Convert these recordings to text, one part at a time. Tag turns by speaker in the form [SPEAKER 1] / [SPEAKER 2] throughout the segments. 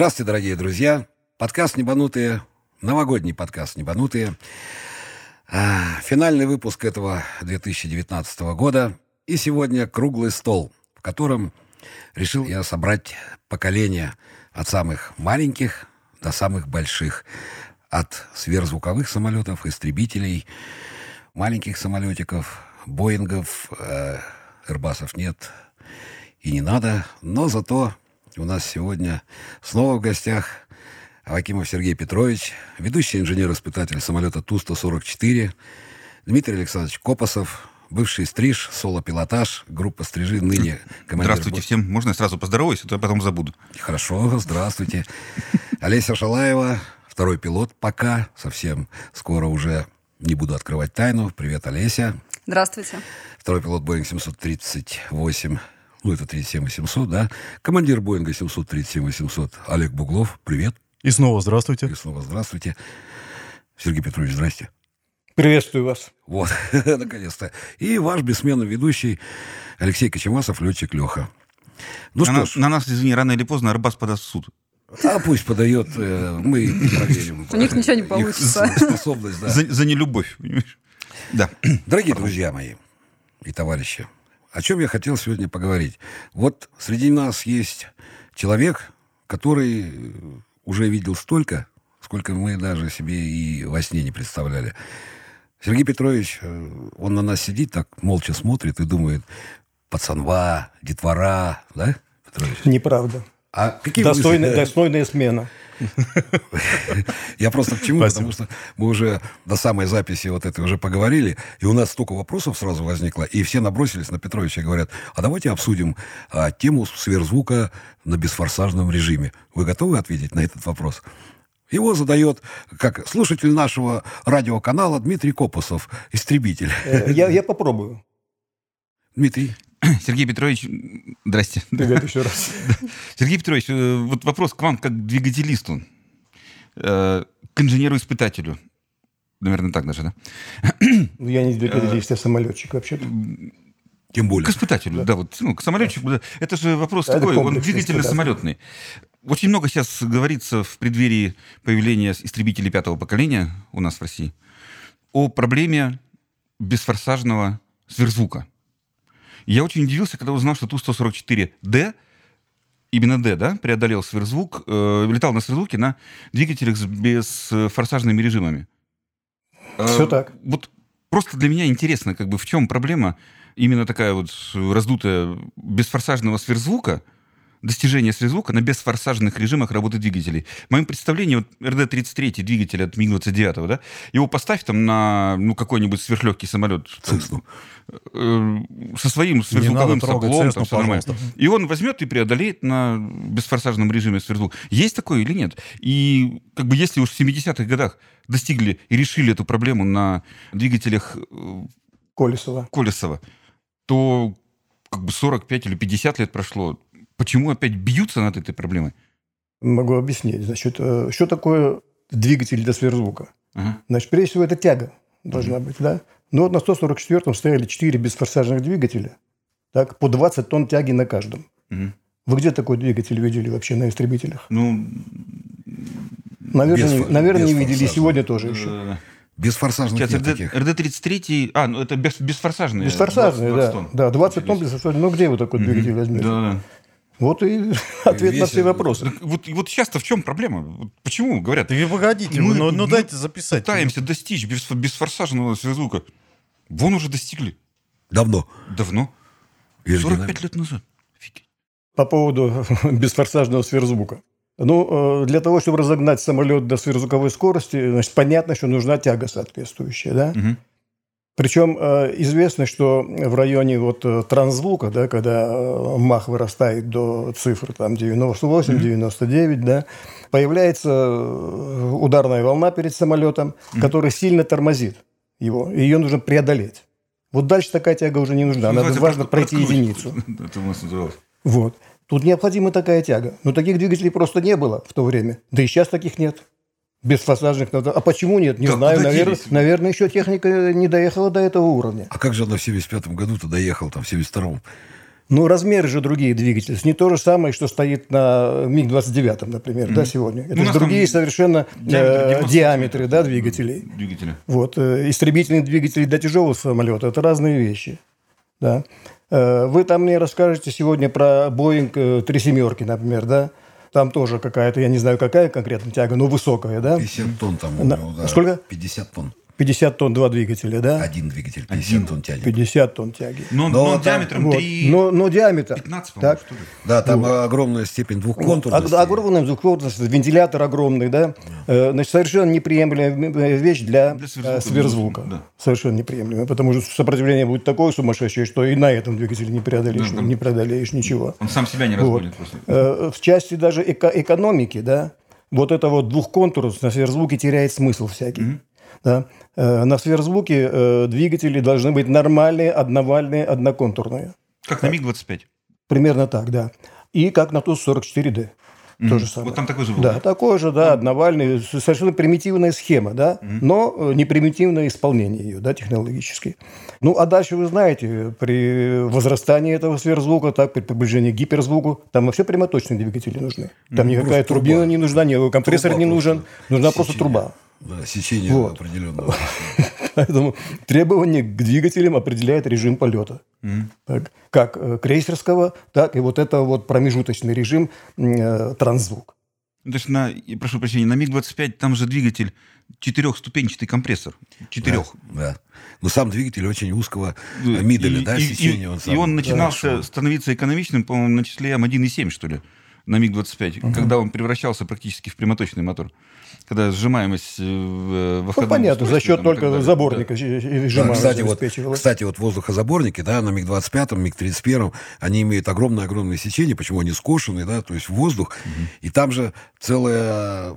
[SPEAKER 1] Здравствуйте, дорогие друзья. Подкаст «Небанутые», новогодний подкаст «Небанутые». А, финальный выпуск этого 2019 года. И сегодня круглый стол, в котором решил я собрать поколения от самых маленьких до самых больших. От сверхзвуковых самолетов, истребителей, маленьких самолетиков, Боингов, э, Эрбасов нет и не надо. Но зато у нас сегодня снова в гостях Авакимов Сергей Петрович, ведущий инженер-испытатель самолета Ту-144, Дмитрий Александрович Копосов, бывший стриж, соло-пилотаж, группа стрижи, ныне
[SPEAKER 2] командир... Здравствуйте всем. Можно я сразу поздороваюсь, а то я потом забуду.
[SPEAKER 1] Хорошо, здравствуйте. Олеся Шалаева, второй пилот пока, совсем скоро уже не буду открывать тайну. Привет, Олеся.
[SPEAKER 3] Здравствуйте.
[SPEAKER 1] Второй пилот Боинг 738 ну, это 37-800, да. Командир Боинга 737-800 Олег Буглов, привет.
[SPEAKER 4] И снова здравствуйте.
[SPEAKER 1] И снова здравствуйте. Сергей Петрович, здрасте.
[SPEAKER 5] Приветствую вас.
[SPEAKER 1] Вот, наконец-то. И ваш бессменный ведущий Алексей Кочемасов, летчик Леха.
[SPEAKER 2] Ну на, что ж. На нас, извини, рано или поздно Арбас подаст в суд.
[SPEAKER 1] А пусть подает, э, мы проверим.
[SPEAKER 3] У них ничего не получится.
[SPEAKER 1] способность, да.
[SPEAKER 2] За, за нелюбовь, понимаешь?
[SPEAKER 1] Да. Дорогие друзья мои и товарищи, о чем я хотел сегодня поговорить. Вот среди нас есть человек, который уже видел столько, сколько мы даже себе и во сне не представляли. Сергей Петрович, э, он на нас сидит так, молча смотрит и думает, пацанва, детвора, да,
[SPEAKER 5] Петрович? Неправда.
[SPEAKER 1] А какие
[SPEAKER 5] Достойная, вы... достойная смена.
[SPEAKER 1] Я просто к чему? Потому что мы уже до самой записи вот этой уже поговорили, и у нас столько вопросов сразу возникло, и все набросились на Петровича и говорят, а давайте обсудим а, тему сверхзвука на бесфорсажном режиме. Вы готовы ответить на этот вопрос? Его задает, как слушатель нашего радиоканала Дмитрий Копусов, истребитель.
[SPEAKER 5] Э, я, я попробую.
[SPEAKER 1] Дмитрий.
[SPEAKER 2] Сергей Петрович, здрасте.
[SPEAKER 5] Привет еще раз.
[SPEAKER 2] Сергей Петрович, э, вот вопрос к вам как к двигателисту, э, к инженеру-испытателю. Наверное, так даже, да?
[SPEAKER 5] Ну, я не двигателист, я самолетчик вообще-то.
[SPEAKER 1] Тем более.
[SPEAKER 2] К испытателю, да, да вот, ну, к самолетчику. Да. Это же вопрос Это такой, он двигательно-самолетный. Очень много сейчас говорится в преддверии появления истребителей пятого поколения у нас в России о проблеме бесфорсажного сверхзвука. Я очень удивился, когда узнал, что Ту-144D, именно D, да, преодолел сверхзвук, э, летал на сверхзвуке на двигателях с бесфорсажными режимами.
[SPEAKER 5] Все э, так.
[SPEAKER 2] Вот просто для меня интересно, как бы в чем проблема именно такая вот раздутая бесфорсажного сверхзвука – достижения сверхзвука на бесфорсажных режимах работы двигателей. В моем представлении, вот РД-33 двигатель от МиГ-29, да, его поставь там на ну, какой-нибудь сверхлегкий самолет. Цесну. Э, со своим сверхзвуковым соплом, там все нормально. И он возьмет и преодолеет на бесфорсажном режиме сверхзвук. Есть такое или нет? И как бы если уж в 70-х годах достигли и решили эту проблему на двигателях
[SPEAKER 5] э, Колесова,
[SPEAKER 2] Колесова то как бы 45 или 50 лет прошло, Почему опять бьются над этой проблемой?
[SPEAKER 5] Могу объяснить. Значит, э, что такое двигатель для сверхзвука? Ага. Значит, прежде всего, это тяга должна ага. быть, да? Ну, вот на 144-м стояли 4 бесфорсажных двигателя, так, по 20 тонн тяги на каждом. Ага. Вы где такой двигатель видели вообще на истребителях?
[SPEAKER 2] Ну,
[SPEAKER 5] наверное, без, не, наверное, не видели. сегодня тоже еще.
[SPEAKER 1] Э, Бесфорсажных
[SPEAKER 2] Сейчас, РД, РД-33, а, ну это без, бесфорсажные.
[SPEAKER 5] Бесфорсажные, 20, 20 да. Тонн. Да, 20 тонн бесфорсажные. Ну где вы такой двигатель возьмете? Да, да. Вот и ответ Весь... на все вопросы.
[SPEAKER 2] Вот, вот сейчас-то в чем проблема? Почему говорят?
[SPEAKER 4] Да погодите, мы, ну, ну дайте записать.
[SPEAKER 2] Пытаемся достичь без, бесфорсажного сверхзвука. Вон уже достигли.
[SPEAKER 1] Давно.
[SPEAKER 2] Давно. 45 лет назад.
[SPEAKER 5] Офигеть. По поводу бесфорсажного сверхзвука. Ну, э, для того, чтобы разогнать самолет до сверхзвуковой скорости, значит, понятно, что нужна тяга соответствующая, да? Угу. Причем э, известно, что в районе вот э, трансзвука, да, когда э, мах вырастает до цифр там 98, mm-hmm. 99, да, появляется ударная волна перед самолетом, которая сильно тормозит его. И ее нужно преодолеть. Вот дальше такая тяга уже не нужна. Надо важно пройти единицу. Это у нас называлось. Вот. Тут необходима такая тяга. Но таких двигателей просто не было в то время. Да и сейчас таких нет бесфасажных. А почему нет? Не так, знаю. Наверное, наверное, еще техника не доехала до этого уровня.
[SPEAKER 1] А как же она в 75 году-то доехала, там, в 72-м?
[SPEAKER 5] Ну, размеры же другие двигатели. Это не то же самое, что стоит на МиГ-29, например, mm-hmm. да, сегодня. Это
[SPEAKER 2] Ну, у
[SPEAKER 5] же другие совершенно
[SPEAKER 2] диаметр
[SPEAKER 5] э,
[SPEAKER 2] 90
[SPEAKER 5] диаметры да, двигателей.
[SPEAKER 2] Двигателя.
[SPEAKER 5] Вот, э, истребительные двигатели для тяжелого самолета – это разные вещи. Да. Э, Вы там мне расскажете сегодня про Боинг э, три семерки, например, да? Там тоже какая-то, я не знаю, какая конкретно тяга, но высокая, да?
[SPEAKER 1] 50 тонн там у него, да.
[SPEAKER 5] сколько?
[SPEAKER 1] 50 тонн.
[SPEAKER 5] 50 тонн два двигателя, да?
[SPEAKER 1] Один двигатель 50 тонн тянет.
[SPEAKER 5] 50 тонн тяги.
[SPEAKER 2] Но,
[SPEAKER 1] Но
[SPEAKER 2] но
[SPEAKER 1] там-
[SPEAKER 2] диаметром
[SPEAKER 5] Вот.
[SPEAKER 2] 3...
[SPEAKER 5] Но, но диаметр.
[SPEAKER 2] 15, по-моему,
[SPEAKER 5] Так.
[SPEAKER 2] что ли?
[SPEAKER 1] Да, там огромная степень двухконтурности.
[SPEAKER 5] Ог- Огромный звуковой вентилятор огромный, да? Э, Значит, совершенно неприемлемая вещь для,
[SPEAKER 2] Для
[SPEAKER 5] э,
[SPEAKER 2] сверхзвука,
[SPEAKER 5] сверхзвука.
[SPEAKER 2] да.
[SPEAKER 5] Совершенно неприемлемая, потому что сопротивление будет такое сумасшедшее, что и на этом двигателе не преодолеешь,
[SPEAKER 2] Да, там-
[SPEAKER 5] не преодолеешь ничего.
[SPEAKER 2] Он сам себя не
[SPEAKER 5] Вот.
[SPEAKER 2] разгонит просто.
[SPEAKER 5] Э, В части даже эко- экономики, да, вот это вот двухконтурность на сверхзвуке теряет смысл всякий. Да. Э, На сверхзвуке э, двигатели должны быть нормальные, одновальные, одноконтурные.
[SPEAKER 2] Как на МиГ-25.
[SPEAKER 5] Примерно так, да. И как на ТУЗ-44Д. То же самое.
[SPEAKER 2] Вот там такой же был.
[SPEAKER 5] Да, такой же, да, одновальный, с- совершенно примитивная схема, да, но э, не примитивное исполнение ее, да, технологически. Ну, а дальше вы знаете, при возрастании этого сверхзвука, так, при приближении к гиперзвуку, там вообще прямоточные двигатели нужны. Там никакая
[SPEAKER 1] просто
[SPEAKER 5] турбина
[SPEAKER 1] труба.
[SPEAKER 5] не нужна, никакой компрессор
[SPEAKER 1] Труба
[SPEAKER 5] не нужен,
[SPEAKER 1] просто.
[SPEAKER 5] нужна просто труба.
[SPEAKER 1] Да, сечение
[SPEAKER 5] Вот.
[SPEAKER 1] определенного.
[SPEAKER 5] Поэтому требования к двигателям определяет режим полета. Так, как э, крейсерского, так и вот это вот промежуточный режим э, трансзвук.
[SPEAKER 2] Ну, То есть на, прошу прощения, на МиГ-25 там же двигатель четырехступенчатый компрессор. Четырех.
[SPEAKER 1] Да. Но сам двигатель очень узкого э, миделя,
[SPEAKER 2] И-
[SPEAKER 1] да,
[SPEAKER 2] и-
[SPEAKER 1] сечения.
[SPEAKER 2] и-
[SPEAKER 1] он
[SPEAKER 2] и
[SPEAKER 1] сам.
[SPEAKER 2] он начинался
[SPEAKER 1] Хорошо.
[SPEAKER 2] становиться экономичным, по-моему, на числе М1,7, что ли, на МиГ-25, когда он превращался практически в прямоточный мотор. Когда сжимаемость э, в
[SPEAKER 5] Ну,
[SPEAKER 2] выходном
[SPEAKER 5] понятно, за счет
[SPEAKER 2] там
[SPEAKER 5] только
[SPEAKER 2] далее.
[SPEAKER 5] заборника
[SPEAKER 1] Да,
[SPEAKER 5] режима
[SPEAKER 1] кстати, вот, кстати, вот воздухозаборники, да, на МиГ-25, МиГ-31, они имеют огромное-огромное сечение, почему они скошены, да, то есть воздух. И там же целая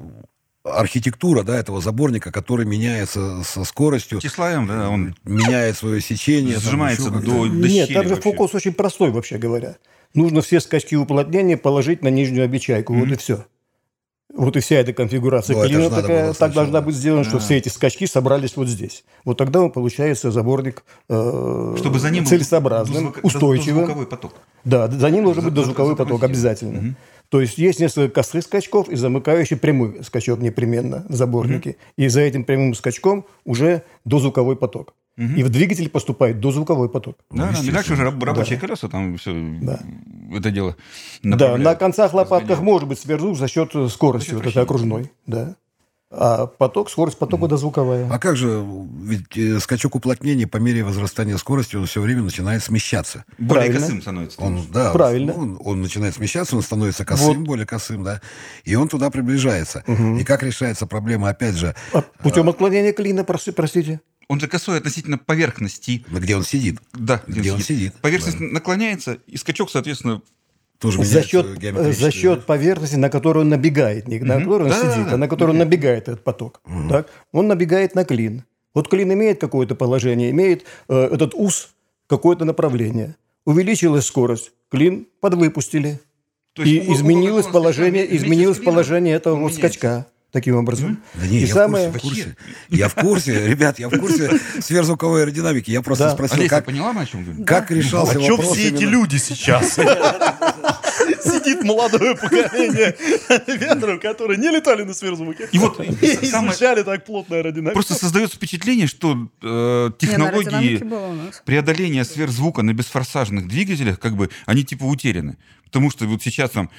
[SPEAKER 1] архитектура, да, этого заборника, который меняется со скоростью,
[SPEAKER 2] Да. Числа М, да, он
[SPEAKER 1] меняет свое сечение. там
[SPEAKER 2] сжимается
[SPEAKER 1] как-то.
[SPEAKER 2] до, до
[SPEAKER 5] Нет, там же
[SPEAKER 2] вообще.
[SPEAKER 5] фокус очень простой, вообще говоря. Нужно все скачки уплотнения положить на нижнюю обечайку. Вот и все. Вот и вся эта конфигурация
[SPEAKER 1] Ну,
[SPEAKER 5] клина такая, так
[SPEAKER 1] сначала.
[SPEAKER 5] должна быть сделана, что все эти скачки собрались вот здесь. Вот тогда он получается заборник э,
[SPEAKER 2] Чтобы за ним
[SPEAKER 5] целесообразным,
[SPEAKER 2] дозвука-
[SPEAKER 5] устойчивым.
[SPEAKER 2] дозвуковой поток.
[SPEAKER 5] Да, за ним должен
[SPEAKER 2] За-
[SPEAKER 5] быть
[SPEAKER 2] за-
[SPEAKER 5] дозвуковой поток
[SPEAKER 2] зафиксирован.
[SPEAKER 5] обязательно. То есть есть несколько косых скачков и замыкающий прямой скачок непременно в заборнике. И за этим прямым скачком уже дозвуковой поток. И в двигатель поступает дозвуковой поток.
[SPEAKER 2] Да, да, и дальше уже раб- рабочие колеса, там все это дело
[SPEAKER 5] Да, на концах лопатках
[SPEAKER 2] разгоняют.
[SPEAKER 5] может быть сверхзвук за счет э, скорости
[SPEAKER 2] За счет
[SPEAKER 5] вот этой окружной. Да. А поток, скорость потока дозвуковая.
[SPEAKER 1] А как же, ведь э, скачок уплотнения по мере возрастания скорости, он все время начинает смещаться.
[SPEAKER 2] Более
[SPEAKER 5] Правильно.
[SPEAKER 2] косым становится.
[SPEAKER 1] Он, да,
[SPEAKER 5] Правильно.
[SPEAKER 1] Он, он начинает смещаться, он становится косым, более косым, да, и он туда приближается. И как решается проблема, опять же,
[SPEAKER 5] А путем отклонения клина, простите.
[SPEAKER 2] Он же косой относительно поверхности.
[SPEAKER 1] где он сидит.
[SPEAKER 2] Да,
[SPEAKER 1] Где он сидит,
[SPEAKER 2] Поверхность наклоняется, и скачок, соответственно,
[SPEAKER 1] Тоже
[SPEAKER 5] За счет, э, за счет поверхности, на которую он набегает, не на которую он
[SPEAKER 2] Да, да,
[SPEAKER 5] сидит,
[SPEAKER 2] да.
[SPEAKER 5] а на которую он набегает этот поток. Так? Он набегает на клин. Вот клин имеет какое-то положение, имеет э, этот ус какое-то направление. Увеличилась скорость, клин подвыпустили.
[SPEAKER 2] То есть
[SPEAKER 5] и
[SPEAKER 2] у- у-
[SPEAKER 5] изменилось
[SPEAKER 2] у- у-
[SPEAKER 5] положение, изменилось
[SPEAKER 2] клином
[SPEAKER 5] положение этого вот скачка. Таким образом.
[SPEAKER 1] Да не,
[SPEAKER 5] И
[SPEAKER 1] я
[SPEAKER 5] самое-
[SPEAKER 1] в курсе, в курсе. Я в курсе, ребят, я в курсе сверхзвуковой аэродинамики. Я просто
[SPEAKER 5] Да.
[SPEAKER 1] спросил,
[SPEAKER 2] Олеся,
[SPEAKER 1] как,
[SPEAKER 2] поняла, мы о чем говорим?
[SPEAKER 1] как решался
[SPEAKER 4] А что
[SPEAKER 1] вопрос
[SPEAKER 4] все эти люди сейчас? Сидит молодое поколение ветров, которые не летали на сверхзвуке.
[SPEAKER 2] И вот
[SPEAKER 4] И изучали так плотно аэродинамику.
[SPEAKER 2] Просто создается впечатление, что э, технологии преодоления сверхзвука на бесфорсажных двигателях, как бы, они типа утеряны. Потому что вот сейчас там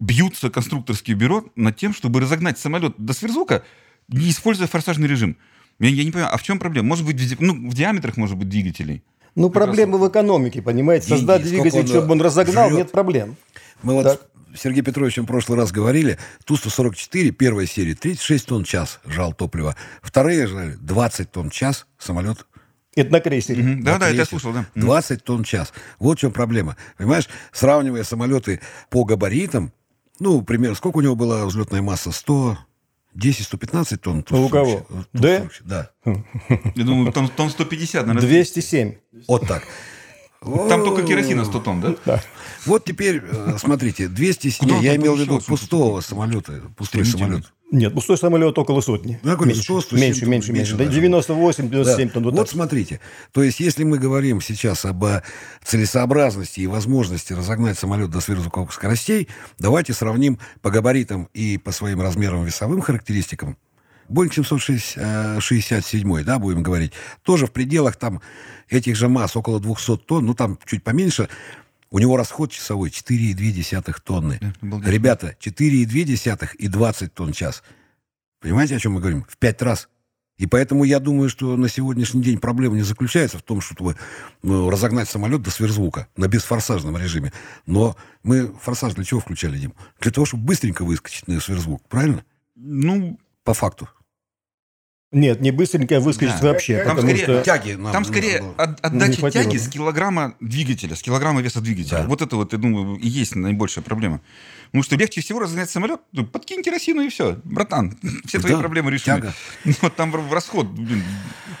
[SPEAKER 2] бьются конструкторские бюро над тем, чтобы разогнать самолет до сверхзвука, не используя форсажный режим. Я, я не понимаю, а в чем проблема? Может быть, в, ди- ну, в диаметрах, может быть, двигателей.
[SPEAKER 5] Ну, проблемы в экономике, понимаете.
[SPEAKER 1] Деньги,
[SPEAKER 5] Создать двигатель,
[SPEAKER 1] он,
[SPEAKER 5] чтобы он разогнал,
[SPEAKER 1] жрет.
[SPEAKER 5] нет проблем.
[SPEAKER 1] Мы вот
[SPEAKER 5] Так.
[SPEAKER 1] с Сергеем Петровичем в прошлый раз говорили, Ту-144, первая серия, 36 тонн в час жал топлива. Вторые жали 20 тонн в час самолет
[SPEAKER 5] Это на крейсере.
[SPEAKER 2] Мгм. Да,
[SPEAKER 1] на
[SPEAKER 2] да, это я слушал, да. Мгм.
[SPEAKER 1] 20 тонн в час. Вот в чем проблема. Понимаешь, сравнивая самолеты по габаритам, ну, примерно, сколько у него была взлетная масса? 100, 10-115 тонн?
[SPEAKER 5] Ну, у кого?
[SPEAKER 1] Ту-144.
[SPEAKER 5] Д?
[SPEAKER 1] Ту-144, Да.
[SPEAKER 2] Я думаю, тонн, тонн 150, наверное.
[SPEAKER 5] 207.
[SPEAKER 1] Вот так.
[SPEAKER 2] Там только керосина 100 тонн, да?
[SPEAKER 5] Да.
[SPEAKER 1] Вот теперь, э, смотрите, 200...
[SPEAKER 2] Куда
[SPEAKER 1] я имел в виду пустого самолета, пустой самолет.
[SPEAKER 5] Нет, пустой самолет около сотни.
[SPEAKER 1] Ну, я говорю,
[SPEAKER 5] меньше,
[SPEAKER 1] 100, 100,
[SPEAKER 5] меньше,
[SPEAKER 1] 100,
[SPEAKER 5] меньше, меньше.
[SPEAKER 1] меньше даже.
[SPEAKER 5] 98, 97
[SPEAKER 1] Да.
[SPEAKER 5] тонн. Вот
[SPEAKER 1] Вот
[SPEAKER 5] так.
[SPEAKER 1] смотрите, то есть если мы говорим сейчас об э, целесообразности и возможности разогнать самолет до сверхзвуковых скоростей, давайте сравним по габаритам и по своим размерам весовым характеристикам. Боинг 767, да, будем говорить, тоже в пределах там этих же масс, около 200 тонн, ну там чуть поменьше, у него расход часовой 4,2 тонны.
[SPEAKER 2] Да.
[SPEAKER 1] Ребята, 4,2 и 20 тонн в час. Понимаете, о чем мы говорим? В пять раз. И поэтому я думаю, что на сегодняшний день проблема не заключается в том, чтобы ну, разогнать самолет до сверхзвука на бесфорсажном режиме. Но мы форсаж для чего включали, Дим? Для того, чтобы быстренько выскочить на сверхзвук, правильно?
[SPEAKER 2] Ну,
[SPEAKER 1] По факту.
[SPEAKER 5] Нет, не быстренько выскочить
[SPEAKER 2] Да.
[SPEAKER 5] вообще.
[SPEAKER 2] Там
[SPEAKER 5] потому
[SPEAKER 2] скорее
[SPEAKER 5] что...
[SPEAKER 1] Тяги нам
[SPEAKER 2] там скорее
[SPEAKER 1] было.
[SPEAKER 2] от- отдача
[SPEAKER 5] хватило,
[SPEAKER 2] тяги
[SPEAKER 5] да.
[SPEAKER 2] с килограмма двигателя, с килограмма веса двигателя.
[SPEAKER 1] Да.
[SPEAKER 2] Вот это вот, я думаю, и есть наибольшая проблема. Потому что легче всего разгонять самолет, ну, подкинь керосину и все. Братан, все твои
[SPEAKER 1] Да,
[SPEAKER 2] проблемы решены.
[SPEAKER 1] тяга.
[SPEAKER 2] Вот там в- в расход, блин,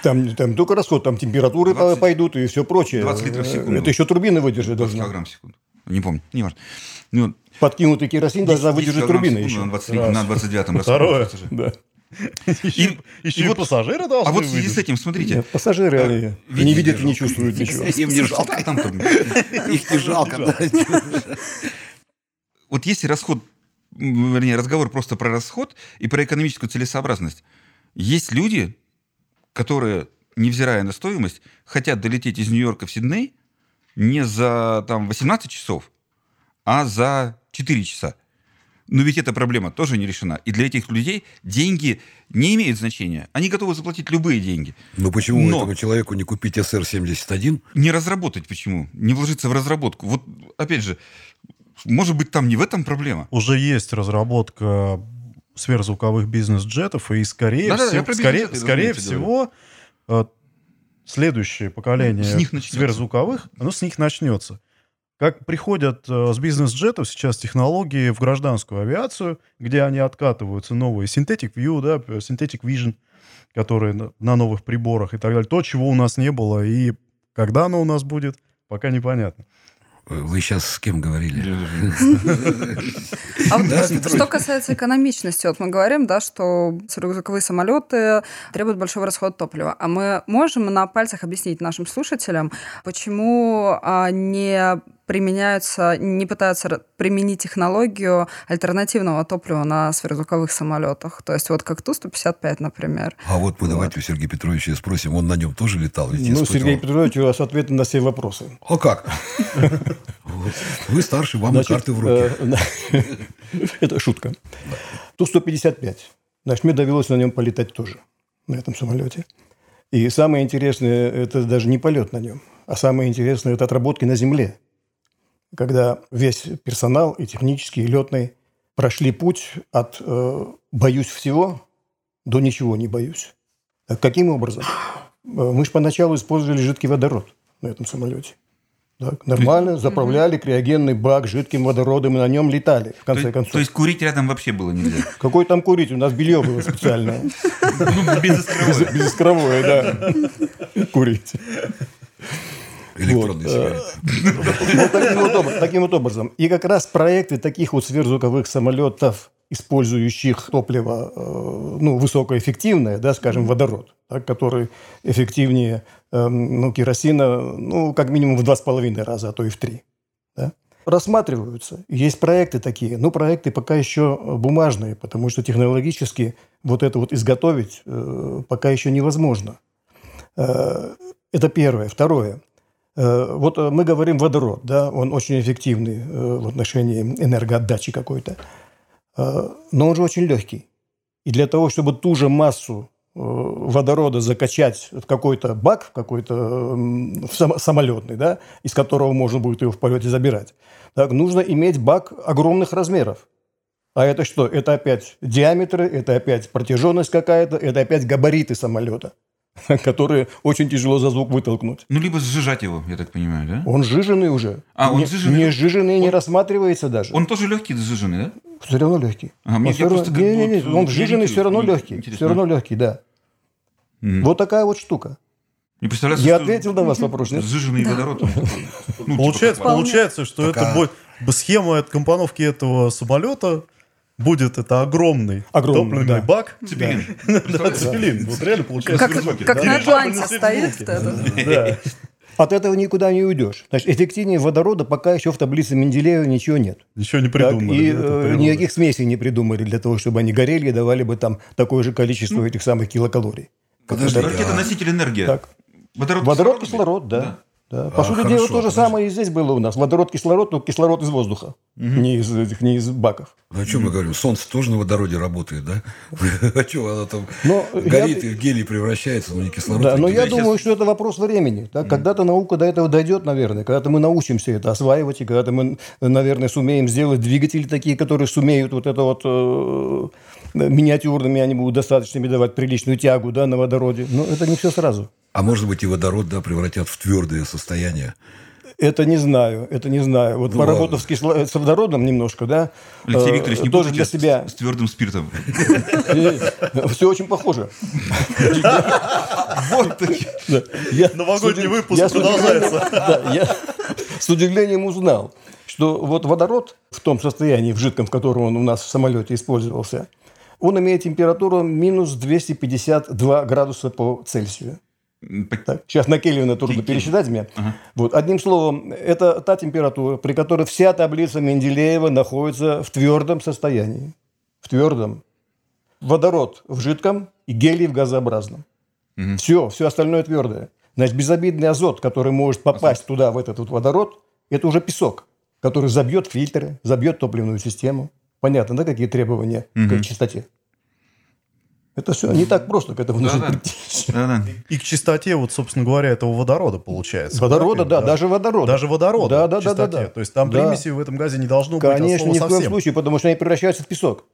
[SPEAKER 5] Там, там не только расход, там температуры
[SPEAKER 2] 20
[SPEAKER 5] пойдут и все прочее.
[SPEAKER 2] 20 литров в секунду.
[SPEAKER 5] Это еще турбина выдержит
[SPEAKER 2] 20
[SPEAKER 5] должна.
[SPEAKER 2] килограмм в секунду. Не помню, не важно. Ну,
[SPEAKER 5] Подкинутый керосин должна
[SPEAKER 2] 10
[SPEAKER 5] выдержать турбина
[SPEAKER 2] секунду
[SPEAKER 5] еще.
[SPEAKER 2] На, 20,
[SPEAKER 4] Раз.
[SPEAKER 2] на 29-м
[SPEAKER 4] Второе.
[SPEAKER 5] Да.
[SPEAKER 4] Еще, еще и,
[SPEAKER 2] вот-
[SPEAKER 4] пассажиры должны
[SPEAKER 2] А вот в связи с этим, смотрите,
[SPEAKER 5] Нет, пассажиры
[SPEAKER 2] А, видите,
[SPEAKER 5] не видят и не чувствуют ничего.
[SPEAKER 1] Им не жалко.
[SPEAKER 2] там там-
[SPEAKER 1] Их не жалко. да.
[SPEAKER 2] вот если расход, вернее, разговор просто про расход и про экономическую целесообразность, есть люди, которые, невзирая на стоимость, хотят долететь из Нью-Йорка в Сидней не за там, 18 часов, а за 4 часа. Но ведь эта проблема тоже не решена. И для этих людей деньги не имеют значения. Они готовы заплатить любые деньги.
[SPEAKER 1] Ну почему
[SPEAKER 2] Но-
[SPEAKER 1] этому человеку не купить СР-71?
[SPEAKER 2] Не разработать почему? Не вложиться в разработку. Вот, опять же, может быть, там не в этом проблема.
[SPEAKER 4] Уже есть разработка сверхзвуковых бизнес-джетов, и скорее,
[SPEAKER 2] Да-да-да,
[SPEAKER 4] всего,
[SPEAKER 2] про
[SPEAKER 4] скорее, скорее всего э, следующее поколение
[SPEAKER 2] С них начнется.
[SPEAKER 4] сверхзвуковых, оно с них начнется. Как приходят э, с бизнес-джетов сейчас технологии в гражданскую авиацию, где они откатываются новые Synthetic View, да, п- Synthetic Vision, которые на, новых приборах и так далее. То, чего у нас не было, и когда оно у нас будет, пока непонятно.
[SPEAKER 1] Вы сейчас с кем говорили?
[SPEAKER 3] А вот
[SPEAKER 1] Да,
[SPEAKER 3] что касается экономичности, вот мы говорим, да, что сверхзвуковые самолеты требуют большого расхода топлива. А мы можем на пальцах объяснить нашим слушателям, почему а, не применяются, не пытаются применить технологию альтернативного топлива на сверхзвуковых самолетах. То есть вот как Ту-155, например.
[SPEAKER 1] А вот мы давайте у Сергея Петровича и спросим, он на нем тоже летал? Ведь
[SPEAKER 5] Ну. Сергей Петрович, у вас ответы на все вопросы.
[SPEAKER 1] А как? Вот. Вы старше, вам
[SPEAKER 5] Значит,
[SPEAKER 1] карты в руки.
[SPEAKER 5] э. Это шутка. Ту-155. Значит, мне довелось на нем полетать тоже, на этом самолете. И самое интересное, это даже не полет на нем, а самое интересное, это отработки на земле. Когда весь персонал, и технический, и летный, прошли путь от э, «боюсь всего» до «ничего не боюсь». Так каким образом? Э, Мы же поначалу использовали жидкий водород на этом самолете. Так, нормально, заправляли криогенный бак жидким водородом и на нем летали, в
[SPEAKER 2] То,
[SPEAKER 5] конце
[SPEAKER 2] есть-
[SPEAKER 5] концов.
[SPEAKER 2] то есть курить рядом вообще было нельзя.
[SPEAKER 5] Какой там курить? У нас белье было специальное.
[SPEAKER 2] Ну, безыскровое.
[SPEAKER 5] Безыскровое, да. Курить. Вот,
[SPEAKER 1] сигареты.
[SPEAKER 5] Вот таким вот, образом. И как раз проекты таких вот сверхзвуковых самолетов, использующих топливо э, ну, высокоэффективное, да, скажем, водород, так, который эффективнее эм, ну, керосина ну, как минимум в два с половиной раза, а то и в три. да, рассматриваются. Есть проекты такие, но проекты пока еще бумажные, потому что технологически вот это вот изготовить э, пока еще невозможно. Э, это первое. Второе. Э, Вот э, мы говорим водород, да, он очень эффективный э, в отношении энергоотдачи какой-то, но он же очень легкий. И для того, чтобы ту же массу водорода закачать в какой-то бак, в какой-то самолетный, да, из которого можно будет его в полете забирать, так, нужно иметь бак огромных размеров. А это что? Это опять диаметры, это опять протяженность какая-то, это опять габариты самолета, которые очень тяжело за звук вытолкнуть.
[SPEAKER 2] Ну, либо сжижать его, я так понимаю, да?
[SPEAKER 5] Он сжиженный уже.
[SPEAKER 2] А, он
[SPEAKER 5] не,
[SPEAKER 2] сжиженный?
[SPEAKER 5] Не сжиженный не
[SPEAKER 2] Он-
[SPEAKER 5] рассматривается даже.
[SPEAKER 2] Он тоже легкий, сжиженный, да?
[SPEAKER 5] все равно легкий.
[SPEAKER 2] А, мне
[SPEAKER 5] Он
[SPEAKER 2] я
[SPEAKER 5] равно-
[SPEAKER 2] просто как бы
[SPEAKER 5] Не-не-не,
[SPEAKER 2] вот,
[SPEAKER 5] он
[SPEAKER 2] э,
[SPEAKER 5] сжиженный все равно легкий.
[SPEAKER 2] Интересно.
[SPEAKER 5] Все равно легкий, да.
[SPEAKER 2] М.
[SPEAKER 5] Вот такая вот штука.
[SPEAKER 2] Не представляется,
[SPEAKER 5] Я
[SPEAKER 2] что
[SPEAKER 5] ответил на вас вопрос, нет?
[SPEAKER 2] Сжиженный водород. он ну, типа,
[SPEAKER 4] Получается, получается, что
[SPEAKER 1] Пока-
[SPEAKER 4] это будет схема от компоновки этого самолета будет это огромный,
[SPEAKER 5] Огромный,
[SPEAKER 4] топливный
[SPEAKER 5] да.
[SPEAKER 4] бак.
[SPEAKER 2] Цепелин.
[SPEAKER 4] Да, цепелин. Вот реально получается
[SPEAKER 3] Как, на Атланте
[SPEAKER 4] Дирижабль
[SPEAKER 3] стоит.
[SPEAKER 5] От этого никуда не уйдешь. Значит, эффективнее водорода пока еще в таблице Менделеева ничего нет.
[SPEAKER 4] Ничего не
[SPEAKER 5] Так,
[SPEAKER 4] придумали.
[SPEAKER 5] и
[SPEAKER 4] да, это
[SPEAKER 5] э, никаких смесей не придумали для того, чтобы они горели и давали бы там такое же количество этих самых килокалорий.
[SPEAKER 1] Подожди,
[SPEAKER 5] Это-
[SPEAKER 2] носитель энергии.
[SPEAKER 5] Так.
[SPEAKER 2] Водород,
[SPEAKER 5] Водород,
[SPEAKER 2] кислород,
[SPEAKER 5] кислород, да. Да. По
[SPEAKER 1] А,
[SPEAKER 5] сути
[SPEAKER 1] хорошо,
[SPEAKER 5] дела, то же
[SPEAKER 1] подожди.
[SPEAKER 5] самое и здесь было у нас. Водород, кислород, но кислород из воздуха, не, из, этих, не из баков.
[SPEAKER 1] Ну, о чем мы говорим? Солнце тоже на водороде работает, да? А что, оно там
[SPEAKER 5] Но
[SPEAKER 1] горит
[SPEAKER 5] я-
[SPEAKER 1] и в гелий превращается, но не кислород.
[SPEAKER 5] Да, но я думаю, что это вопрос времени. да. Когда-то наука до этого дойдет, наверное. Когда-то мы научимся это осваивать, и когда-то мы, наверное, сумеем сделать двигатели такие, которые сумеют вот это вот э, миниатюрными, они будут достаточными давать приличную тягу да, на водороде. Но это не все сразу.
[SPEAKER 1] А может быть и водород, да, превратят в твердое состояние.
[SPEAKER 5] Это не знаю, это не знаю. Вот
[SPEAKER 1] Ну,
[SPEAKER 5] поработав с, кисло- с водородом немножко, да,
[SPEAKER 2] Алексей
[SPEAKER 5] э,
[SPEAKER 2] Викторович, не
[SPEAKER 5] тоже для себя.
[SPEAKER 2] с, с твердым спиртом.
[SPEAKER 5] Все очень похоже.
[SPEAKER 2] Вот
[SPEAKER 4] Новогодний выпуск продолжается.
[SPEAKER 5] с удивлением узнал, что вот водород в том состоянии, в жидком, в котором он у нас в самолете использовался, он имеет температуру минус 252 градуса по Цельсию. Так, сейчас на Кельвина трудно пересчитать мне. Вот, одним словом, это та температура, при которой вся таблица Менделеева находится в твердом состоянии. В твердом. Водород в жидком и гелий в газообразном. Все, все остальное твердое. Значит, безобидный азот, который может попасть туда, в этот вот водород, это уже песок, который забьет фильтры, забьет топливную систему. Понятно, да, какие требования к чистоте? Это все не так просто к этому нужно
[SPEAKER 2] Да-да.
[SPEAKER 5] прийти.
[SPEAKER 2] Да-да.
[SPEAKER 4] И к чистоте, вот, собственно говоря, этого водорода получается.
[SPEAKER 5] Водорода, да,
[SPEAKER 4] Так,
[SPEAKER 5] даже водорода.
[SPEAKER 4] Даже водорода
[SPEAKER 5] Да, да, да, да, да.
[SPEAKER 4] То есть там
[SPEAKER 5] Да.
[SPEAKER 4] примесей в этом газе не должно быть от
[SPEAKER 5] Конечно,
[SPEAKER 4] слова
[SPEAKER 5] ни в коем
[SPEAKER 4] совсем.
[SPEAKER 5] случае, потому что они превращаются в песок.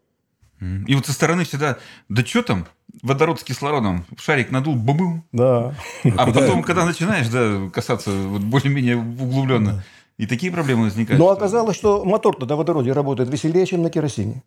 [SPEAKER 2] И вот со стороны всегда, да что там, водород с кислородом, шарик надул, бабум.
[SPEAKER 5] Да.
[SPEAKER 2] А потом, когда начинаешь, да, касаться вот более-менее углубленно, и такие проблемы возникают.
[SPEAKER 5] Но оказалось, что мотор-то на водороде работает веселее, чем на керосине.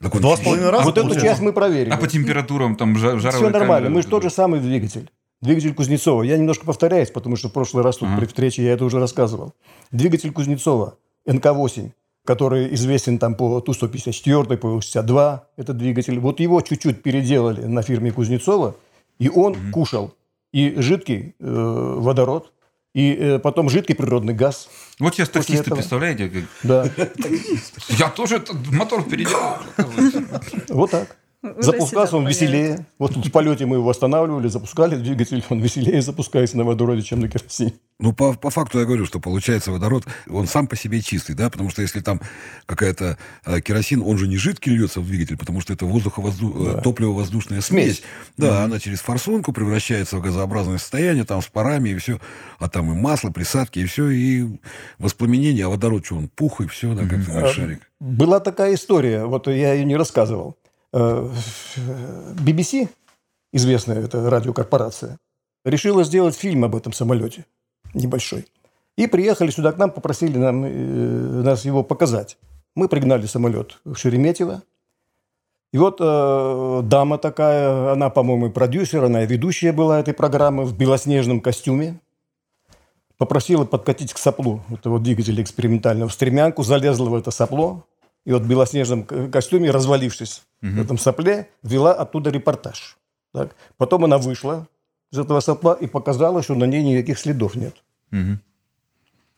[SPEAKER 1] Так
[SPEAKER 4] В
[SPEAKER 1] он
[SPEAKER 4] два с половиной раза
[SPEAKER 5] вот эту часть мы проверили.
[SPEAKER 2] А по температурам, там, жа- жаровая
[SPEAKER 5] Все нормально,
[SPEAKER 2] камера,
[SPEAKER 5] мы же тот же самый двигатель. Двигатель Кузнецова. Я немножко повторяюсь, потому что в прошлый раз тут при встрече я это уже рассказывал. Двигатель Кузнецова НК-8, который известен там по Ту-154, по 62, это двигатель. Вот его чуть-чуть переделали на фирме Кузнецова, и он кушал и жидкий э, водород, и э, потом жидкий природный газ.
[SPEAKER 2] Вот сейчас таксисты,
[SPEAKER 5] этого.
[SPEAKER 2] представляете.
[SPEAKER 5] Да,
[SPEAKER 2] Я тоже мотор переделал.
[SPEAKER 5] вот так. Запускался он веселее. Вот в полете мы его останавливали, запускали двигатель, он веселее запускается на водороде, чем на керосине.
[SPEAKER 1] Ну, по, по факту я говорю, что получается водород, он сам по себе чистый, да, потому что если там какая-то э, керосин, он же не жидкий льется в двигатель, потому что это воздуховозду... э, топливо-воздушная смесь.
[SPEAKER 5] Смесь.
[SPEAKER 1] Да, она через форсунку превращается в газообразное состояние, там с парами и все, а там и масло, присадки и все, и воспламенение, а водород что, он пух и все, да, как ты говоришь, шарик.
[SPEAKER 5] Была такая история, вот я ее не рассказывал. Э, BBC, известная эта радиокорпорация, решила сделать фильм об этом самолете небольшой. И приехали сюда к нам, попросили нам, э, нас его показать. Мы пригнали самолет в Шереметьево. И вот э, дама такая, она, по-моему, продюсер, она и ведущая была этой программы в белоснежном костюме. Попросила подкатить к соплу этого двигателя экспериментального в стремянку, залезла в это сопло, и вот в белоснежном костюме, развалившись в этом сопле, вела оттуда репортаж. Так. Потом она вышла из этого сопла и показала, что на ней никаких следов нет.
[SPEAKER 2] Мгм.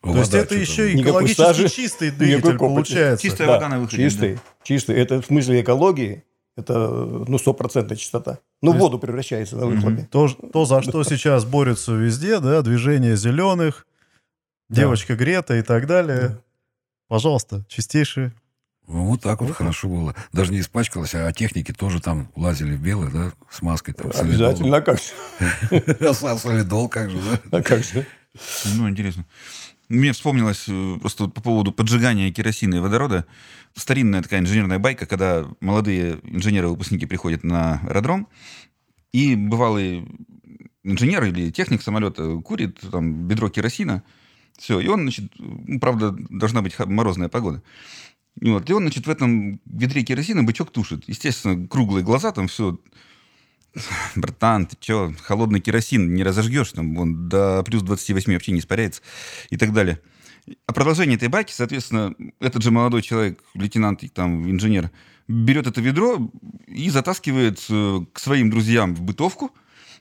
[SPEAKER 4] То есть это еще экологически
[SPEAKER 5] сажи,
[SPEAKER 4] чистый двигатель получается.
[SPEAKER 2] Чистая вода на выходе,
[SPEAKER 5] Чистый, чистый. Это в смысле экологии, это ну, стопроцентная чистота. Ну, в воду превращается на выхлопе.
[SPEAKER 4] То, то, за что сейчас борются везде, да, движение зеленых, девочка Грета и так далее. Пожалуйста, чистейшие.
[SPEAKER 1] Ну, вот так вот хорошо было. Даже не испачкалось, а техники тоже там лазили в белых, да, с маской. Там,
[SPEAKER 5] Обязательно, а как же?
[SPEAKER 1] солидол. Солидол, как же, да?
[SPEAKER 5] А как же?
[SPEAKER 2] Ну, интересно. Мне вспомнилось э, просто по поводу поджигания керосина и водорода. Старинная такая инженерная байка, когда молодые инженеры-выпускники приходят на аэродром, и бывалый инженер или техник самолета курит там бедро керосина, все, и он, значит, ну, правда, должна быть морозная погода. Вот, и он, значит, в этом ведре керосина бычок тушит. Естественно, круглые глаза, там все братан, ты что, холодный керосин не разожгешь, там он до плюс 28 вообще не испаряется и так далее. А продолжение этой байки, соответственно, этот же молодой человек, лейтенант, там, инженер, берет это ведро и затаскивает э, к своим друзьям в бытовку.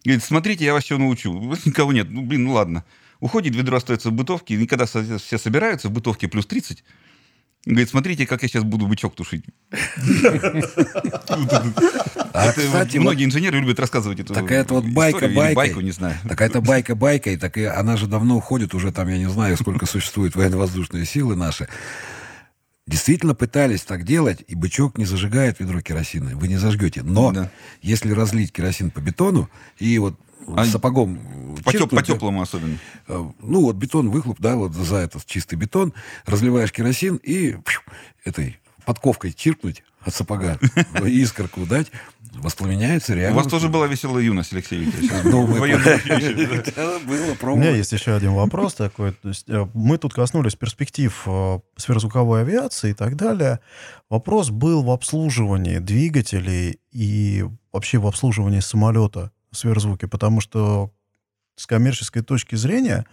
[SPEAKER 2] Говорит, смотрите, я вас все научу. Никого нет. Ну, блин, ну ладно. Уходит, ведро остается в бытовке. И когда все собираются, в бытовке плюс 30, Говорит, смотрите, как я сейчас буду бычок тушить. А, многие инженеры любят рассказывать эту
[SPEAKER 1] Такая это вот байка, байка. Байку, не знаю. Такая это байка, байка, и так она же давно уходит, уже там, я не знаю, сколько существует военно-воздушные силы наши. Действительно пытались так делать, и бычок не зажигает ведро керосина. Вы не зажгете. Но да. если разлить керосин по бетону и вот а сапогом
[SPEAKER 2] по, теп, по теплому особенно.
[SPEAKER 1] Э, ну, вот бетон, выхлоп, да, вот за этот чистый бетон, разливаешь керосин и пью, этой подковкой чиркнуть от сапога, искорку дать, воспламеняется реально.
[SPEAKER 2] У вас тоже была веселая юность, Алексей Викторович. Ну,
[SPEAKER 4] У меня есть еще один вопрос такой. То есть, э, мы тут коснулись перспектив э, сверхзвуковой авиации и так далее. Вопрос был в обслуживании двигателей и вообще в обслуживании самолета сверхзвуки, потому что с коммерческой точки зрения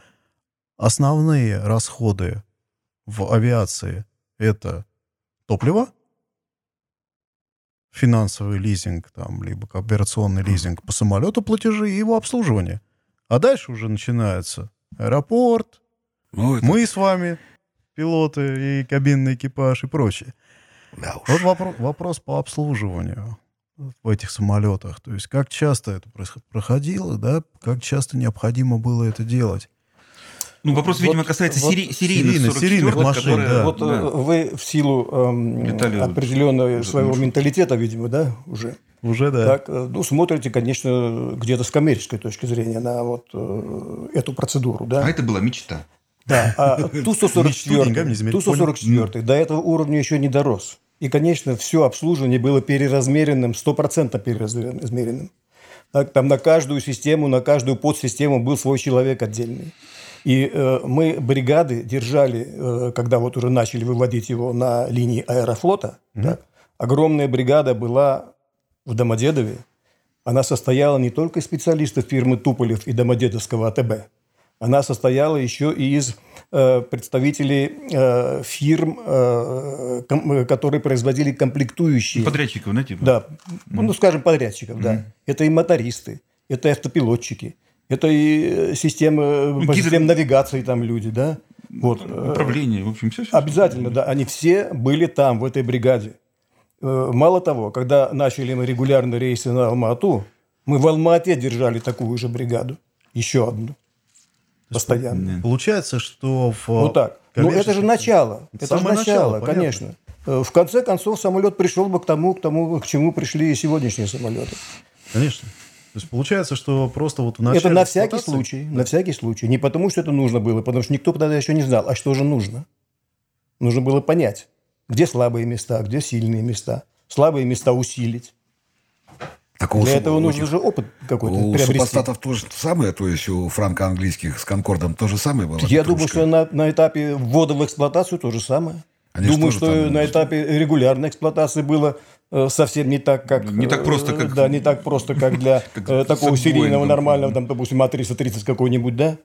[SPEAKER 4] основные расходы в авиации это топливо, финансовый лизинг, там, либо операционный лизинг по самолету, платежи и его обслуживание. А дальше уже начинается аэропорт, ну, это... мы с вами, пилоты и кабинный экипаж и прочее. Да уж. Вот вопрос, вопрос по обслуживанию в этих самолетах. То есть как часто это проходило, да, как часто необходимо было это делать.
[SPEAKER 2] Ну, вопрос, вот, видимо, касается вот, сери- серийных,
[SPEAKER 4] серийных машин. Которые, да.
[SPEAKER 5] Вот да. Э, вы в силу эм, определенного своего ну, менталитета, видимо, да, уже.
[SPEAKER 4] Уже, да.
[SPEAKER 5] Так, э, ну, смотрите, конечно, где-то с коммерческой точки зрения на вот э, эту процедуру, да.
[SPEAKER 2] А это была мечта.
[SPEAKER 5] Да, а Ту-144, Ту-144 до этого уровня еще не дорос. И, конечно, все обслуживание было переразмеренным, стопроцентно переразмеренным. Так, там на каждую систему, на каждую подсистему был свой человек отдельный. И э, мы бригады держали, э, когда вот уже начали выводить его на линии аэрофлота. Mm-hmm. Так, огромная бригада была в Домодедове. Она состояла не только из специалистов фирмы Туполев и Домодедовского АТБ. Она состояла еще и из Э, представителей э, фирм, э, которые производили комплектующие.
[SPEAKER 2] Подрядчиков,
[SPEAKER 5] да, типа? Да, mm. ну, скажем, подрядчиков, mm. да. Это и мотористы, это и автопилотчики, это и системы, ну, систем навигации там люди, да.
[SPEAKER 2] Вот. Управление, в общем, все. все
[SPEAKER 5] Обязательно, да. Они все были там, в этой бригаде. Мало того, когда начали мы регулярные рейсы на Алма-Ату, мы в Алма-Ате держали такую же бригаду, еще одну. Постоянно.
[SPEAKER 4] Получается, что в...
[SPEAKER 5] Ну так. Ну это же начало. Это Самое же начало, начало конечно. Э, в конце концов, самолет пришел бы к тому, к тому, к чему пришли и сегодняшние самолеты.
[SPEAKER 4] Конечно. То есть получается, что просто вот в начале
[SPEAKER 5] Это на всякий случай, да. на всякий случай. Не потому, что это нужно было, потому что никто тогда еще не знал, а что же нужно. Нужно было понять, где слабые места, где сильные места. Слабые места усилить, Такого Для этого нужен же опыт какой-то
[SPEAKER 1] У приобрести. супостатов то самое, то есть у франко-английских с Конкордом то же самое было?
[SPEAKER 5] Я думаю, что на, на этапе ввода в эксплуатацию то же самое. Они думаю, что, что на этапе регулярной эксплуатации было э, совсем не так, как...
[SPEAKER 2] Не так просто,
[SPEAKER 5] э,
[SPEAKER 2] как...
[SPEAKER 5] Да, не так просто, как для э, такого серийного, нормального, там, допустим, А330 какой-нибудь, да?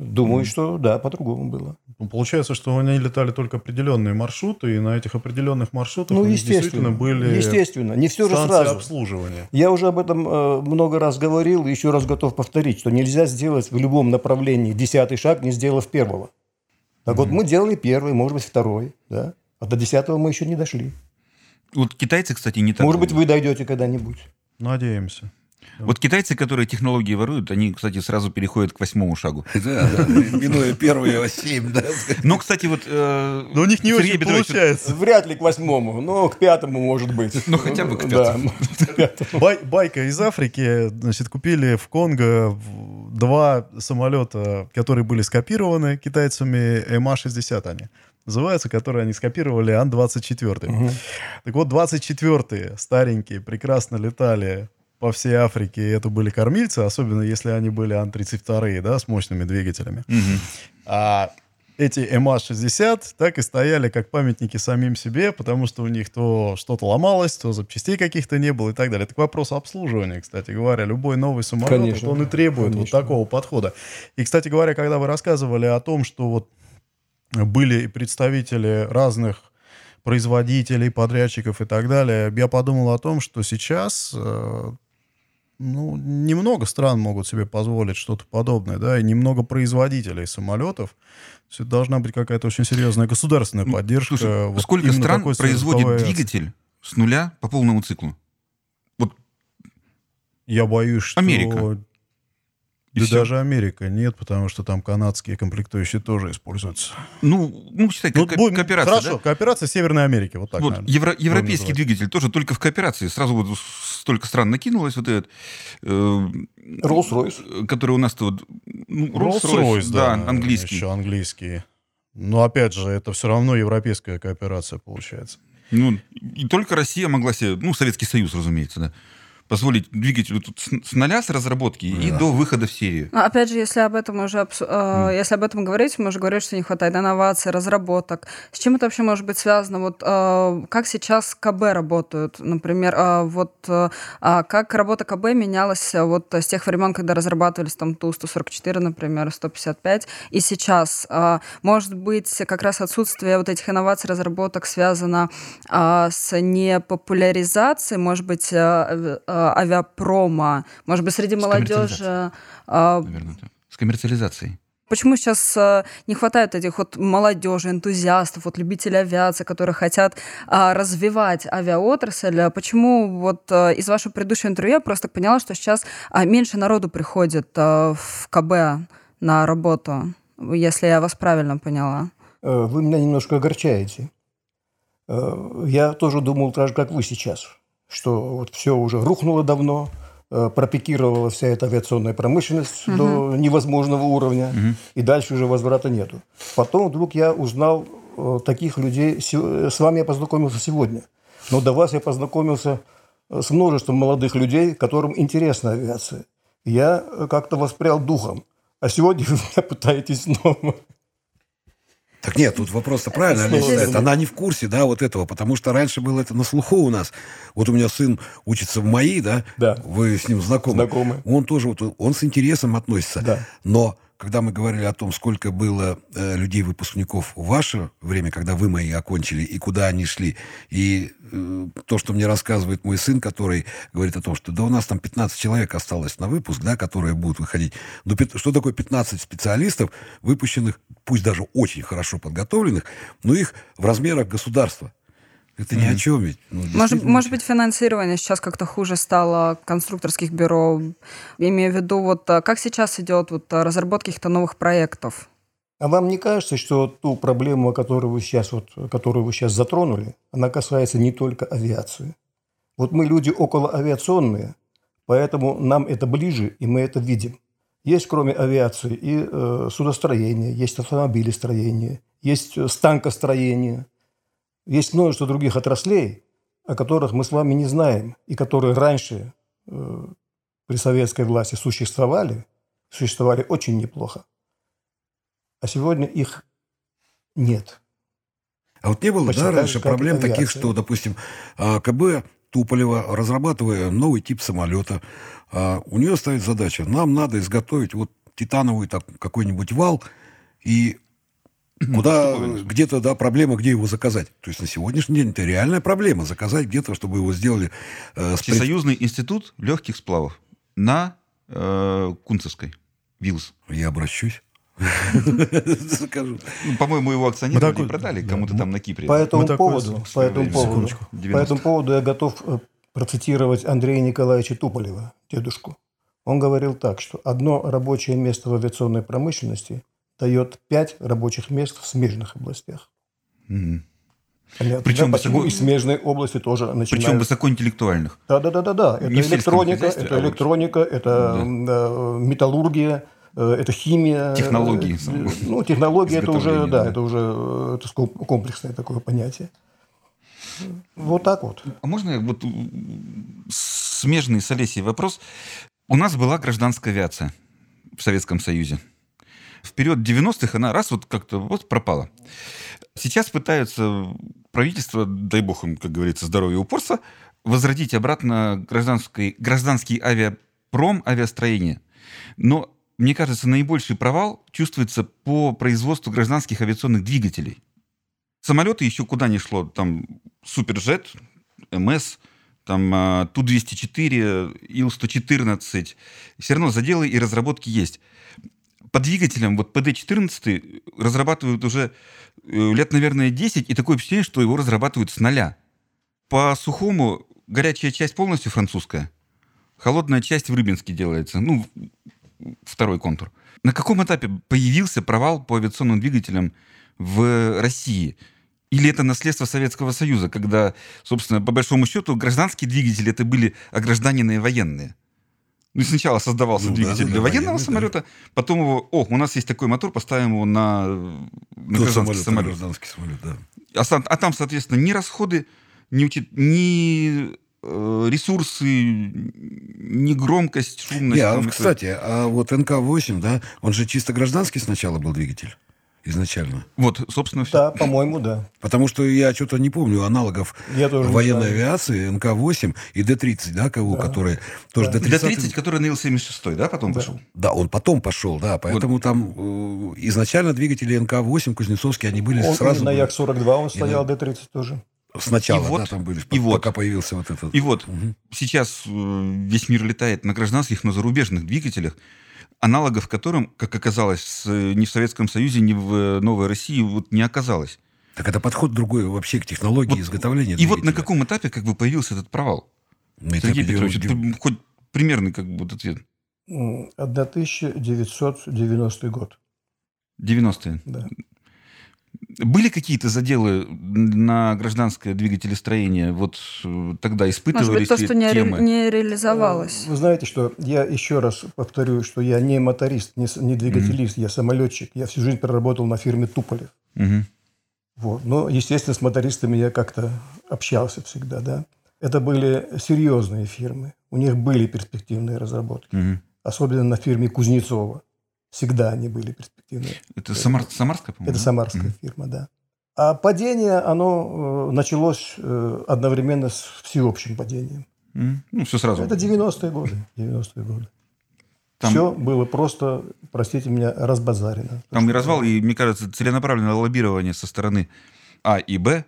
[SPEAKER 5] Думаю, что да, по-другому было.
[SPEAKER 4] Ну, получается, что они летали только определенные маршруты, и на этих определенных маршрутах
[SPEAKER 5] ну, действительно были
[SPEAKER 4] естественно,
[SPEAKER 5] не все же сразу.
[SPEAKER 4] обслуживания.
[SPEAKER 5] Я уже об этом э, много раз говорил, и еще раз готов повторить, что нельзя сделать в любом направлении десятый шаг, не сделав первого. Так mm-hmm. вот, мы делали первый, может быть, второй, да? а до десятого мы еще не дошли.
[SPEAKER 2] Вот китайцы, кстати, не так.
[SPEAKER 5] Может быть, вы дойдете когда-нибудь.
[SPEAKER 4] Надеемся.
[SPEAKER 2] Вот китайцы, которые технологии воруют, они, кстати, сразу переходят к восьмому шагу.
[SPEAKER 1] Да, да, минуя первые семь, да.
[SPEAKER 2] Но, кстати, вот... Э,
[SPEAKER 4] но у них не очень получается.
[SPEAKER 5] Вряд ли к восьмому, но к пятому, может быть.
[SPEAKER 2] Ну, хотя бы к пятому.
[SPEAKER 4] Байка из Африки, значит, купили в Конго два самолета, которые были скопированы китайцами, МА-60 они называются, которые они скопировали Ан-24. Угу. Так вот, 24-е, старенькие, прекрасно летали по всей Африке, и это были кормильцы, особенно если они были Ан-32, да, с мощными двигателями. Угу. А эти МА-60 так и стояли как памятники самим себе, потому что у них то что-то ломалось, то запчастей каких-то не было и так далее. Это вопрос обслуживания, кстати говоря. Любой новый самолет, Конечно. Вот он и требует Конечно. вот такого подхода. И, кстати говоря, когда вы рассказывали о том, что вот были представители разных производителей, подрядчиков и так далее, я подумал о том, что сейчас э, ну, немного стран могут себе позволить что-то подобное, да, и немного производителей самолетов. То есть это должна быть какая-то очень серьезная государственная ну, поддержка.
[SPEAKER 2] Слушай, вот сколько стран производит двигатель с нуля по полному циклу? Вот.
[SPEAKER 4] Я боюсь, что
[SPEAKER 2] Америка.
[SPEAKER 4] И да все. даже Америка нет, потому что там канадские комплектующие тоже используются.
[SPEAKER 2] Ну, ну считай, ну, ко- кооперация,
[SPEAKER 4] Хорошо,
[SPEAKER 2] да?
[SPEAKER 4] кооперация Северной Америки, вот так,
[SPEAKER 2] вот, евро- Европейский двигатель тоже только в кооперации. Сразу вот столько стран накинулось, вот этот... Э,
[SPEAKER 5] Rolls-Royce.
[SPEAKER 2] Который у нас-то вот...
[SPEAKER 4] Ну, Rolls-Royce, да, да,
[SPEAKER 2] английский.
[SPEAKER 4] Еще английский. Но опять же, это все равно европейская кооперация получается.
[SPEAKER 2] Ну, и только Россия могла себе... Ну, Советский Союз, разумеется, да позволить двигателю тут с, нуля, с разработки да. и до выхода в серию.
[SPEAKER 3] Но, опять же, если об этом уже э, mm. если об этом говорить, мы уже говорили, что не хватает инноваций, разработок. С чем это вообще может быть связано? Вот э, как сейчас КБ работают, например, э, вот э, а как работа КБ менялась э, вот с тех времен, когда разрабатывались там Ту-144, например, 155, и сейчас, э, может быть, как раз отсутствие вот этих инноваций, разработок связано э, с непопуляризацией, может быть, э, э, авиапрома, может быть, среди молодежи...
[SPEAKER 2] А, Наверное, так. С коммерциализацией.
[SPEAKER 3] Почему сейчас э, не хватает этих вот молодежи, энтузиастов, вот любителей авиации, которые хотят а, развивать авиаотрасль? Почему вот э, из вашего предыдущего интервью я просто поняла, что сейчас а, меньше народу приходит э, в КБ на работу, если я вас правильно поняла?
[SPEAKER 5] Вы меня немножко огорчаете. Я тоже думал так же, как вы сейчас что вот все уже рухнуло давно, э, пропикировала вся эта авиационная промышленность угу. до невозможного уровня, угу. и дальше уже возврата нету. Потом вдруг я узнал э, таких людей, с вами я познакомился сегодня, но до вас я познакомился э, с множеством молодых людей, которым интересна авиация. Я как-то воспрял духом, а сегодня вы меня пытаетесь снова
[SPEAKER 1] так нет, тут вопрос-то правильно Алиса ставит. Она не в курсе, да, вот этого, потому что раньше было это на слуху у нас. Вот у меня сын учится в МАИ, да?
[SPEAKER 5] Да.
[SPEAKER 1] Вы с ним знакомы.
[SPEAKER 5] Знакомы.
[SPEAKER 1] Он тоже, вот, он с интересом относится.
[SPEAKER 5] Да.
[SPEAKER 1] Но когда мы говорили о том, сколько было э, людей-выпускников в ваше время, когда вы мои окончили, и куда они шли, и э, то, что мне рассказывает мой сын, который говорит о том, что да у нас там 15 человек осталось на выпуск, да, которые будут выходить. Но что такое 15 специалистов, выпущенных, пусть даже очень хорошо подготовленных, но их в размерах государства? Это ни о чем ведь.
[SPEAKER 3] Ну, может, может быть, финансирование сейчас как-то хуже стало конструкторских бюро. Я имею в виду, вот а, как сейчас идет вот а, разработка каких-то новых проектов?
[SPEAKER 5] А вам не кажется, что ту проблему, которую вы сейчас, вот, которую вы сейчас затронули, она касается не только авиации? Вот мы люди около авиационные, поэтому нам это ближе, и мы это видим. Есть, кроме авиации, и э, судостроение, есть автомобилестроение, есть э, станкостроение – есть множество других отраслей, о которых мы с вами не знаем, и которые раньше э, при советской власти существовали, существовали очень неплохо. А сегодня их нет.
[SPEAKER 1] А вот не было, Почти да, раньше проблем авиация. таких, что, допустим, а, КБ Туполева, разрабатывая новый тип самолета, а, у нее стоит задача, нам надо изготовить вот титановый так, какой-нибудь вал, и Куда где-то, да, проблема, где его заказать. То есть на сегодняшний день это реальная проблема. Заказать где-то, чтобы его сделали...
[SPEAKER 2] Э, Всесоюзный институт легких сплавов на э, Кунцевской, ВИЛС.
[SPEAKER 1] Я обращусь.
[SPEAKER 2] Закажу. Ну, по-моему, его акционеры продали кому-то там на Кипре.
[SPEAKER 5] По этому поводу, по этому поводу, по этому поводу я готов э, процитировать Андрея Николаевича Туполева, дедушку. Он говорил так, что одно рабочее место в авиационной промышленности дает 5 рабочих мест в смежных областях.
[SPEAKER 2] Mm-hmm.
[SPEAKER 5] Понятно, Причем да? высоко... и смежные области тоже начинают...
[SPEAKER 2] Причем высокоинтеллектуальных.
[SPEAKER 5] Да, да, да, да, да. Это электроника, это а электроника, это да. металлургия, э, это химия.
[SPEAKER 2] Технологии.
[SPEAKER 5] Ну, технологии это уже, да, это уже э, это комплексное такое понятие. Вот так вот.
[SPEAKER 2] А можно вот смежный с Олесей вопрос? У нас была гражданская авиация в Советском Союзе в период 90-х она раз вот как-то вот пропала. Сейчас пытаются правительство, дай бог им, как говорится, здоровье и упорство, возродить обратно гражданский, гражданский авиапром, авиастроение. Но мне кажется, наибольший провал чувствуется по производству гражданских авиационных двигателей. Самолеты еще куда ни шло, там Суперджет, МС, там а, Ту-204, Ил-114, все равно заделы и разработки есть. По двигателям, вот ПД-14 разрабатывают уже э, лет, наверное, 10, и такое впечатление, что его разрабатывают с нуля. По сухому горячая часть полностью французская, холодная часть в Рыбинске делается, ну, второй контур. На каком этапе появился провал по авиационным двигателям в России? Или это наследство Советского Союза, когда, собственно, по большому счету, гражданские двигатели это были огражданенные военные? Ну, сначала создавался
[SPEAKER 1] Ну,
[SPEAKER 2] двигатель
[SPEAKER 1] да,
[SPEAKER 2] для военного
[SPEAKER 1] да.
[SPEAKER 2] самолета, потом его, о, у нас есть такой мотор, поставим его на, на
[SPEAKER 1] Тот
[SPEAKER 2] гражданский
[SPEAKER 1] самолет,
[SPEAKER 2] самолет.
[SPEAKER 1] гражданский самолет, да.
[SPEAKER 2] А, а там, соответственно, ни расходы, ни, учит, ни э, ресурсы, ни громкость, шумность.
[SPEAKER 1] Не, а, кстати, а вот НК-8, да, он же чисто гражданский сначала был двигатель изначально.
[SPEAKER 2] Вот, собственно, все.
[SPEAKER 5] Да, по-моему, да.
[SPEAKER 1] Потому что я что-то не помню аналогов
[SPEAKER 5] Я тоже
[SPEAKER 1] военной авиации, НК-8 и Д-30, да, кого,
[SPEAKER 5] Да.
[SPEAKER 1] которые тоже
[SPEAKER 5] Да.
[SPEAKER 1] Д-30.
[SPEAKER 2] Д-30, который на Ил-76, да, потом пошел?
[SPEAKER 1] Да, он потом пошел, да, поэтому там э, изначально двигатели НК-8 Кузнецовские, они были
[SPEAKER 5] Он
[SPEAKER 1] сразу...
[SPEAKER 5] на
[SPEAKER 1] были-
[SPEAKER 5] Як-42 он
[SPEAKER 1] И
[SPEAKER 5] стоял,
[SPEAKER 1] на-
[SPEAKER 5] Д-30 тоже.
[SPEAKER 1] Сначала,
[SPEAKER 2] И вот-
[SPEAKER 1] да, там были,
[SPEAKER 2] и вот.
[SPEAKER 1] пока появился вот этот...
[SPEAKER 2] И вот,
[SPEAKER 1] Мгм.
[SPEAKER 2] сейчас э, весь мир летает на гражданских, но зарубежных двигателях, аналогов которым, как оказалось, с- ни в Советском Союзе, ни в э, Новой России вот не оказалось.
[SPEAKER 1] Так это подход другой вообще к технологии
[SPEAKER 2] Вот-
[SPEAKER 1] изготовления
[SPEAKER 2] И вот на каком этапе как бы появился этот провал?
[SPEAKER 1] На
[SPEAKER 2] Сергей Петрович, это хоть примерный как бы вот ответ.
[SPEAKER 5] М, 1990 год.
[SPEAKER 2] 90-е.
[SPEAKER 5] Да.
[SPEAKER 2] Были какие-то заделы на гражданское двигателестроение? Вот э, тогда
[SPEAKER 3] Может
[SPEAKER 2] испытывались
[SPEAKER 3] быть, то, что не, ре-
[SPEAKER 2] темы?
[SPEAKER 3] не реализовалось.
[SPEAKER 5] Вы знаете, что я еще раз повторю, что я не моторист, не, не двигателист, я самолетчик. Я всю жизнь проработал на фирме Туполев.
[SPEAKER 2] Мгм.
[SPEAKER 5] Вот. Но, естественно, с мотористами я как-то общался всегда, да. Это были серьезные фирмы. У них были перспективные разработки.
[SPEAKER 2] Мгм.
[SPEAKER 5] Особенно на фирме Кузнецова. Всегда они были перспективные.
[SPEAKER 2] Это Самар- Самарская, по-моему?
[SPEAKER 5] Это
[SPEAKER 2] да?
[SPEAKER 5] самарская
[SPEAKER 2] Мгм.
[SPEAKER 5] фирма, да. А падение, оно э, началось э, одновременно с всеобщим падением.
[SPEAKER 2] Мгм. Ну, все сразу.
[SPEAKER 5] Это 90-е годы. 90-е годы.
[SPEAKER 2] Там-
[SPEAKER 5] Все было просто, простите меня, разбазарено.
[SPEAKER 2] Там и развал, и, мне кажется, целенаправленное лоббирование со стороны А и Б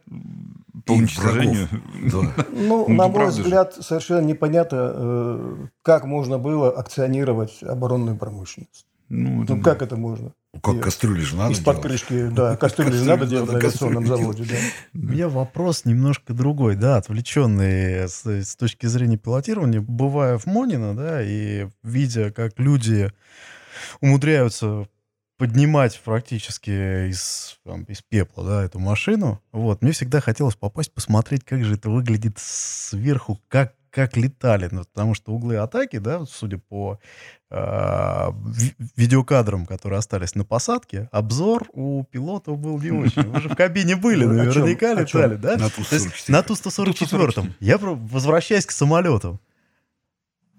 [SPEAKER 2] по
[SPEAKER 1] И
[SPEAKER 2] уничтожению.
[SPEAKER 1] Да.
[SPEAKER 5] Ну,
[SPEAKER 2] Ну,
[SPEAKER 5] на мой
[SPEAKER 2] правда же.
[SPEAKER 5] взгляд, совершенно непонятно, э, как можно было акционировать оборонную промышленность.
[SPEAKER 2] Ну, это
[SPEAKER 5] Ну, как это можно?
[SPEAKER 1] Ну, Как
[SPEAKER 5] И-
[SPEAKER 1] кастрюли же надо
[SPEAKER 5] Из-под крышки, да, кастрюли же надо делать на авиационном заводе, да.
[SPEAKER 4] У меня вопрос немножко другой, да, отвлеченный с, с точки зрения пилотирования. Бывая в Монино, да, и видя, как люди умудряются поднимать практически из, там, из пепла, да, эту машину, вот, мне всегда хотелось попасть, посмотреть, как же это выглядит сверху, как, как летали, ну, потому что углы атаки, да, судя по а, ви- видеокадрам, которые остались на посадке, обзор у пилотов был не очень. Вы же в кабине были, наверняка летали, да?
[SPEAKER 1] На
[SPEAKER 4] То есть
[SPEAKER 1] Ту-144.
[SPEAKER 4] на Ту-144. Я возвращаясь к самолетам.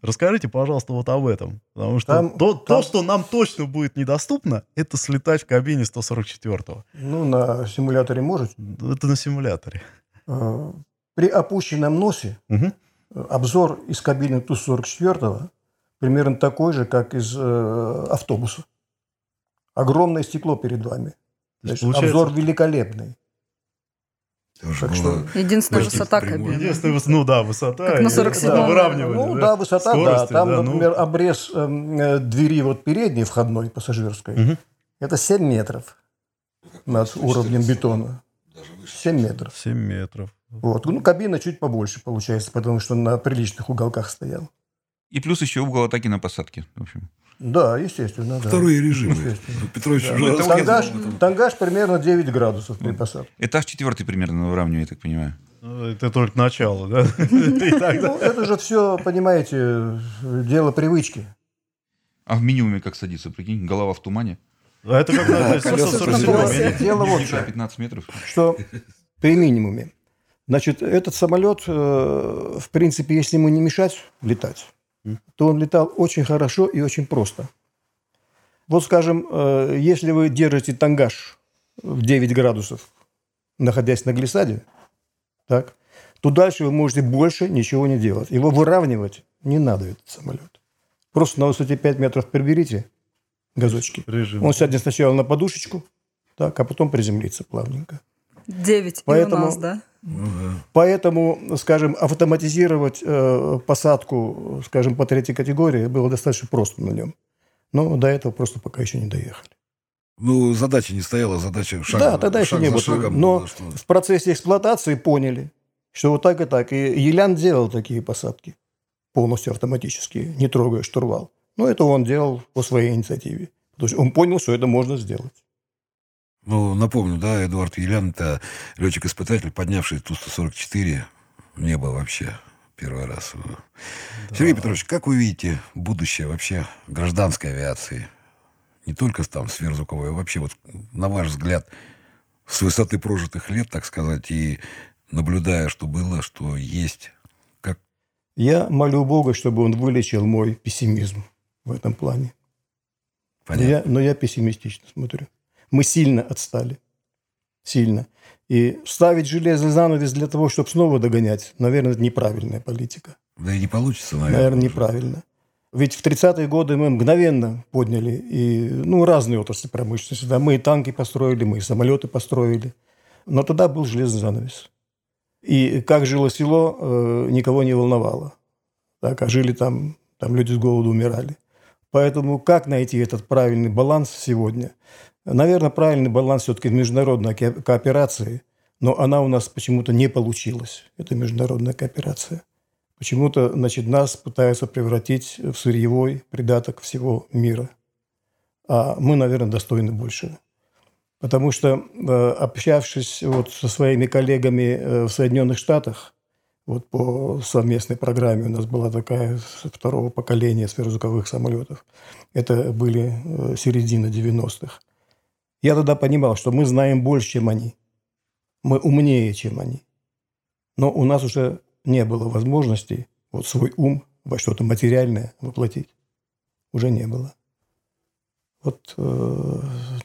[SPEAKER 4] Расскажите, пожалуйста, вот об этом. Потому что
[SPEAKER 5] Там-
[SPEAKER 4] то, то,
[SPEAKER 5] там-
[SPEAKER 4] что нам точно будет недоступно, это слетать в кабине 144-го.
[SPEAKER 5] Ну, на симуляторе можете.
[SPEAKER 4] Это на симуляторе.
[SPEAKER 5] Э, При опущенном носе
[SPEAKER 4] Мгм.
[SPEAKER 5] Обзор из кабины Ту-44 примерно такой же, как из э, автобуса. Огромное стекло перед вами. Значит,
[SPEAKER 4] получается-
[SPEAKER 5] обзор великолепный. Так
[SPEAKER 1] было-
[SPEAKER 3] Единственная
[SPEAKER 1] Почти
[SPEAKER 3] высота кабины.
[SPEAKER 4] Единственная, выс- ну да, высота.
[SPEAKER 3] Как на
[SPEAKER 4] и-
[SPEAKER 3] 47-м.
[SPEAKER 4] да, выравнивание,
[SPEAKER 5] Ну да, высота,
[SPEAKER 4] Скорости,
[SPEAKER 5] да. Там,
[SPEAKER 4] да, ну.
[SPEAKER 5] например, обрез эм, э, двери вот передней входной пассажирской.
[SPEAKER 4] Мгм.
[SPEAKER 5] Это 7 метров над уровнем бетона. 7 метров.
[SPEAKER 4] 7 метров.
[SPEAKER 5] Вот. Ну, кабина чуть побольше получается, потому что на приличных уголках стоял.
[SPEAKER 2] И плюс еще угол атаки на посадке. В общем.
[SPEAKER 5] Да, естественно, да.
[SPEAKER 1] Вторые режимы.
[SPEAKER 5] Естественно.
[SPEAKER 1] Петрович
[SPEAKER 5] Да.
[SPEAKER 1] уже
[SPEAKER 2] Ну,
[SPEAKER 5] Тангаж, тангаж примерно 9 градусов при посадке.
[SPEAKER 2] Этаж четвертый примерно выравниваю, я так понимаю.
[SPEAKER 4] Ну, Это только начало, да?
[SPEAKER 5] Ну, это же все, понимаете, дело привычки.
[SPEAKER 2] А в минимуме как садится, прикинь? Голова в тумане.
[SPEAKER 4] А это как на
[SPEAKER 1] колеса
[SPEAKER 4] 147
[SPEAKER 5] Дело, дело вот в
[SPEAKER 2] Ниже
[SPEAKER 5] чем.
[SPEAKER 2] 15 метров.
[SPEAKER 5] что при минимуме. Значит, этот самолет, э, в принципе, если ему не мешать летать, то он летал очень хорошо и очень просто. Вот, скажем, э, если вы держите тангаж в 9 градусов, находясь на глиссаде, так, то дальше вы можете больше ничего не делать. Его выравнивать не надо, этот самолет. Просто на высоте 5 метров приберите, газочки.
[SPEAKER 4] Режим.
[SPEAKER 5] Он сядет сначала на подушечку, так, а потом приземлится плавненько.
[SPEAKER 3] Девять
[SPEAKER 5] Поэтому-
[SPEAKER 3] и у нас, да?
[SPEAKER 1] Да.
[SPEAKER 5] Поэтому, скажем, автоматизировать э, посадку, скажем, по третьей категории было достаточно просто на нем. Но до этого просто пока еще не доехали.
[SPEAKER 1] Ну, задача не стояла, задача шаг,
[SPEAKER 5] да, тогда еще
[SPEAKER 1] шаг
[SPEAKER 5] не
[SPEAKER 1] за
[SPEAKER 5] было.
[SPEAKER 1] шагом
[SPEAKER 5] Но
[SPEAKER 1] было, что-
[SPEAKER 5] в процессе эксплуатации поняли, что вот так и так. И Елян делал такие посадки полностью автоматические, не трогая штурвал. Но это он делал по своей инициативе. Потому что он понял, что это можно сделать.
[SPEAKER 1] Ну, напомню, да, Эдуард Елян – это летчик-испытатель, поднявший Ту-144 в небо вообще первый раз. Сергей Петрович, как вы видите будущее вообще гражданской авиации? Не только там сверхзвуковой, а вообще вот на ваш взгляд с высоты прожитых лет, так сказать, и наблюдая, что было, что есть, как
[SPEAKER 5] Я молю Бога, чтобы он вылечил мой пессимизм в этом плане. Но
[SPEAKER 1] понятно.
[SPEAKER 5] я, но я пессимистично смотрю. Мы сильно отстали. Сильно. И ставить железный занавес для того, чтобы снова догонять, наверное, это неправильная политика.
[SPEAKER 1] Да и не получится, наверное.
[SPEAKER 5] Наверное, неправильно. Ведь в 30-е годы мы мгновенно подняли и, ну, разные отрасли промышленности. Да, мы и танки построили, мы и самолеты построили. Но тогда был железный занавес. И как жило село, э, никого не волновало. Так, а жили там, там люди с голоду умирали. Поэтому как найти этот правильный баланс сегодня? Наверное, правильный баланс все-таки в международной ко- кооперации, но она у нас почему-то не получилась, эта международная кооперация. Почему-то, значит, нас пытаются превратить в сырьевой придаток всего мира. А мы, наверное, достойны большего. Потому что, э, общавшись вот со своими коллегами э, в Соединенных Штатах, вот по совместной программе у нас была такая второго поколения сверхзвуковых самолетов. Это были э, середина 90-х. Я тогда понимал, что мы знаем больше, чем они. Мы умнее, чем они. Но у нас уже не было возможности вот свой ум во что-то материальное воплотить. Уже не было. Вот э,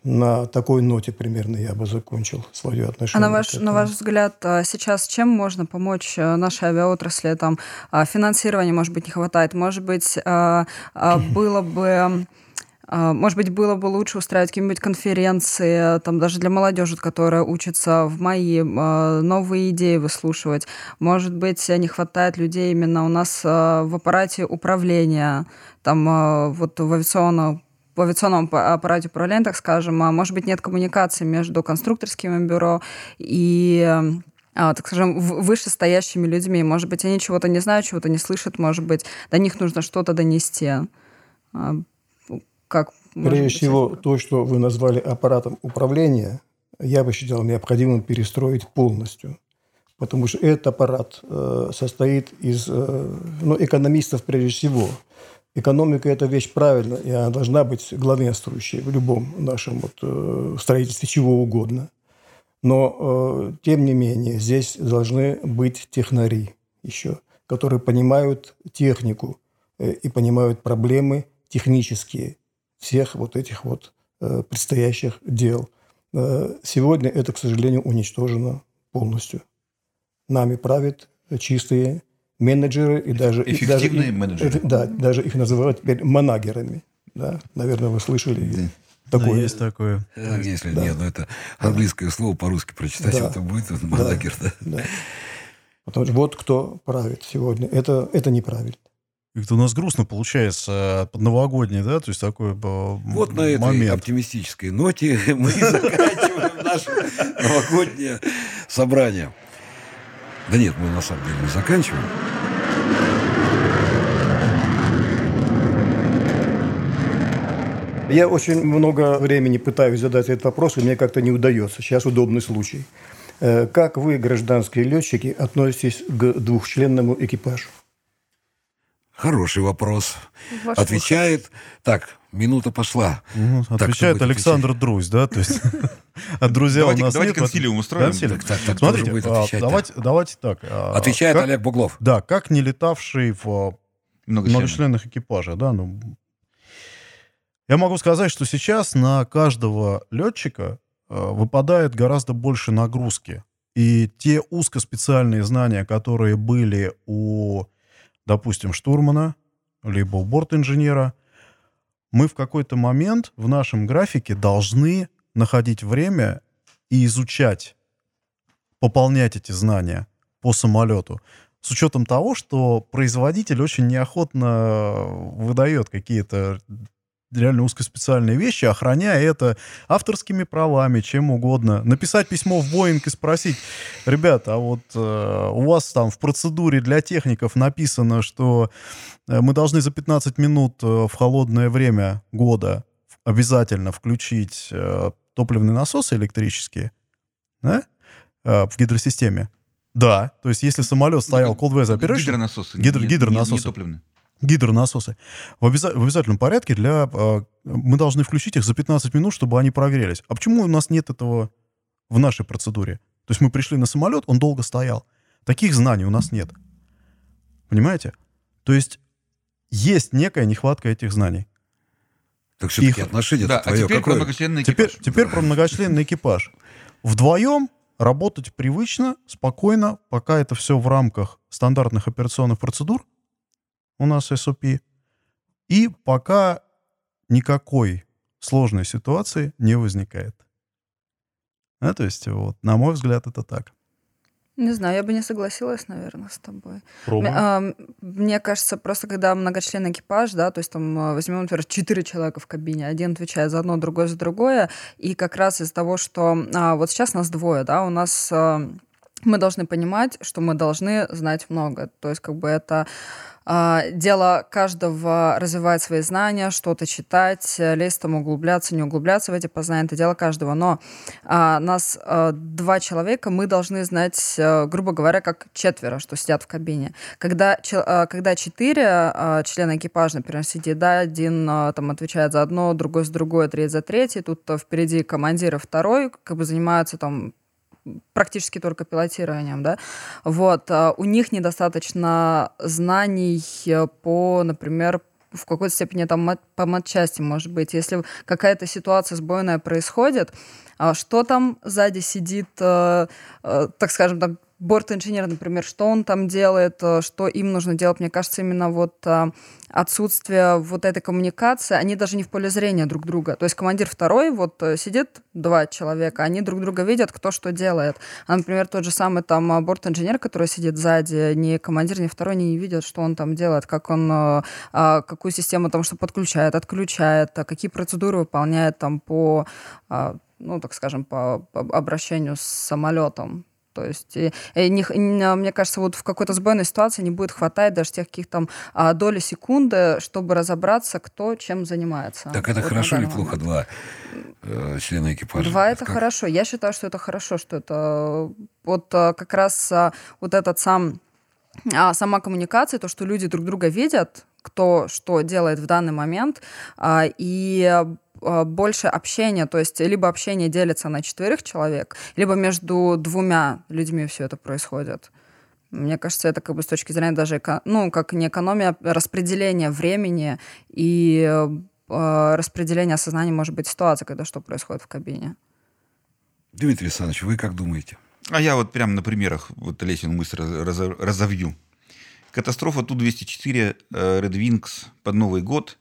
[SPEAKER 5] на такой ноте примерно я бы закончил свое
[SPEAKER 3] А
[SPEAKER 5] отношение.
[SPEAKER 3] на ваш, на ваш взгляд, а, сейчас чем можно помочь а, нашей авиаотрасли? Там а, финансирования, может быть, не хватает. Может быть, а, а, было бы... а, Может быть, было бы лучше устраивать какие-нибудь конференции, там даже для молодежи, которая учится в МАИ, а, новые идеи выслушивать. Может быть, не хватает людей именно у нас а, в аппарате управления, там вот в авиационном в авиационном аппа- аппарате управления, так скажем, а может быть, нет коммуникации между конструкторским бюро и так скажем, вышестоящими людьми. Может быть, они чего-то не знают, чего-то не слышат, может быть, до них нужно что-то донести. Как?
[SPEAKER 5] Прежде всего,
[SPEAKER 3] это-
[SPEAKER 5] то, что вы назвали аппаратом управления, я бы считал необходимым перестроить полностью. Потому что этот аппарат э, состоит из э, ну, экономистов прежде всего. Экономика – это вещь правильная, и она должна быть главенствующей в любом нашем вот, э, строительстве чего угодно. Но, э, тем не менее, здесь должны быть технари еще, которые понимают технику э, и понимают проблемы технические всех вот этих вот э, предстоящих дел. Э, сегодня это, к сожалению, уничтожено полностью. Нами правят чистые менеджеры и даже... и даже
[SPEAKER 2] Эффективные
[SPEAKER 5] и-
[SPEAKER 2] менеджеры.
[SPEAKER 5] э, Да, даже их называют теперь манагерами. Да, наверное, вы слышали
[SPEAKER 4] Да,
[SPEAKER 5] такое.
[SPEAKER 4] есть такое.
[SPEAKER 1] Э, Если нет, ну это английское слово по-русски прочитать,
[SPEAKER 5] Да.
[SPEAKER 1] это будет манагер, да.
[SPEAKER 5] Да. Потому что вот кто правит сегодня. Это, это неправильно.
[SPEAKER 4] Как-то у нас грустно получается под новогодний, да, то есть такой э,
[SPEAKER 1] Вот на этой
[SPEAKER 4] момент.
[SPEAKER 1] оптимистической ноте мы заканчиваем наше новогоднее собрание. Да нет, мы на самом деле не заканчиваем.
[SPEAKER 5] Я очень много времени пытаюсь задать этот вопрос, и мне как-то не удается. Сейчас удобный случай. Э, Как вы, гражданские летчики, относитесь к двухчленному экипажу?
[SPEAKER 1] Хороший вопрос.
[SPEAKER 3] Ваш
[SPEAKER 1] Отвечает. Так, минута пошла.
[SPEAKER 4] Ну, отвечает
[SPEAKER 1] будет
[SPEAKER 4] Александр Друзь, да, то есть от друзья у
[SPEAKER 2] Давайте-
[SPEAKER 4] нас
[SPEAKER 2] давайте
[SPEAKER 4] нет,
[SPEAKER 2] консилиум устроим.
[SPEAKER 4] Консилиум.
[SPEAKER 1] Так, так, так,
[SPEAKER 4] Смотрите,
[SPEAKER 1] будет
[SPEAKER 4] а,
[SPEAKER 1] отвечать-то?
[SPEAKER 4] давайте, давайте так. а,
[SPEAKER 1] Отвечает
[SPEAKER 4] как-
[SPEAKER 1] Олег Буглов.
[SPEAKER 4] Да, как не летавший в
[SPEAKER 2] Много
[SPEAKER 4] многочленных экипажах, да, ну... Я могу сказать, что сейчас на каждого летчика э, выпадает гораздо больше нагрузки. И те узкоспециальные знания, которые были у, допустим, штурмана, либо борт-инженера, мы в какой-то момент в нашем графике должны находить время и изучать, пополнять эти знания по самолету. С учетом того, что производитель очень неохотно выдает какие-то реально узкоспециальные вещи, охраняя это авторскими правами, чем угодно. Написать письмо в Боинг и спросить, ребята, а вот э, у вас там в процедуре для техников написано, что э, мы должны за 15 минут э, в холодное время года обязательно включить э, топливные насосы электрические да? э, в гидросистеме. Да, то есть если самолет стоял cold weather operation...
[SPEAKER 2] Гидронасосы. Не-
[SPEAKER 4] гидронасосы.
[SPEAKER 2] Не, не топливные.
[SPEAKER 4] Гидронасосы. В, обяза- в обязательном порядке для... э, мы должны включить их за 15 минут, чтобы они прогрелись. А почему у нас нет этого в нашей процедуре? То есть мы пришли на самолет, он долго стоял. Таких знаний у нас нет. Понимаете? То есть есть некая нехватка этих знаний.
[SPEAKER 1] Так все-таки
[SPEAKER 4] Их-
[SPEAKER 1] отношение
[SPEAKER 2] Да, а
[SPEAKER 1] твое
[SPEAKER 2] теперь про
[SPEAKER 1] какое?
[SPEAKER 2] многочленный
[SPEAKER 4] Теперь,
[SPEAKER 2] экипаж.
[SPEAKER 4] теперь про многочленный экипаж. Вдвоем работать привычно, спокойно, пока это все в рамках стандартных операционных процедур, у нас SOP, и пока никакой сложной ситуации не возникает. Да, то есть, вот, на мой взгляд, это так.
[SPEAKER 3] Не знаю, я бы не согласилась, наверное, с тобой. А, Мне кажется, просто когда многочленный экипаж, да, то есть там а, возьмем, например, четыре человека в кабине, один отвечает за одно, другой за другое, и как раз из-за того, что а, вот сейчас нас двое, да, у нас мы должны понимать, что мы должны знать много. То есть как бы это а, дело каждого развивать свои знания, что-то читать, э, лезть там, углубляться, не углубляться в эти познания, это дело каждого. Но а, нас а, два человека, мы должны знать, а, грубо говоря, как четверо, что сидят в кабине. Когда, че- а, когда четыре а, члена экипажа, например, сидит, да, один а, там отвечает за одно, другой за другое, третий за третий, тут а, впереди командир и второй, как бы занимаются там практически только пилотированием, да, вот, а, у них недостаточно знаний э, по, например, в какой-то степени там по матчасти, может быть, если какая-то ситуация сбойная происходит, а, что там сзади сидит, э, э, так скажем, там борт-инженер, например, что он там делает, э, что им нужно делать, мне кажется, именно вот а, отсутствие вот этой коммуникации, они даже не в поле зрения друг друга. То есть командир второй, вот э, сидит два человека, они друг друга видят, кто что делает. А, например, тот же самый там борт-инженер, который сидит сзади, ни командир, ни второй не видят, что он там делает, как он, э, а, какую систему там что подключает, отключает, какие процедуры выполняет там по, ну, так скажем, по, по обращению с самолетом. То есть, и, и не х- не- мне кажется, вот в какой-то сбойной ситуации не будет хватать даже тех каких там а, доли секунды, чтобы разобраться, кто чем занимается.
[SPEAKER 1] Так это
[SPEAKER 3] Вот
[SPEAKER 1] хорошо или плохо, два э, члена экипажа?
[SPEAKER 3] Два это
[SPEAKER 1] Как?
[SPEAKER 3] хорошо. Я считаю, что это хорошо, что это вот а, как раз а, вот этот сам а, сама коммуникация, то, что люди друг друга видят, кто что делает в данный момент, а, и а, больше общения, то есть либо общение делится на четверых человек, либо между двумя людьми все это происходит. Мне кажется, это как бы с точки зрения даже, ну, как не экономия, а распределения времени и э, распределения осознания, может быть, ситуации, когда что происходит в кабине.
[SPEAKER 1] Дмитрий Александрович, вы как думаете?
[SPEAKER 2] А я вот прямо на примерах вот Лесину мысль раз- разо- разовью. Катастрофа Ту-204 э, Red Wings под Новый год.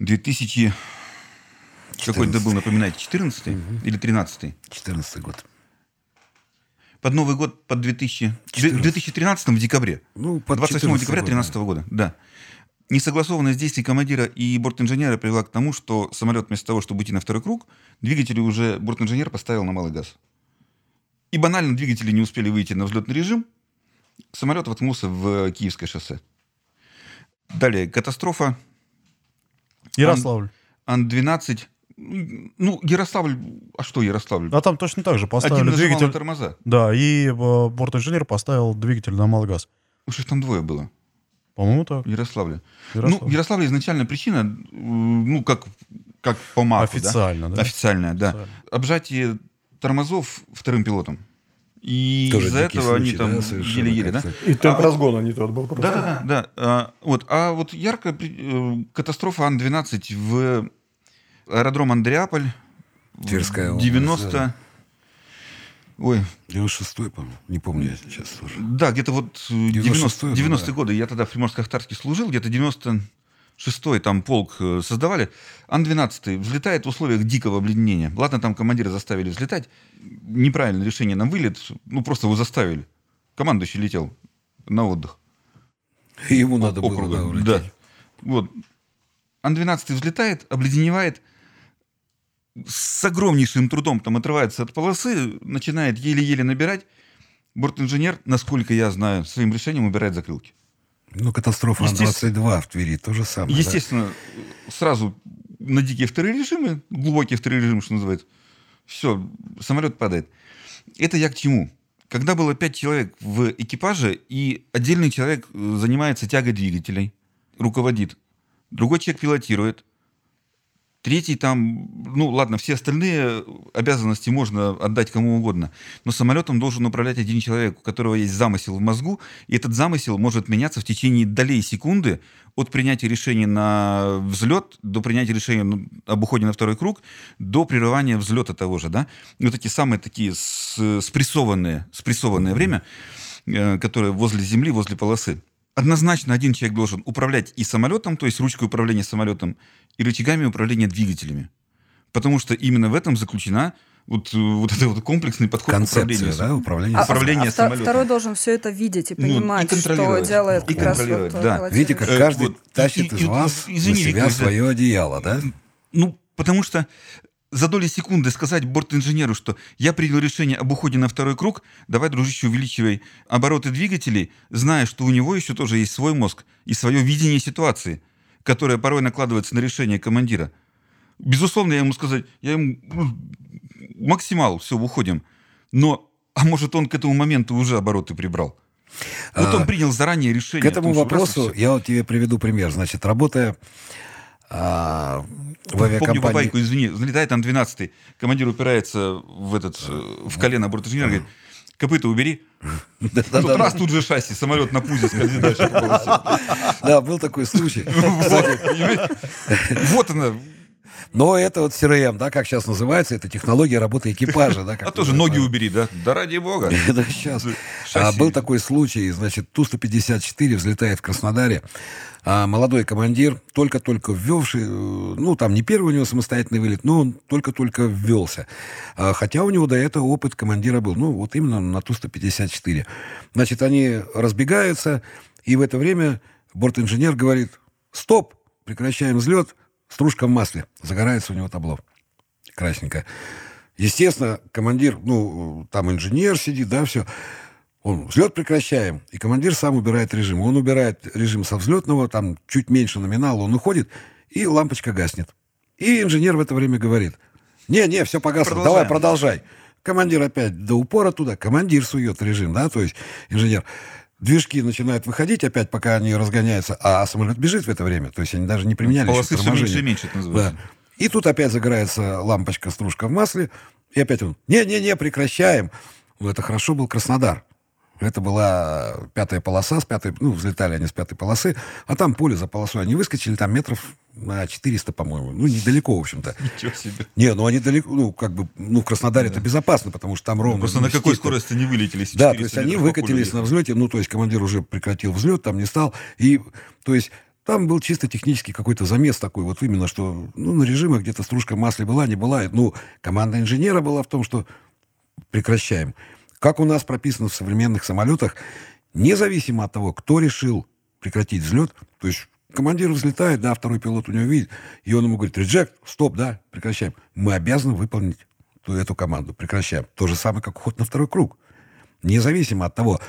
[SPEAKER 2] 2000... Какой это был, напоминайте, 14 или 13
[SPEAKER 1] 14 год.
[SPEAKER 2] Под Новый год, под 2000... В
[SPEAKER 1] 14.
[SPEAKER 2] 2013 в декабре.
[SPEAKER 1] Ну, под
[SPEAKER 2] 28
[SPEAKER 1] 14
[SPEAKER 2] декабря
[SPEAKER 1] год,
[SPEAKER 2] 2013 года, да. Несогласованность действий командира и бортинженера привела к тому, что самолет вместо того, чтобы идти на второй круг, двигатели уже бортинженер поставил на малый газ. И банально двигатели не успели выйти на взлетный режим, самолет воткнулся в Киевское шоссе. Далее, катастрофа
[SPEAKER 4] Ярославль.
[SPEAKER 2] Ан-12. Ну, Ярославль... А что Ярославль?
[SPEAKER 4] А там точно так же
[SPEAKER 2] Один
[SPEAKER 4] поставили
[SPEAKER 2] нажимал на
[SPEAKER 4] двигатель.
[SPEAKER 2] тормоза.
[SPEAKER 4] Да, и э, борт-инженер поставил двигатель на малый газ.
[SPEAKER 2] Уж их там двое было
[SPEAKER 4] По-моему, так.
[SPEAKER 2] в Ярославле.
[SPEAKER 4] Ярославль.
[SPEAKER 2] Ну, в Ярославле изначально причина, э, ну, как, как по маку, да?
[SPEAKER 4] Официально, да?
[SPEAKER 2] Официальная, да.
[SPEAKER 4] Официально.
[SPEAKER 2] Обжатие тормозов вторым пилотом. И
[SPEAKER 1] Тоже
[SPEAKER 2] из-за этого они
[SPEAKER 1] случай,
[SPEAKER 2] там
[SPEAKER 1] да,
[SPEAKER 2] еле-еле, да?
[SPEAKER 5] И темп
[SPEAKER 2] А-
[SPEAKER 5] разгона не тот был. просто.
[SPEAKER 2] Да, да, да, да. А, вот, а вот яркая при- э, катастрофа Ан-12 в аэродром Андреаполь.
[SPEAKER 1] Тверская область,
[SPEAKER 2] 90...
[SPEAKER 1] да.
[SPEAKER 2] Ой,
[SPEAKER 1] 96-й, по-моему. Не помню я сейчас тоже.
[SPEAKER 2] да, где-то вот э,
[SPEAKER 1] 96-й
[SPEAKER 2] 90,
[SPEAKER 1] был,
[SPEAKER 2] 90
[SPEAKER 1] да.
[SPEAKER 2] годы. Я тогда в Приморско-Ахтарске служил, где-то 90... шестой там полк э, создавали, Ан-12 взлетает в условиях дикого обледенения. Ладно, там командира заставили взлетать. Неправильное решение на вылет. Ну, просто его заставили. Командующий летел на отдых.
[SPEAKER 1] Ему надо было
[SPEAKER 2] округа.
[SPEAKER 1] да, улететь.
[SPEAKER 2] Да. Вот. Ан-12 взлетает, обледеневает, с огромнейшим трудом там отрывается от полосы, начинает еле-еле набирать. Бортинженер, насколько я знаю, своим решением убирает закрылки.
[SPEAKER 1] Ну, катастрофа
[SPEAKER 2] Естественно.
[SPEAKER 1] Ан-22 в Твери, то же самое. да.
[SPEAKER 2] Естественно, сразу на дикие вторые режимы, глубокие вторые режимы, что называется, все, самолет падает. Это я к чему? Когда было пять человек в экипаже, и отдельный человек э, занимается тягой двигателей, руководит, другой человек пилотирует, третий там, ну ладно, все остальные обязанности можно отдать кому угодно, но самолетом должен управлять один человек, у которого есть замысел в мозгу, и этот замысел может меняться в течение долей секунды от принятия решения на взлет до принятия решения об уходе на второй круг до прерывания взлета того же, да. И вот эти самые такие спрессованные, спрессованное время, э, которое возле земли, возле полосы. Однозначно один человек должен управлять и самолетом, то есть ручкой управления самолетом, и рычагами управления двигателями. Потому что именно в этом заключена вот, э, вот этот вот комплексный подход к
[SPEAKER 1] Концепция,
[SPEAKER 2] управлению.
[SPEAKER 1] да, управление.
[SPEAKER 3] А-
[SPEAKER 2] Управление
[SPEAKER 3] а вто-
[SPEAKER 2] самолетом.
[SPEAKER 3] Второй должен все это видеть и
[SPEAKER 2] Ну, и
[SPEAKER 3] понимать, что делает
[SPEAKER 2] И
[SPEAKER 3] как раз
[SPEAKER 2] контролировать,
[SPEAKER 3] вот,
[SPEAKER 2] да.
[SPEAKER 3] пилотирующий.
[SPEAKER 1] Видите, как
[SPEAKER 2] Э,
[SPEAKER 1] каждый
[SPEAKER 2] вот.
[SPEAKER 1] тащит
[SPEAKER 2] И-
[SPEAKER 1] из
[SPEAKER 2] и-
[SPEAKER 1] вас
[SPEAKER 2] извини,
[SPEAKER 1] на себя
[SPEAKER 2] Виктор,
[SPEAKER 1] свое одеяло, да?
[SPEAKER 2] Ну, потому что за доли секунды сказать бортинженеру, что я принял решение об уходе на второй круг, давай, дружище, увеличивай обороты двигателей, зная, что у него еще тоже есть свой мозг и свое видение ситуации, которое порой накладывается на решение командира. Безусловно, я ему сказать, я ему ну, максимал, все, уходим. Но, а может, он к этому моменту уже обороты прибрал? Вот
[SPEAKER 1] А,
[SPEAKER 2] он принял заранее решение.
[SPEAKER 1] К этому
[SPEAKER 2] том,
[SPEAKER 1] вопросу я вот тебе приведу пример. Значит, работая а, в
[SPEAKER 2] Помню
[SPEAKER 1] авиакомпании...
[SPEAKER 2] бабайку, извини, залетает там 12-й, командир упирается в этот, э, в колено бортинженера, говорит, копыта убери. Тут раз тут же шасси, самолет на пузе скользит дальше.
[SPEAKER 1] Да, был такой случай.
[SPEAKER 2] Вот она.
[SPEAKER 1] Но это вот CRM, да, как сейчас называется, это технология работы экипажа. Да,
[SPEAKER 2] А тоже ноги убери, да? Да ради бога.
[SPEAKER 1] Да, сейчас. А, был такой случай, значит, Ту-154 взлетает в Краснодаре, а молодой командир, только-только ввелший, э, ну, там не первый у него самостоятельный вылет, но он только-только ввелся. А, Хотя у него до этого опыт командира был, ну, вот именно на Ту-154. Значит, они разбегаются, и в это время бортинженер говорит, стоп, прекращаем взлет, стружка в масле. Загорается у него табло красненькое. Естественно, командир, ну, там инженер сидит, да, все. Он, взлет прекращаем. И командир сам убирает режим. Он убирает режим со взлетного, там чуть меньше номинала, он уходит, и лампочка гаснет. И инженер в это время говорит, не-не, все погасло,
[SPEAKER 2] Продолжаем.
[SPEAKER 1] давай, продолжай. Командир опять до упора туда, командир сует режим, да, то есть инженер. Движки начинают выходить опять, пока они разгоняются, а самолет бежит в это время. То есть они даже не применяли
[SPEAKER 2] Полосы все меньше и меньше, это называется.
[SPEAKER 1] Да. И тут опять загорается лампочка, стружка в масле. И опять он, не-не-не, прекращаем. Ну, это хорошо был Краснодар. Это была пятая полоса, с пятой, ну, взлетали они с пятой полосы, а там поле за полосой. Они выскочили там метров на 400, по-моему. Ну, недалеко, в общем-то.
[SPEAKER 2] Ничего себе.
[SPEAKER 1] Не, ну они далеко, ну, как бы, ну, в Краснодаре это безопасно, потому что там ровно.
[SPEAKER 2] Просто на какой скорости они вылетели? если
[SPEAKER 1] Да, то
[SPEAKER 2] 400
[SPEAKER 1] есть они выкатились на взлете, ну, то есть командир уже прекратил взлет, там не стал. И, то есть, там был чисто технический какой-то замес такой, вот именно, что, ну, на режимах где-то стружка в масле была, не была. Ну, команда инженера была в том, что прекращаем. Как у нас прописано в современных самолетах, независимо от того, кто решил прекратить взлет, то есть командир взлетает, да, второй пилот у него видит, и он ему говорит, реджект, стоп, да, прекращаем. Мы обязаны выполнить ту, эту команду, прекращаем. То же самое, как уход на второй круг. Независимо от того,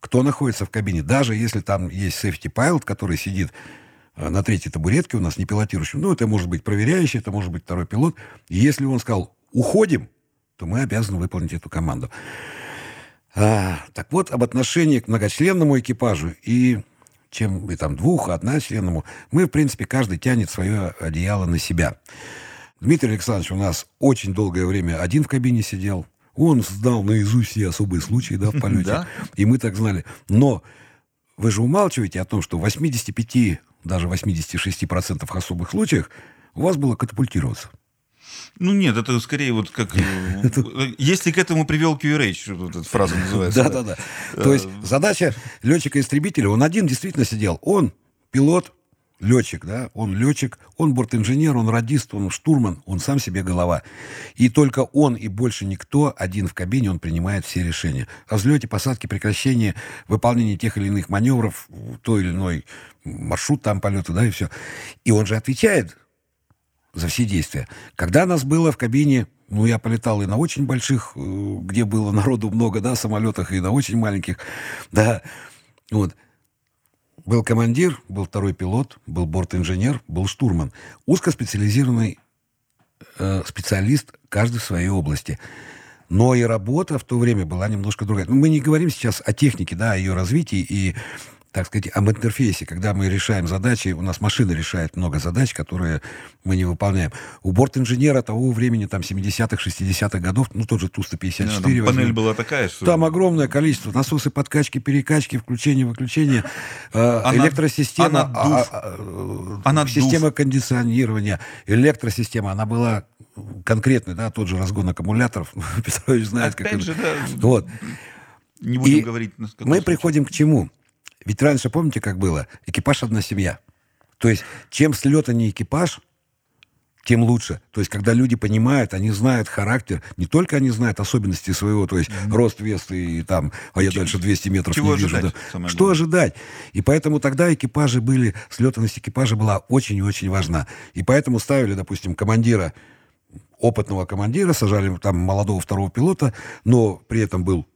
[SPEAKER 1] кто находится в кабине, даже если там есть safety pilot, который сидит э, на третьей табуретке у нас, не пилотирующим, ну, это может быть проверяющий, это может быть второй пилот, и если он сказал «уходим», то мы обязаны выполнить эту команду. А, так вот, об отношении к многочленному экипажу и чем и там двух, одночленному, мы, в принципе, каждый тянет свое одеяло на себя. Дмитрий Александрович у нас очень долгое время один в кабине сидел. Он знал наизусть все особые случаи да, в полете.
[SPEAKER 2] Да.
[SPEAKER 1] И мы так знали. Но вы же умалчиваете о том, что в 85, даже 86% особых случаях у вас было катапультироваться.
[SPEAKER 2] Ну нет, это скорее вот как... э, Если к этому привел QRH, вот эта фраза называется.
[SPEAKER 1] Да, да, да. То есть задача летчика-истребителя, он один действительно сидел. Он, пилот, летчик, да, он летчик, он бортинженер, он радист, он штурман, он сам себе голова. И только он и больше никто один в кабине, он принимает все решения. О взлете, посадке, прекращении, выполнении тех или иных маневров, той или иной маршрут там полета, да, и все. И он же отвечает за все действия. Когда нас было в кабине, ну, я полетал и на очень больших, э, где было народу много, да, самолетах, и на очень маленьких, да, вот. Был командир, был второй пилот, был борт-инженер, был штурман. Узкоспециализированный э, специалист, каждый в своей области. Но и работа в то время была немножко другая. Ну, мы не говорим сейчас о технике, да, о ее развитии и так сказать, об интерфейсе, когда мы решаем задачи, у нас машина решает много задач, которые мы не выполняем. У борт-инженера того времени, там, 70-х, 60-х годов, ну, тот же Ту-154.
[SPEAKER 2] Да, панель была такая,
[SPEAKER 1] что... Там огромное количество. Насосы, подкачки, перекачки, включение, выключение, э, электросистема,
[SPEAKER 2] она
[SPEAKER 1] а, а, система кондиционирования, электросистема, она была конкретной, да, тот же разгон аккумуляторов. Петрович знает,
[SPEAKER 2] Опять
[SPEAKER 1] как...
[SPEAKER 2] же, да.
[SPEAKER 1] Вот.
[SPEAKER 2] Не будем
[SPEAKER 1] И
[SPEAKER 2] говорить...
[SPEAKER 1] Мы приходим к чему? Ведь раньше, помните, как было? Экипаж одна семья. То есть, чем с лета не экипаж, тем лучше. То есть, когда люди понимают, они знают характер, не только они знают особенности своего, то есть mm-hmm. рост, вес и там, а я Ч- дальше 200 метров
[SPEAKER 2] чего
[SPEAKER 1] не вижу.
[SPEAKER 2] ожидать,
[SPEAKER 1] Да. Что ожидать? И поэтому тогда экипажи были, слетанность экипажа была очень и очень важна. И поэтому ставили, допустим, командира, опытного командира, сажали там молодого второго пилота, но при этом был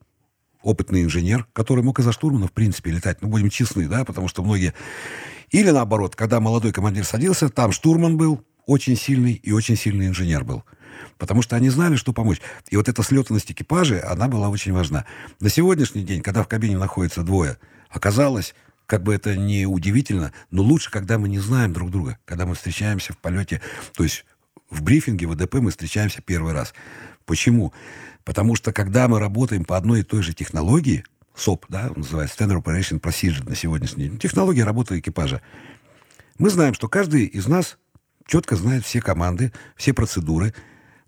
[SPEAKER 1] опытный инженер, который мог и за штурмана, в принципе, летать. Ну, будем честны, да, потому что многие... Или наоборот, когда молодой командир садился, там штурман был очень сильный и очень сильный инженер был. Потому что они знали, что помочь. И вот эта слетанность экипажа, она была очень важна. На сегодняшний день, когда в кабине находится двое, оказалось, как бы это не удивительно, но лучше, когда мы не знаем друг друга, когда мы встречаемся в полете, то есть в брифинге ВДП мы встречаемся первый раз. Почему? Потому что когда мы работаем по одной и той же технологии, СОП, да, называется Standard Operation Procedure на сегодняшний день, технология работы экипажа, мы знаем, что каждый из нас четко знает все команды, все процедуры.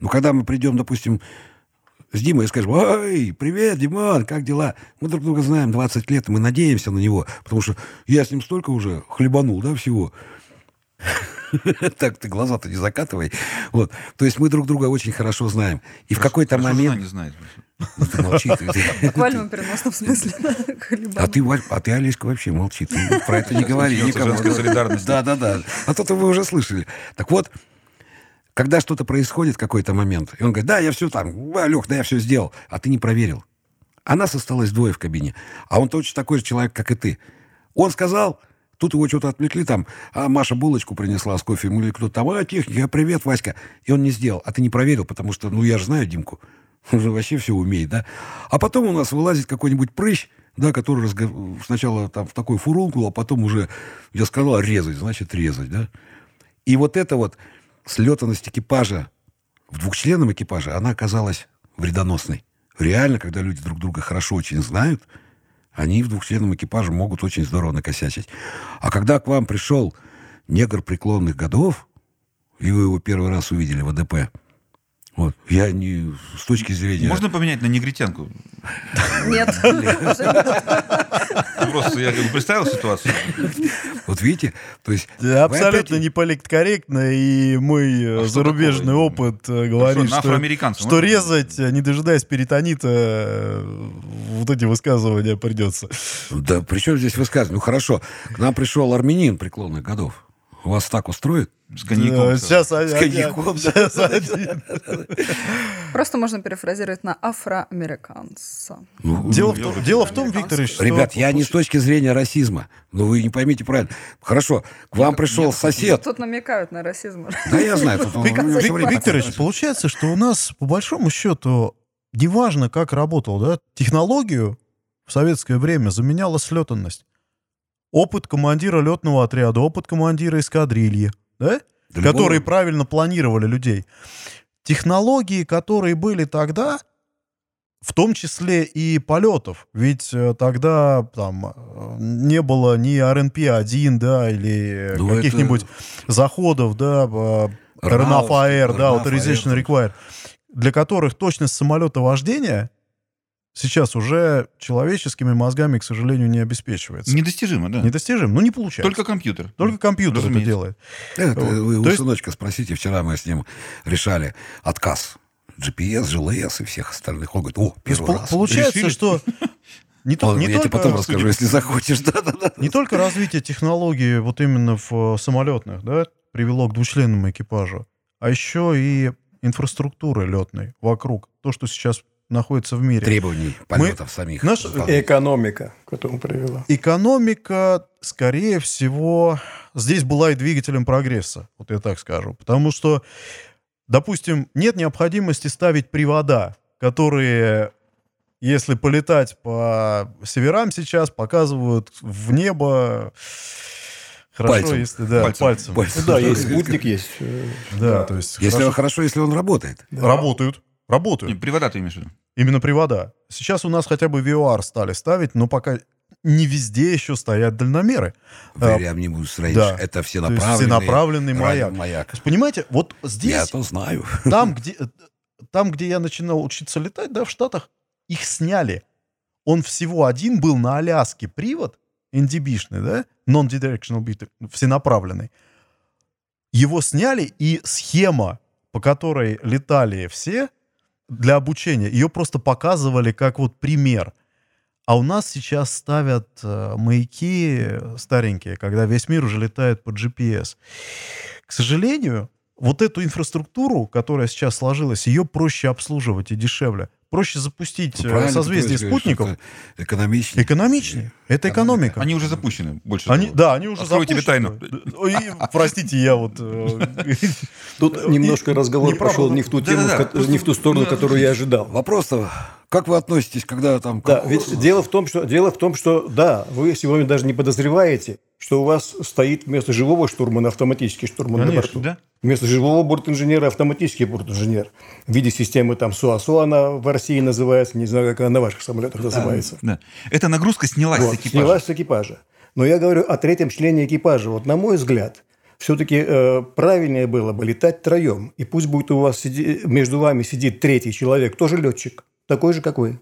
[SPEAKER 1] Но когда мы придем, допустим, с Димой и скажем, ой, привет, Диман, как дела? Мы друг друга знаем 20 лет, мы надеемся на него, потому что я с ним столько уже хлебанул, да, всего. Так ты глаза-то не закатывай. Вот. То есть мы друг друга очень хорошо знаем. И в какой-то момент...
[SPEAKER 2] не знает.
[SPEAKER 1] Ну, ты молчи. ты- ты-
[SPEAKER 3] В буквальном переносном смысле.
[SPEAKER 1] А ты, а ты, Олеська, вообще молчи. Ты про это не говори никому.
[SPEAKER 2] женской солидарности.
[SPEAKER 1] Да, да, да. А то-то вы уже слышали. Так вот, когда что-то происходит, какой-то момент, и он говорит, да, я все там, а, Лех, да, я все сделал, а ты не проверил. А нас осталось двое в кабине. А он точно такой же человек, как и ты. Он сказал, тут его что-то отвлекли там, а Маша булочку принесла с кофе, или кто-то там, а, техника, привет, Васька. И он не сделал, а ты не проверил, потому что, ну, я же знаю Димку. Он же вообще все умеет, да? А потом у нас вылазит какой-нибудь прыщ, да, который разго- сначала там в такой фурункул, а потом уже, я сказал, резать, значит, резать, да? И вот эта вот слетанность экипажа в двухчленном экипаже, она оказалась вредоносной. Реально, когда люди друг друга хорошо очень знают, они в двухчленном экипаже могут очень здорово накосячить. А когда к вам пришел негр преклонных годов, и вы его первый раз увидели в АДП, вот, я не с точки зрения...
[SPEAKER 2] Можно поменять на негритянку?
[SPEAKER 3] Нет.
[SPEAKER 2] Просто я представил ситуацию.
[SPEAKER 1] Вот видите, то есть...
[SPEAKER 4] Абсолютно
[SPEAKER 1] опять-
[SPEAKER 4] не политкорректно, и мой э,
[SPEAKER 2] А
[SPEAKER 4] зарубежный опыт э, говорит, что, резать, э, не дожидаясь перитонита, вот эти высказывания придется.
[SPEAKER 1] Да при чем здесь высказывание? Ну хорошо, к нам пришел армянин преклонных годов. Вас так устроит?
[SPEAKER 2] С коньяком.
[SPEAKER 4] Да, Сейчас один-
[SPEAKER 1] коньяком,
[SPEAKER 4] сейчас один.
[SPEAKER 3] Просто можно перефразировать на афроамериканца.
[SPEAKER 1] Ну,
[SPEAKER 4] Дело в
[SPEAKER 2] я
[SPEAKER 4] том, дело в том, Викторович, что...
[SPEAKER 1] Ребят, я не с точки зрения расизма. Но вы не поймите правильно. Хорошо, к вам пришел сосед.
[SPEAKER 3] Тут намекают на расизм.
[SPEAKER 1] Да я знаю. тут
[SPEAKER 4] Викторович, получается, что у нас, по большому счету, неважно, как работал, да, технологию в советское время заменяла слетанность. Опыт командира летного отряда, опыт командира эскадрильи, да,
[SPEAKER 1] Да
[SPEAKER 4] которые
[SPEAKER 1] любого-
[SPEAKER 4] правильно планировали людей. Технологии, которые были тогда, в том числе и полетов. Ведь э, тогда там э, не было ни RNP-1, да, или
[SPEAKER 1] Ну,
[SPEAKER 4] каких-нибудь заходов, да, э, RNAF-AR, да,
[SPEAKER 1] RNAF,
[SPEAKER 4] Authorization
[SPEAKER 1] AR.
[SPEAKER 4] Required, для которых точность самолета вождения сейчас уже человеческими мозгами, к сожалению, не обеспечивается.
[SPEAKER 2] Недостижимо, да.
[SPEAKER 4] Недостижим, ну не получается.
[SPEAKER 2] Только компьютер.
[SPEAKER 4] Только компьютер это
[SPEAKER 2] Разумеется.
[SPEAKER 4] делает.
[SPEAKER 1] Это
[SPEAKER 4] Вот.
[SPEAKER 1] вы у
[SPEAKER 4] То есть-
[SPEAKER 1] сыночка спросите, вчера мы с ним решали отказ. GPS, GLS и всех остальных. Он говорит, о,
[SPEAKER 4] То есть
[SPEAKER 1] первый
[SPEAKER 4] пол-
[SPEAKER 1] раз.
[SPEAKER 4] получается,
[SPEAKER 2] Решили?
[SPEAKER 4] что не, то- не
[SPEAKER 1] я тебе
[SPEAKER 4] только,
[SPEAKER 1] потом расскажу, если захочешь. Да-да-да.
[SPEAKER 4] не только развитие технологий вот именно в э, самолетных, да, привело к двучленному экипажу, а еще и инфраструктуры летной вокруг. То, что сейчас находится в мире.
[SPEAKER 1] Требований полетов самих.
[SPEAKER 4] наш-.
[SPEAKER 5] Экономика, к этому привела.
[SPEAKER 4] Экономика, скорее всего, здесь была и двигателем прогресса, вот я так скажу. Потому что, допустим, нет необходимости ставить привода, которые, если полетать по северам сейчас, показывают в небо... Хорошо,
[SPEAKER 1] Пальцем.
[SPEAKER 4] если да,
[SPEAKER 2] Пальцем.
[SPEAKER 4] пальцем.
[SPEAKER 1] Пальцем.
[SPEAKER 5] Ну да, есть спутник, есть. э,
[SPEAKER 4] Да, то есть
[SPEAKER 1] Если
[SPEAKER 4] хорошо.
[SPEAKER 1] он хорошо, если он работает.
[SPEAKER 4] работают, работают.
[SPEAKER 2] Не, Привода ты имеешь в виду?
[SPEAKER 4] Именно привода. Сейчас у нас хотя бы VR стали ставить, но пока не везде еще стоят дальномеры. А,
[SPEAKER 1] Вариамнимус рейндж.
[SPEAKER 4] да.
[SPEAKER 1] Это
[SPEAKER 4] То есть
[SPEAKER 1] всенаправленный,
[SPEAKER 4] всенаправленный маяк.
[SPEAKER 1] маяк.
[SPEAKER 4] Есть, понимаете, вот здесь,
[SPEAKER 1] Я то знаю.
[SPEAKER 4] там где, там, где я начинал учиться летать, да, в Штатах, их сняли. Он всего один был на Аляске привод, NDB-шный, да, non-directional bit, всенаправленный. Его сняли, и схема, по которой летали все для обучения, ее просто показывали как вот пример. А у нас сейчас ставят э, маяки старенькие, когда весь мир уже летает по GPS. К сожалению, вот эту инфраструктуру, которая сейчас сложилась, ее проще обслуживать и дешевле. Проще запустить
[SPEAKER 1] Ну,
[SPEAKER 4] э,
[SPEAKER 1] правильно
[SPEAKER 4] созвездие спутников.
[SPEAKER 1] Экономичнее.
[SPEAKER 4] Экономичнее. Это экономика.
[SPEAKER 2] Они уже запущены, больше
[SPEAKER 4] Они,
[SPEAKER 2] того.
[SPEAKER 4] да, они уже
[SPEAKER 2] Открою тебе
[SPEAKER 4] запущены. Ой, простите, я вот... э,
[SPEAKER 5] Тут немножко разговор пошел не в ту тему, не в ту сторону,
[SPEAKER 2] просто-
[SPEAKER 5] которую я ожидал.
[SPEAKER 1] Вопрос-то, как вы относитесь, когда там...
[SPEAKER 5] Да, ведь дело в том, что дело в том, что да, вы сегодня даже не подозреваете, что у вас стоит вместо живого штурмана автоматический штурман на
[SPEAKER 4] Конечно,
[SPEAKER 5] борту.
[SPEAKER 2] да.
[SPEAKER 5] Вместо живого бортинженера автоматический бортинженер. В виде системы там СУАСУ она в России называется, не знаю, как она на ваших самолетах называется.
[SPEAKER 2] Да. Эта нагрузка снялась
[SPEAKER 5] Вот,
[SPEAKER 2] с экипажа.
[SPEAKER 5] снялась с экипажа. Но я говорю о третьем члене экипажа. Вот на мой взгляд, все-таки э, правильнее было бы летать втроем. И пусть будет у вас сиди- между вами сидит третий человек, тоже летчик, такой же, как вы.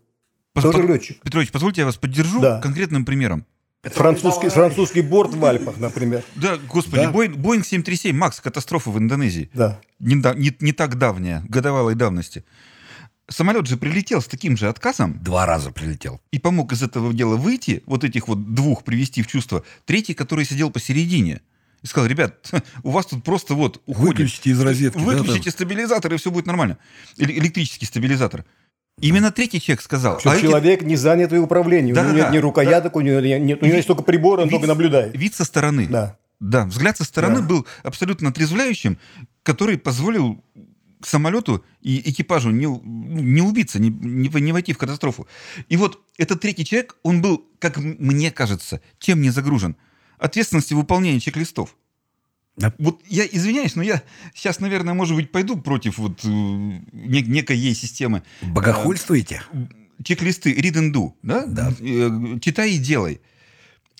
[SPEAKER 2] Пос-
[SPEAKER 5] Тоже летчик.
[SPEAKER 2] Петрович, позвольте я вас поддержу
[SPEAKER 5] Да.
[SPEAKER 2] конкретным примером.
[SPEAKER 5] Французский, французский борт в Альпах, например.
[SPEAKER 2] Да, господи,
[SPEAKER 1] Да.
[SPEAKER 2] Боинг, Боинг 737 Макс, катастрофа в Индонезии.
[SPEAKER 5] Да.
[SPEAKER 2] Не, да- не- не так давняя, годовалой давности. Самолет же прилетел с таким же отказом
[SPEAKER 1] Два раза прилетел.
[SPEAKER 2] и помог из этого дела выйти, вот этих вот двух привести в чувство. Третий, который сидел посередине, и сказал, ребят, у вас тут просто вот уходит.
[SPEAKER 1] Выключите из розетки. да,
[SPEAKER 2] Выключите стабилизатор, и все будет нормально. Или электрический стабилизатор. Именно третий человек сказал.
[SPEAKER 5] Чтобы
[SPEAKER 2] а эти-
[SPEAKER 5] человек не занятый управлением. у него
[SPEAKER 2] Да-да-да.
[SPEAKER 5] нет ни рукояток, у него нет, у него есть только прибор, он
[SPEAKER 2] Вид-
[SPEAKER 5] только наблюдает.
[SPEAKER 2] Вид со стороны.
[SPEAKER 5] Да.
[SPEAKER 2] Да, взгляд со стороны
[SPEAKER 5] Да.
[SPEAKER 2] был абсолютно отрезвляющим, который позволил самолету и экипажу не, не убиться, не, не, не войти в катастрофу. И вот этот третий человек, он был, как мне кажется, чем не загружен? Ответственностью выполнения чек-листов. Вот я извиняюсь, но я сейчас, наверное, может быть, пойду против вот э, нек- некой системы.
[SPEAKER 1] Богохульствуете?
[SPEAKER 2] Чек-листы read and do, да?
[SPEAKER 1] Да.
[SPEAKER 2] Э, Читай и делай.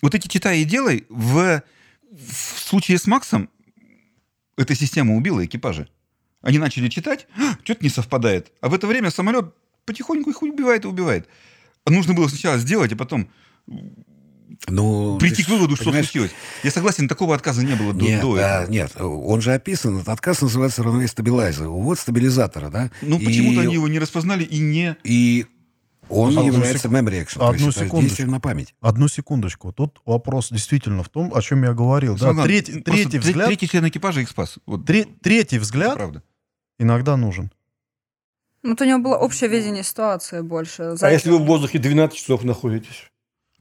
[SPEAKER 2] Вот эти читай и делай в, в случае с Максом эта система убила экипажи. Они начали читать, что-то не совпадает. А в это время самолет потихоньку их убивает и убивает. А нужно было сначала сделать, а потом
[SPEAKER 1] Ну,
[SPEAKER 2] прийти к выводу, что
[SPEAKER 1] понимаешь,
[SPEAKER 2] случилось. Я согласен, такого отказа не было до,
[SPEAKER 1] Нет,
[SPEAKER 2] до
[SPEAKER 1] а,
[SPEAKER 2] этого.
[SPEAKER 1] нет, он же описан, этот отказ называется runway стабилайзер, увод стабилизатора, да?
[SPEAKER 2] Ну,
[SPEAKER 1] И-
[SPEAKER 2] почему-то они его не распознали и не...
[SPEAKER 1] И он
[SPEAKER 4] Одну
[SPEAKER 1] является
[SPEAKER 4] секу-
[SPEAKER 1] memory action, то
[SPEAKER 4] одну
[SPEAKER 1] есть это
[SPEAKER 4] секундочку.
[SPEAKER 1] на память.
[SPEAKER 4] Одну секундочку. Тут вопрос действительно в том, о чем я говорил. Да,
[SPEAKER 2] Согласен.
[SPEAKER 4] третий, третий
[SPEAKER 2] тре-
[SPEAKER 4] взгляд,
[SPEAKER 2] Третий член экипажа их спас. Вот,
[SPEAKER 4] тре- третий взгляд
[SPEAKER 2] правда.
[SPEAKER 4] иногда нужен.
[SPEAKER 3] Ну, вот у него было общее видение ситуации больше.
[SPEAKER 5] А если вы в воздухе 12 часов находитесь?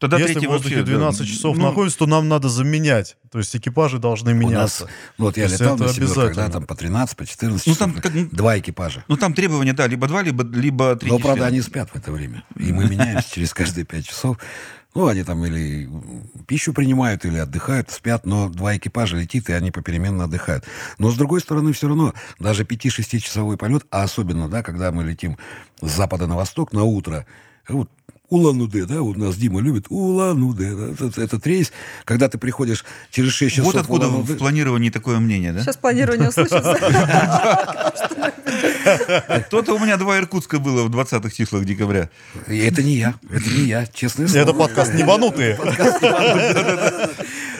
[SPEAKER 2] Тогда
[SPEAKER 4] Если
[SPEAKER 2] третий
[SPEAKER 4] в воздухе
[SPEAKER 2] вообще, да,
[SPEAKER 4] 12 часов
[SPEAKER 2] ну,
[SPEAKER 4] находится, то нам надо заменять. То есть экипажи должны
[SPEAKER 1] У нас,
[SPEAKER 4] меняться.
[SPEAKER 1] ну, вот я
[SPEAKER 4] То
[SPEAKER 1] летал на себе, когда там по 13, по 14
[SPEAKER 2] Ну,
[SPEAKER 1] часов,
[SPEAKER 2] там как-
[SPEAKER 1] два экипажа.
[SPEAKER 2] Ну, там требования, да, либо два, либо, либо третий
[SPEAKER 1] Но, правда, они спят в это время. И мы меняемся через каждые пять часов. Ну, они там или пищу принимают, или отдыхают, спят, но два экипажа летит, и они попеременно отдыхают. Но, с другой стороны, все равно, даже 5-6-часовой полет, а особенно, да, когда мы летим с запада на восток на утро, вот Улан-Удэ, да, у нас Дима любит Улан-Удэ, да, этот, этот рейс, когда ты приходишь через 6 часов
[SPEAKER 2] Вот откуда
[SPEAKER 1] в
[SPEAKER 2] в планировании такое мнение, да?
[SPEAKER 3] Сейчас планирование услышится.
[SPEAKER 2] То-то у меня два Иркутска было в 20-х числах декабря.
[SPEAKER 1] И Это не я, это не я, честное слово.
[SPEAKER 4] Это подкаст «Небанутые».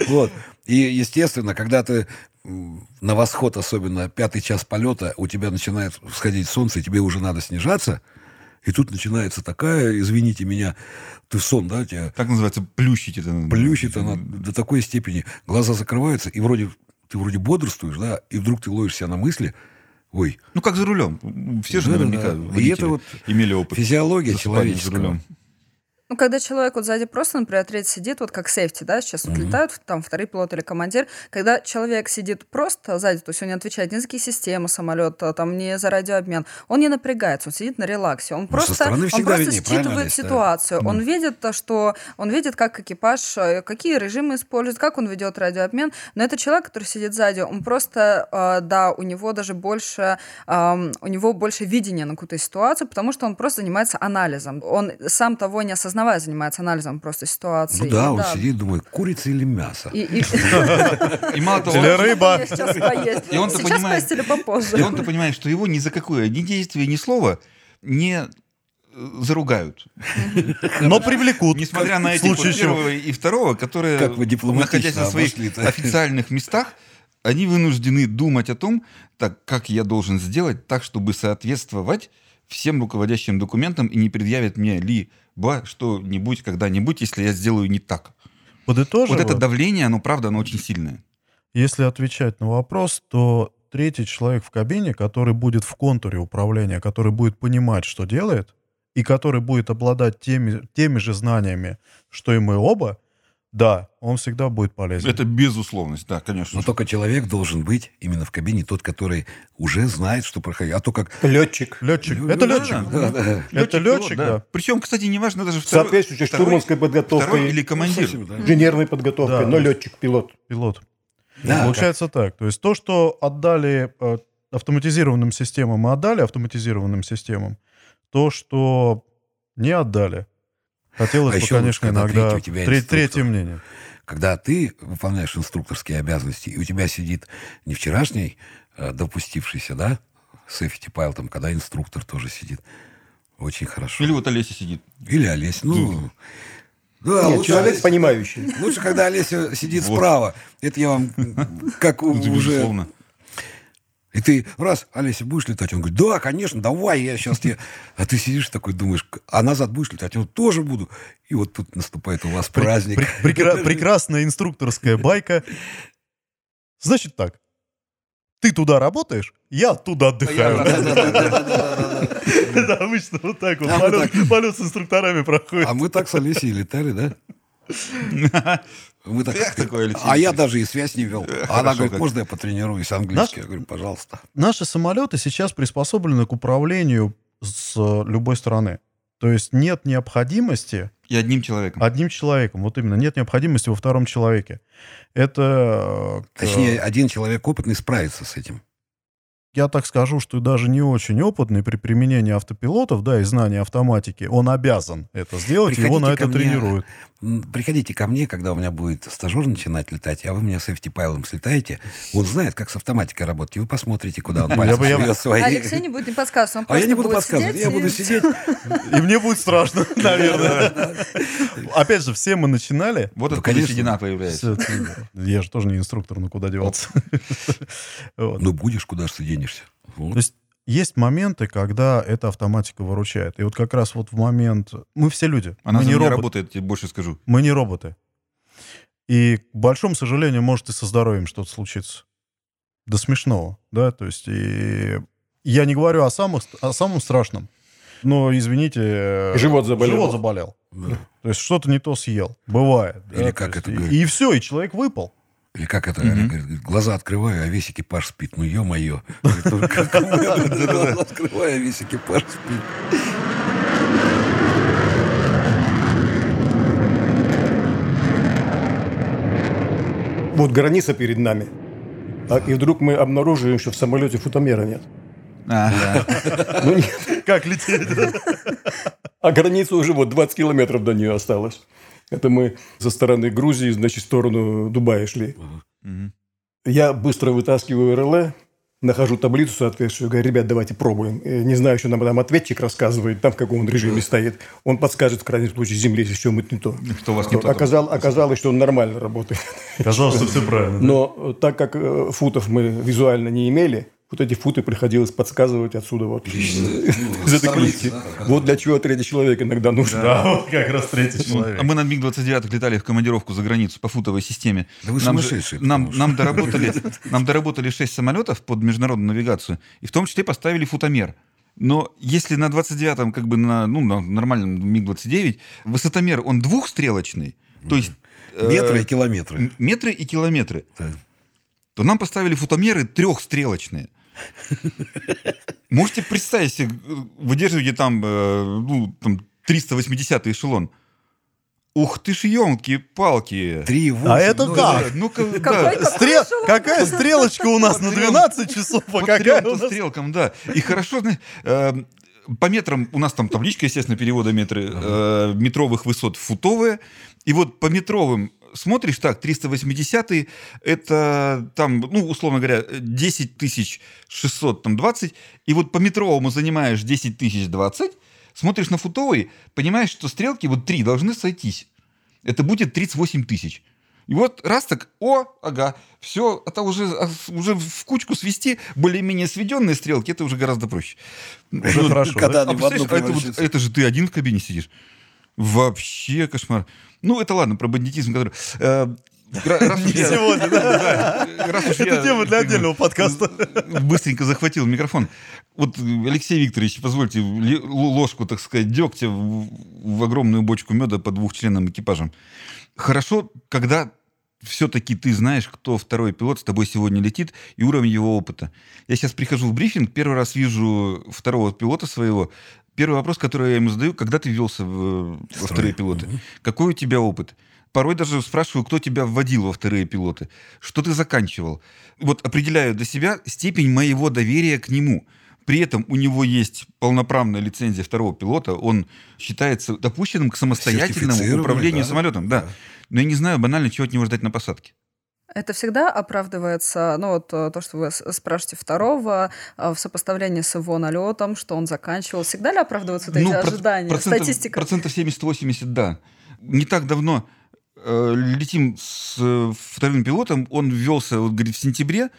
[SPEAKER 1] Вот. И, естественно, когда ты на восход, особенно пятый час полета, у тебя начинает всходить солнце, и тебе уже надо снижаться, и тут начинается такая, извините меня, ты в сон, да, тебя
[SPEAKER 2] Так называется, плющить это.
[SPEAKER 1] плющит она до такой степени, глаза закрываются, и вроде ты вроде бодрствуешь, да, и вдруг ты ловишь себя на мысли, ой,
[SPEAKER 2] Ну, как за рулем. Все же
[SPEAKER 1] Да-да-да.
[SPEAKER 2] наверняка
[SPEAKER 1] И
[SPEAKER 2] водители
[SPEAKER 1] это вот
[SPEAKER 2] имели опыт.
[SPEAKER 1] физиология человеческого.
[SPEAKER 3] Ну, когда человек вот сзади просто, например, третий сидит, вот как сейфти, да, сейчас вот летают там второй пилот или командир, когда человек сидит просто сзади, то есть он не отвечает ни за какие системы самолета, там, ни за радиообмен, он не напрягается, он сидит на релаксе, он
[SPEAKER 1] со
[SPEAKER 3] просто, он просто
[SPEAKER 1] виднее,
[SPEAKER 3] считывает
[SPEAKER 1] Олесь, да?
[SPEAKER 3] ситуацию, он видит то, что, он видит, как экипаж, э, какие режимы использует, как он ведет радиообмен, но это человек, который сидит сзади, он просто, э, да, у него даже больше, у него больше видения на какую-то ситуацию, потому что он просто занимается анализом, он сам того не осознавая занимается анализом просто ситуации.
[SPEAKER 1] Ну да,
[SPEAKER 3] И
[SPEAKER 1] он сидит, думает, курица или мясо.
[SPEAKER 3] И,
[SPEAKER 2] мало того,
[SPEAKER 4] Или рыба.
[SPEAKER 3] Я сейчас поесть.
[SPEAKER 2] И он-то
[SPEAKER 3] Сейчас
[SPEAKER 2] понимает-
[SPEAKER 3] поесть или попозже.
[SPEAKER 2] и он-то понимает, что его ни за какое ни действие, ни слово не э, заругают.
[SPEAKER 4] Но привлекут.
[SPEAKER 2] Несмотря на эти первого и второго, которые, находясь на своих официальных местах, они вынуждены думать о том, так, как я должен сделать так, чтобы соответствовать всем руководящим документам и не предъявят мне либо что-нибудь когда-нибудь, если я сделаю не так.
[SPEAKER 4] Подытоживая,
[SPEAKER 2] Вот это давление, оно правда, оно очень сильное.
[SPEAKER 4] если отвечать на вопрос, то третий человек в кабине, который будет в контуре управления, который будет понимать, что делает, и который будет обладать теми, теми же знаниями, что и мы оба, да, он всегда будет полезен.
[SPEAKER 2] Это безусловность, да, конечно.
[SPEAKER 1] Но только человек должен быть именно в кабине, тот, который уже знает, что происходит. А то как...
[SPEAKER 5] Летчик.
[SPEAKER 4] Летчик. Это
[SPEAKER 1] да,
[SPEAKER 4] летчик.
[SPEAKER 1] да, да.
[SPEAKER 4] Это летчик, да.
[SPEAKER 2] Причем, кстати, неважно даже второй,
[SPEAKER 5] Соответствующей
[SPEAKER 2] второй-
[SPEAKER 5] штурманской подготовкой.
[SPEAKER 2] второй или командир.
[SPEAKER 1] Совсем, да.
[SPEAKER 5] Инженерной подготовкой,
[SPEAKER 4] Да.
[SPEAKER 5] но летчик, пилот.
[SPEAKER 4] Пилот.
[SPEAKER 1] Да,
[SPEAKER 4] Получается так. То есть то, что отдали э, автоматизированным системам, мы отдали автоматизированным системам. То, что не отдали, хотелось
[SPEAKER 1] А
[SPEAKER 4] бы,
[SPEAKER 1] еще
[SPEAKER 4] конечно, иногда
[SPEAKER 1] тебя
[SPEAKER 4] тре-
[SPEAKER 1] инструктор.
[SPEAKER 4] третье мнение.
[SPEAKER 1] Когда ты выполняешь инструкторские обязанности, и у тебя сидит не вчерашний э, допустившийся, да, сейфти пайл, там, когда инструктор тоже сидит. Очень хорошо.
[SPEAKER 2] Или вот Олеся сидит.
[SPEAKER 1] Или Олесь. Ну, да,
[SPEAKER 5] Нет,
[SPEAKER 1] лучше,
[SPEAKER 5] человек
[SPEAKER 1] Олесь-
[SPEAKER 5] понимающий.
[SPEAKER 1] лучше, когда Олеся сидит
[SPEAKER 2] Вот.
[SPEAKER 1] справа. Это я вам как у-
[SPEAKER 2] Это
[SPEAKER 1] уже... И ты раз, Олеся, будешь летать? Он говорит, да, конечно, давай, я сейчас тебе... А ты сидишь такой, думаешь, а назад будешь летать? Он тоже буду. И вот тут наступает у вас
[SPEAKER 4] Пре-
[SPEAKER 1] праздник.
[SPEAKER 4] пре- прекра- прекрасная инструкторская байка. Значит так. Ты туда работаешь, я оттуда отдыхаю. Да, Обычно вот так вот
[SPEAKER 1] А
[SPEAKER 4] полет с инструкторами проходит.
[SPEAKER 1] А мы так с Олесей летали, да? Мы так,
[SPEAKER 2] Эх, такой Алексей
[SPEAKER 1] а я даже и связь не вел. А Она
[SPEAKER 2] хорошо
[SPEAKER 1] говорит,
[SPEAKER 2] как.
[SPEAKER 1] можно я потренируюсь английский? Я говорю, пожалуйста.
[SPEAKER 4] Наши самолеты сейчас приспособлены к управлению с э, любой стороны. То есть нет необходимости
[SPEAKER 2] И одним человеком.
[SPEAKER 4] одним человеком. Вот именно, нет необходимости во втором человеке. Это... э,
[SPEAKER 1] Точнее, один человек опытный справится с этим.
[SPEAKER 4] Я так скажу, что даже не очень опытный при применении автопилотов, да, и знания автоматики, он обязан это сделать, его на
[SPEAKER 1] Приходите
[SPEAKER 4] это
[SPEAKER 1] мне.
[SPEAKER 4] тренируют.
[SPEAKER 1] Приходите ко мне, когда у меня будет стажер начинать летать, а вы меня сейфти пайлом слетаете. Он знает, как с автоматикой работать. И вы посмотрите, куда он пальцы
[SPEAKER 4] бы- я
[SPEAKER 1] свои.
[SPEAKER 3] Алексей не будет не подсказывать, он
[SPEAKER 1] А я не буду подсказывать.
[SPEAKER 3] сидеть
[SPEAKER 1] Я
[SPEAKER 3] и
[SPEAKER 1] буду сидеть.
[SPEAKER 4] И мне будет страшно, наверное. Опять же, все мы начинали.
[SPEAKER 2] Вот
[SPEAKER 1] Ну,
[SPEAKER 2] откуда
[SPEAKER 1] конечно.
[SPEAKER 2] седина появляется.
[SPEAKER 4] Это- Я же тоже не инструктор, ну куда деваться.
[SPEAKER 1] Ну, будешь, куда же ты денешься. Вот.
[SPEAKER 4] То есть есть моменты, когда эта автоматика выручает. И вот как раз вот в момент... Мы все люди.
[SPEAKER 2] Она
[SPEAKER 4] мы не роботы.
[SPEAKER 2] работает, я тебе больше скажу.
[SPEAKER 4] Мы не роботы. И, к большому сожалению, может и со здоровьем что-то случиться. До смешного, да, то есть и я не говорю о, самых, о самом страшном, но, извините... э,
[SPEAKER 5] Живот заболел.
[SPEAKER 4] Живот заболел.
[SPEAKER 1] Да.
[SPEAKER 4] То есть что-то не то съел. Бывает. да,
[SPEAKER 1] Или
[SPEAKER 4] то
[SPEAKER 1] как
[SPEAKER 4] есть
[SPEAKER 1] это
[SPEAKER 4] и,
[SPEAKER 1] говорят?
[SPEAKER 4] и все, и человек выпал.
[SPEAKER 1] Или как это. Олег говорит, глаза открываю, а весь экипаж спит. Ну, ё-моё. Глаза открываю, а весь экипаж спит.
[SPEAKER 5] Вот граница перед нами. А- и вдруг мы обнаруживаем, что в самолете футомера нет.
[SPEAKER 2] А,
[SPEAKER 5] Ну, нет.
[SPEAKER 4] Как лететь?
[SPEAKER 5] А граница уже вот 20 километров до нее осталось. Это мы со стороны Грузии, значит, в сторону Дубая шли. Я быстро вытаскиваю РЛЭ, нахожу таблицу соответствующую, говорю, ребят, давайте пробуем. Э, Не знаю, что нам там ответчик рассказывает, там в каком он режиме стоит. Он подскажет, в крайнем случае, земле, если все мы не то.
[SPEAKER 2] Что у вас не то.
[SPEAKER 5] Оказал- оказалось, что он нормально работает.
[SPEAKER 4] Казалось, что все правильно. да?
[SPEAKER 5] Но э, так как э, футов мы визуально не имели, вот эти футы приходилось подсказывать отсюда вот. Из этой книжки. Вот для чего третий человек иногда нужен.
[SPEAKER 4] Да, вот как раз третий
[SPEAKER 2] А
[SPEAKER 4] человек.
[SPEAKER 2] мы на МиГ-29 летали в командировку за границу по футовой системе.
[SPEAKER 1] Да вы сумасшедшие,
[SPEAKER 2] нам, доработали, нам доработали 6 самолетов под международную навигацию, и в том числе поставили футомер. Но если на 29-м, как бы на, ну, на нормальном МиГ-29, высотомер, он двухстрелочный, то есть... э,
[SPEAKER 1] Метры и километры.
[SPEAKER 2] метры и километры, то нам поставили футомеры трехстрелочные. Можете представить себе, э, выдерживаете там, э, ну, там 380 эшелон. Ух ты ж, елки-палки.
[SPEAKER 1] Три
[SPEAKER 4] А это
[SPEAKER 1] ну,
[SPEAKER 4] как?
[SPEAKER 2] Ну-ка,
[SPEAKER 3] Какой
[SPEAKER 2] да.
[SPEAKER 3] какой
[SPEAKER 4] Стрел-? Какая стрелочка у нас на 12 часов, а
[SPEAKER 2] По
[SPEAKER 4] какая
[SPEAKER 2] трем
[SPEAKER 4] у нас...
[SPEAKER 2] стрелкам, да. И хорошо, знаешь, э, по метрам, у нас там табличка, естественно, перевода метры, э, метровых высот футовые. И вот по метровым смотришь, так, 380 это там, ну, условно говоря, 10 тысяч 620, и вот по метровому занимаешь 10 тысяч 20, смотришь на футовый, понимаешь, что стрелки вот три должны сойтись. Это будет 38 тысяч. И вот раз так, о, ага, все, это уже, а, уже в кучку свести более-менее сведенные стрелки, это уже гораздо проще.
[SPEAKER 4] Уже хорошо,
[SPEAKER 1] Когда
[SPEAKER 2] А
[SPEAKER 1] они в одну
[SPEAKER 2] а это, вот- это же ты один в кабине сидишь. Вообще кошмар. Ну, это ладно, про бандитизм, который... э, ра- раз уж я-
[SPEAKER 4] сегодня, да?
[SPEAKER 2] да, раз уж
[SPEAKER 4] Это
[SPEAKER 2] я,
[SPEAKER 4] тема для отдельного подкаста.
[SPEAKER 2] Быстренько захватил микрофон. Вот, Алексей Викторович, позвольте ложку, так сказать, дегтя в, в огромную бочку меда по двухчленным экипажам. Хорошо, когда все-таки ты знаешь, кто второй пилот с тобой сегодня летит и уровень его опыта. Я сейчас прихожу в брифинг, первый раз вижу второго пилота своего. Первый вопрос, который я ему задаю, когда ты ввелся в, во вторые пилоты? Какой у тебя опыт? Порой даже спрашиваю, кто тебя вводил во вторые пилоты, что ты заканчивал. Вот определяю для себя степень моего доверия к нему. При этом у него есть полноправная лицензия второго пилота, он считается допущенным к самостоятельному управлению
[SPEAKER 1] да.
[SPEAKER 2] самолетом. Да. Но я не знаю банально, чего от него ждать на посадке.
[SPEAKER 3] Это всегда оправдывается, ну вот э, то, что вы спрашиваете второго, э, в сопоставлении с его налетом, что он заканчивал. Всегда ли оправдываются эти
[SPEAKER 2] Ну,
[SPEAKER 3] ожидания?
[SPEAKER 2] процентов,
[SPEAKER 3] Статистика.
[SPEAKER 2] Процентов 70-80, да. Не так давно э, летим с э, вторым пилотом, он ввелся, вот, говорит, в сентябре,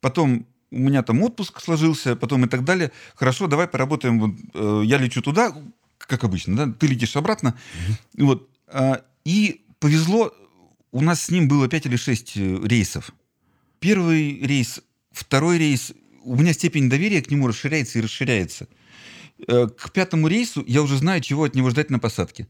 [SPEAKER 2] потом у меня там отпуск сложился, потом и так далее. Хорошо, давай поработаем. Вот, э, я лечу туда, как обычно, да, ты летишь обратно. Вот, а, и повезло, у нас с ним было 5 или 6 рейсов. Первый рейс, второй рейс, у меня степень доверия к нему расширяется и расширяется. Э, К пятому рейсу я уже знаю, чего от него ждать на посадке.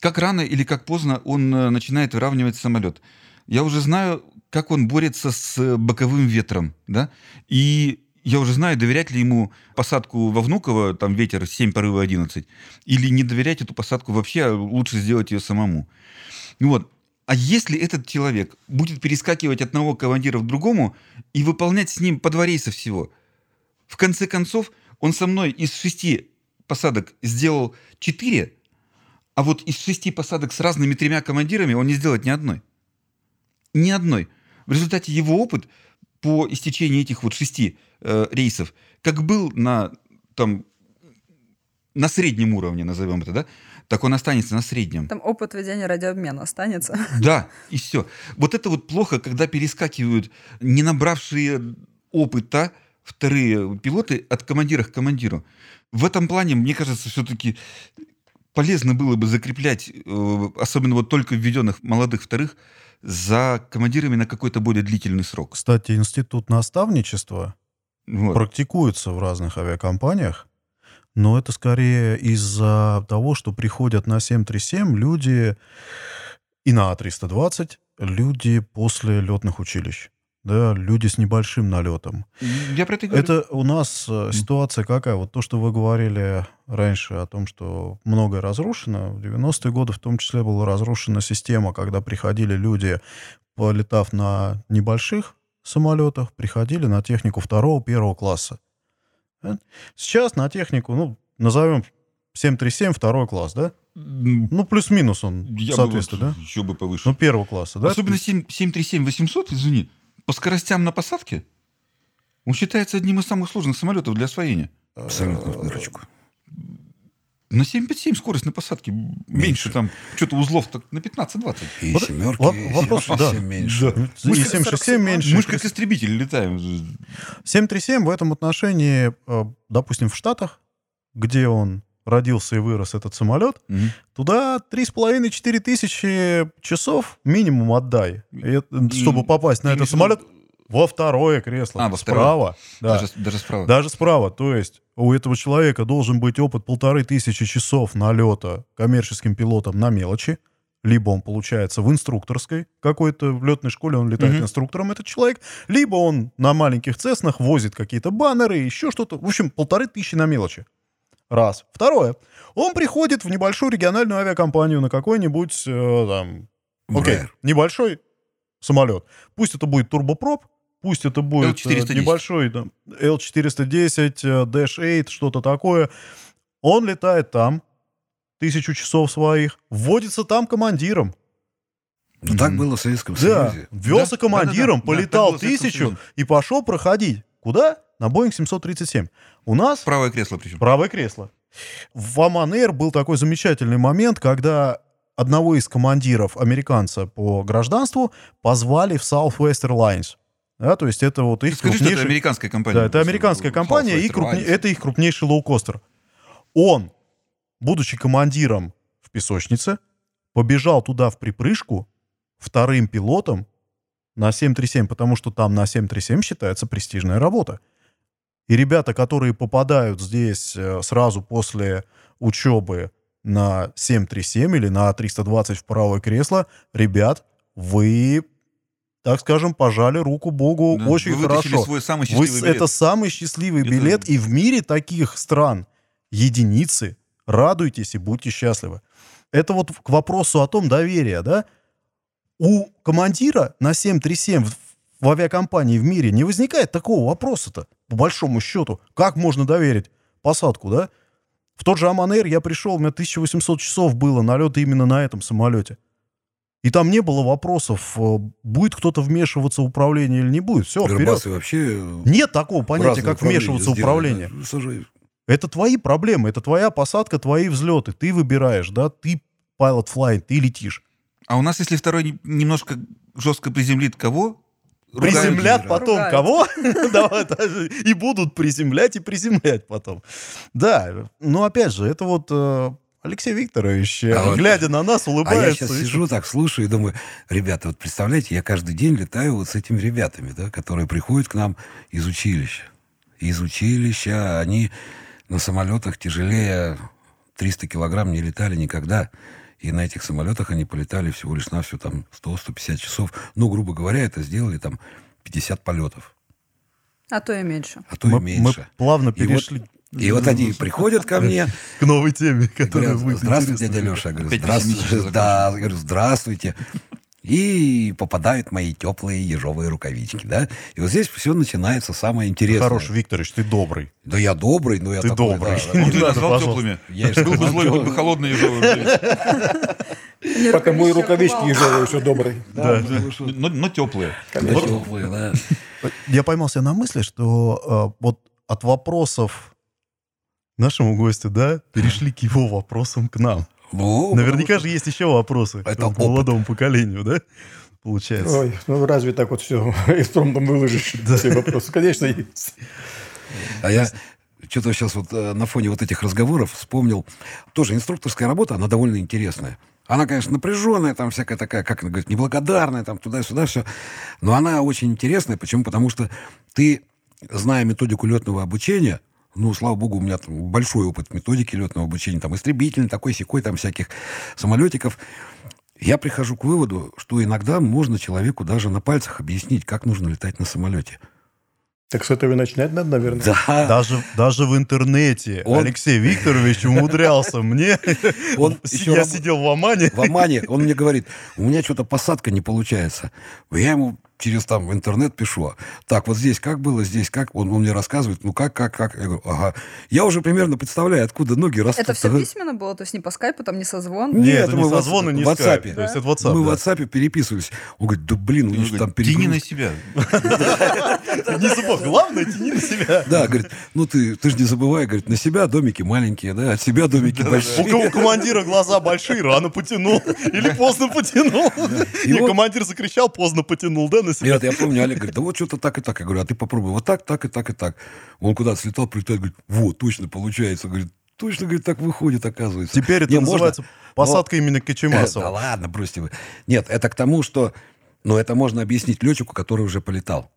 [SPEAKER 2] Как рано или как поздно он э, начинает выравнивать самолет. Я уже знаю, как он борется с э, боковым ветром, да, и я уже знаю, доверять ли ему посадку во Внуково, там ветер 7 порыва 11, или не доверять эту посадку вообще, а лучше сделать ее самому. Ну Вот. А если этот человек будет перескакивать одного командира к другому и выполнять с ним по два рейса всего, в конце концов, он со мной из шести посадок сделал четыре, а вот из шести посадок с разными тремя командирами он не сделает ни одной. Ни одной. В результате его опыт по истечении этих вот шести э, рейсов, как был на, там, на среднем уровне, назовем это, да, так он останется на среднем.
[SPEAKER 3] Там опыт ведения радиообмена останется.
[SPEAKER 2] Да, и все. Вот это вот плохо, когда перескакивают не набравшие опыта вторые пилоты от командира к командиру. В этом плане, мне кажется, все-таки полезно было бы закреплять, э, особенно вот только введенных молодых вторых, за командирами на какой-то более длительный срок.
[SPEAKER 4] Кстати, институт наставничества
[SPEAKER 2] Вот.
[SPEAKER 4] практикуется в разных авиакомпаниях, но это скорее из-за того, что приходят на 737 люди и на А320 люди после летных училищ. Да, люди с небольшим налетом.
[SPEAKER 2] Я про это говорю.
[SPEAKER 4] Это у нас э, ситуация какая? Вот то, что вы говорили раньше о том, что многое разрушено. В 90-е годы в том числе была разрушена система, когда приходили люди, полетав на небольших самолетах, приходили на технику второго, первого класса. Сейчас на технику, ну, назовем 737 второй класс, да? Ну, плюс-минус он,
[SPEAKER 2] Я
[SPEAKER 4] соответственно,
[SPEAKER 2] бы
[SPEAKER 4] да?
[SPEAKER 2] еще бы повыше.
[SPEAKER 4] Ну, первого класса, да?
[SPEAKER 2] Особенно 7, 737-800, извини, по скоростям на посадке, он считается одним из самых сложных самолетов для освоения.
[SPEAKER 1] Абсолютно в дырочку.
[SPEAKER 2] На 757 скорость на посадке меньше, там, что-то узлов так на 15-20.
[SPEAKER 1] И
[SPEAKER 4] Вот
[SPEAKER 1] семерки
[SPEAKER 4] во-
[SPEAKER 1] и
[SPEAKER 4] вопрос, да.
[SPEAKER 1] совсем меньше.
[SPEAKER 4] Да. И 767 меньше.
[SPEAKER 2] Мы же как истребители летаем.
[SPEAKER 4] 737 в этом отношении, э, допустим, в Штатах, где он родился и вырос, этот самолет,
[SPEAKER 2] Мгм.
[SPEAKER 4] туда 3,5-4 тысячи часов минимум отдай, И чтобы попасть на этот
[SPEAKER 2] в
[SPEAKER 4] самолет во второе кресло.
[SPEAKER 2] А, во второе.
[SPEAKER 4] справа. Да.
[SPEAKER 2] Даже, даже справа.
[SPEAKER 4] Даже справа. То есть у этого человека должен быть опыт полторы тысячи часов налета коммерческим пилотом на мелочи. Либо он получается в инструкторской какой-то, в летной школе он летает
[SPEAKER 2] Мгм.
[SPEAKER 4] инструктором, этот человек. Либо он на маленьких цеснах возит какие-то баннеры, еще что-то. В общем, полторы тысячи на мелочи. Раз. Второе. Он приходит в небольшую региональную авиакомпанию на какой-нибудь э, там... Окей,
[SPEAKER 1] Embraer.
[SPEAKER 4] небольшой самолет. Пусть это будет турбопроп, пусть это будет э,
[SPEAKER 2] L410.
[SPEAKER 4] небольшой там, L410, э, Dash 8, что-то такое. Он летает там, тысячу часов своих, вводится там командиром.
[SPEAKER 1] Ну, так было в Советском
[SPEAKER 4] Да,
[SPEAKER 1] Союзе.
[SPEAKER 4] ввелся
[SPEAKER 2] Да,
[SPEAKER 4] командиром,
[SPEAKER 2] да-да-да. Да,
[SPEAKER 4] полетал
[SPEAKER 2] Советском
[SPEAKER 4] тысячу и пошел проходить. Куда? На Боинг 737. У нас
[SPEAKER 2] Правое кресло причем.
[SPEAKER 4] правое кресло. В Аман был такой замечательный момент, когда одного из командиров, американца по гражданству, позвали в Southwest Airlines. Да, то есть это вот их
[SPEAKER 2] Скажи, что это
[SPEAKER 4] крупнейший...
[SPEAKER 2] американская компания.
[SPEAKER 4] Да, это американская компания, и крупне- это их крупнейший лоукостер. Он, будучи командиром в песочнице, побежал туда в припрыжку вторым пилотом на 737, потому что там на 737 считается престижная работа. И ребята, которые попадают здесь э, сразу после учебы на 737 или на 320 в правое кресло, ребят, вы, так скажем, пожали руку Богу
[SPEAKER 2] Да,
[SPEAKER 4] очень
[SPEAKER 2] вы
[SPEAKER 4] хорошо.
[SPEAKER 2] свой самый
[SPEAKER 4] Вы
[SPEAKER 2] счастливый
[SPEAKER 4] с-
[SPEAKER 2] билет.
[SPEAKER 4] это самый счастливый
[SPEAKER 2] Это-
[SPEAKER 4] билет, и в мире таких стран единицы. Радуйтесь и будьте счастливы. Это вот к вопросу о том доверия, да? У командира на 737 в, в авиакомпании в мире не возникает такого вопроса-то, по большому счету. Как можно доверить посадку, да? В тот же Аманейр я пришел, у меня 1800 часов было налета именно на этом самолете. И там не было вопросов, э, будет кто-то вмешиваться в управление или не будет. Все, вперед.
[SPEAKER 1] Вообще
[SPEAKER 4] Нет такого понятия, как вмешиваться в управление. Это твои проблемы, это твоя посадка, твои взлеты. Ты выбираешь, да, ты pilot flying, ты летишь.
[SPEAKER 2] А у нас, если второй не- немножко жестко приземлит кого? ругают
[SPEAKER 4] Приземлят
[SPEAKER 1] лидера.
[SPEAKER 4] потом
[SPEAKER 3] Ругают.
[SPEAKER 4] кого? И будут приземлять и приземлять потом. Да, но опять же, это вот э, Алексей Викторович, э,
[SPEAKER 1] А вот-
[SPEAKER 4] глядя на нас,
[SPEAKER 1] А я
[SPEAKER 4] улыбается.
[SPEAKER 1] сейчас
[SPEAKER 4] и-
[SPEAKER 1] сижу так, слушаю и думаю, ребята, вот представляете, я каждый день летаю вот с этими ребятами, да, которые приходят к нам из училища. Из училища они на самолетах тяжелее 300 килограмм не летали никогда. И на этих самолетах они полетали всего лишь на все там 100-150 часов. Ну, грубо говоря, это сделали там 50 полетов,
[SPEAKER 3] А то и меньше.
[SPEAKER 1] а то
[SPEAKER 4] Мы,
[SPEAKER 1] и
[SPEAKER 4] мы
[SPEAKER 1] меньше.
[SPEAKER 4] плавно
[SPEAKER 1] И вот-
[SPEAKER 4] перешли
[SPEAKER 1] И вот они приходят ко мне,
[SPEAKER 4] к новой теме, которая будет
[SPEAKER 1] здравствуйте, дядя Леша. Я говорю,
[SPEAKER 2] Опять
[SPEAKER 1] здравствуйте. Да, говорю, здравствуйте. И попадают мои теплые ежовые рукавички, да. И вот здесь все начинается самое интересное.
[SPEAKER 4] Хороший, Викторович, ты добрый.
[SPEAKER 1] Да я добрый, но я
[SPEAKER 4] Ты
[SPEAKER 1] такой,
[SPEAKER 4] добрый.
[SPEAKER 1] да,
[SPEAKER 2] Ну, ты назвал теплыми.
[SPEAKER 1] Я
[SPEAKER 2] Был бы злой, хоть бы холодные ежовые.
[SPEAKER 3] Мне
[SPEAKER 5] Пока мой
[SPEAKER 3] рукавички
[SPEAKER 5] ежовые еще добрый.
[SPEAKER 4] Да.
[SPEAKER 2] Но, теплые.
[SPEAKER 1] Теплые, да.
[SPEAKER 4] Я поймался на мысли, что э, вот от вопросов нашему гостю, да, перешли к его вопросам к нам.
[SPEAKER 1] Ну,
[SPEAKER 4] Наверняка же есть еще вопросы
[SPEAKER 1] Это
[SPEAKER 4] к
[SPEAKER 1] опыт.
[SPEAKER 4] молодому поколению, да? Получается.
[SPEAKER 5] Ой, ну разве так вот все экспромтом выложишь все вопросы? Конечно, есть.
[SPEAKER 1] А я что-то сейчас вот э, на фоне вот этих разговоров вспомнил. Тоже инструкторская работа, она довольно интересная. Она, конечно, напряженная, там всякая такая, как она говорит, неблагодарная, там туда-сюда все. Но она очень интересная. Почему? Потому что ты, зная методику летного обучения, ну, слава богу, у меня там большой опыт методики летного обучения, там истребительный, такой секой, там всяких самолетиков. Я прихожу к выводу, что иногда можно человеку даже на пальцах объяснить, как нужно летать на самолете.
[SPEAKER 5] Так с этого и начинать надо, наверное.
[SPEAKER 1] Да.
[SPEAKER 4] Даже, даже в интернете
[SPEAKER 1] Он-
[SPEAKER 4] Алексей Викторович умудрялся мне.
[SPEAKER 1] Он
[SPEAKER 4] Я
[SPEAKER 1] раб-
[SPEAKER 4] сидел в Омане.
[SPEAKER 1] в Омане, он мне говорит, у меня что-то посадка не получается. Я ему через там интернет пишу. Так, вот здесь как было, здесь как? Он, он мне рассказывает, ну как, как, как? Я говорю, ага. Я уже примерно представляю, откуда ноги растут.
[SPEAKER 3] Это все письменно было? То есть не по скайпу, там, не созвон?
[SPEAKER 4] Нет,
[SPEAKER 1] Нет,
[SPEAKER 4] это
[SPEAKER 1] мы
[SPEAKER 4] не
[SPEAKER 1] в
[SPEAKER 4] созвон и не
[SPEAKER 1] WhatsApp.
[SPEAKER 4] скайп.
[SPEAKER 1] Да?
[SPEAKER 4] То есть это WhatsApp.
[SPEAKER 1] Мы
[SPEAKER 4] да.
[SPEAKER 1] в WhatsApp переписывались. Он говорит, да блин, у них там
[SPEAKER 2] Тяни на
[SPEAKER 1] перегруз.
[SPEAKER 2] себя.
[SPEAKER 4] Не забывай, главное, тяни на себя.
[SPEAKER 1] Да, говорит, ну ты, ты же не забывай, говорит, на себя домики маленькие, да, от себя домики
[SPEAKER 4] У
[SPEAKER 1] большие.
[SPEAKER 4] кого командира глаза большие, рано потянул. Или поздно потянул.
[SPEAKER 1] И
[SPEAKER 4] командир закричал, поздно потянул, да, на себя?
[SPEAKER 1] вот я помню, Олег говорит, да вот что-то так и так. Я говорю, а ты попробуй вот так, так и так и так. Он куда-то слетал, прилетает, говорит, вот, точно получается. Говорит, точно, говорит, так выходит, оказывается.
[SPEAKER 4] Теперь это
[SPEAKER 1] Не, можно,
[SPEAKER 4] называется посадка имени
[SPEAKER 1] Да
[SPEAKER 4] Кочемасова.
[SPEAKER 1] ладно, бросьте вы. Нет, это к тому, что... Ну, это можно объяснить летчику, который уже полетал.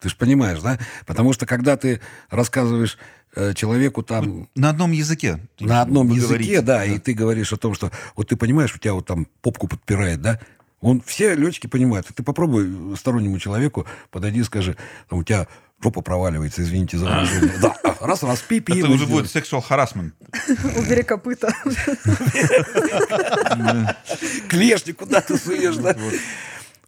[SPEAKER 1] Ты же понимаешь, да? Потому что когда ты рассказываешь э, человеку там
[SPEAKER 2] На одном языке.
[SPEAKER 1] на одном языке,
[SPEAKER 2] говорите,
[SPEAKER 1] да, и ты говоришь о том, что вот ты понимаешь, у тебя вот там попку подпирает, да? Он, все летчики понимают. Ты попробуй стороннему человеку подойди и скажи, там, у тебя жопа проваливается, извините за выражение. Да, раз, раз, пи, пи.
[SPEAKER 2] Это уже будет sexual harassment.
[SPEAKER 3] Убери копыта.
[SPEAKER 1] клешни куда ты суешь, да?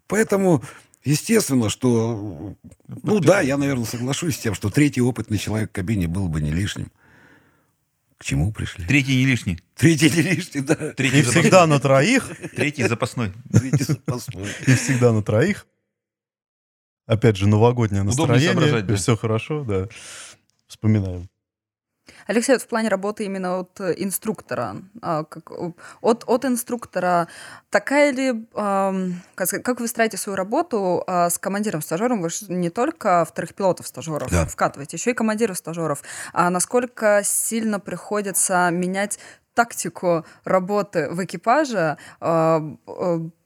[SPEAKER 1] Поэтому, естественно, что... Ну да, я, наверное, соглашусь с тем, что третий опытный человек в кабине был бы не лишним. К чему пришли?
[SPEAKER 2] Третий не лишний.
[SPEAKER 1] Третий не лишний, да.
[SPEAKER 2] Третий
[SPEAKER 4] И всегда на троих,
[SPEAKER 2] запасной. Третий запасной.
[SPEAKER 1] Третий запасной.
[SPEAKER 4] и всегда на троих. Опять же, новогоднее настроение.
[SPEAKER 2] соображать, да.
[SPEAKER 4] Все хорошо, да. Вспоминаем.
[SPEAKER 3] Алексей, вот в плане работы именно от э, инструктора, а, как, от, от инструктора, такая ли, как, как вы строите свою работу а, с командиром стажером? Вы же не только вторых пилотов стажеров
[SPEAKER 1] Да.
[SPEAKER 3] вкатываете, еще и командиров стажеров. А насколько сильно приходится менять тактику работы в экипаже, а,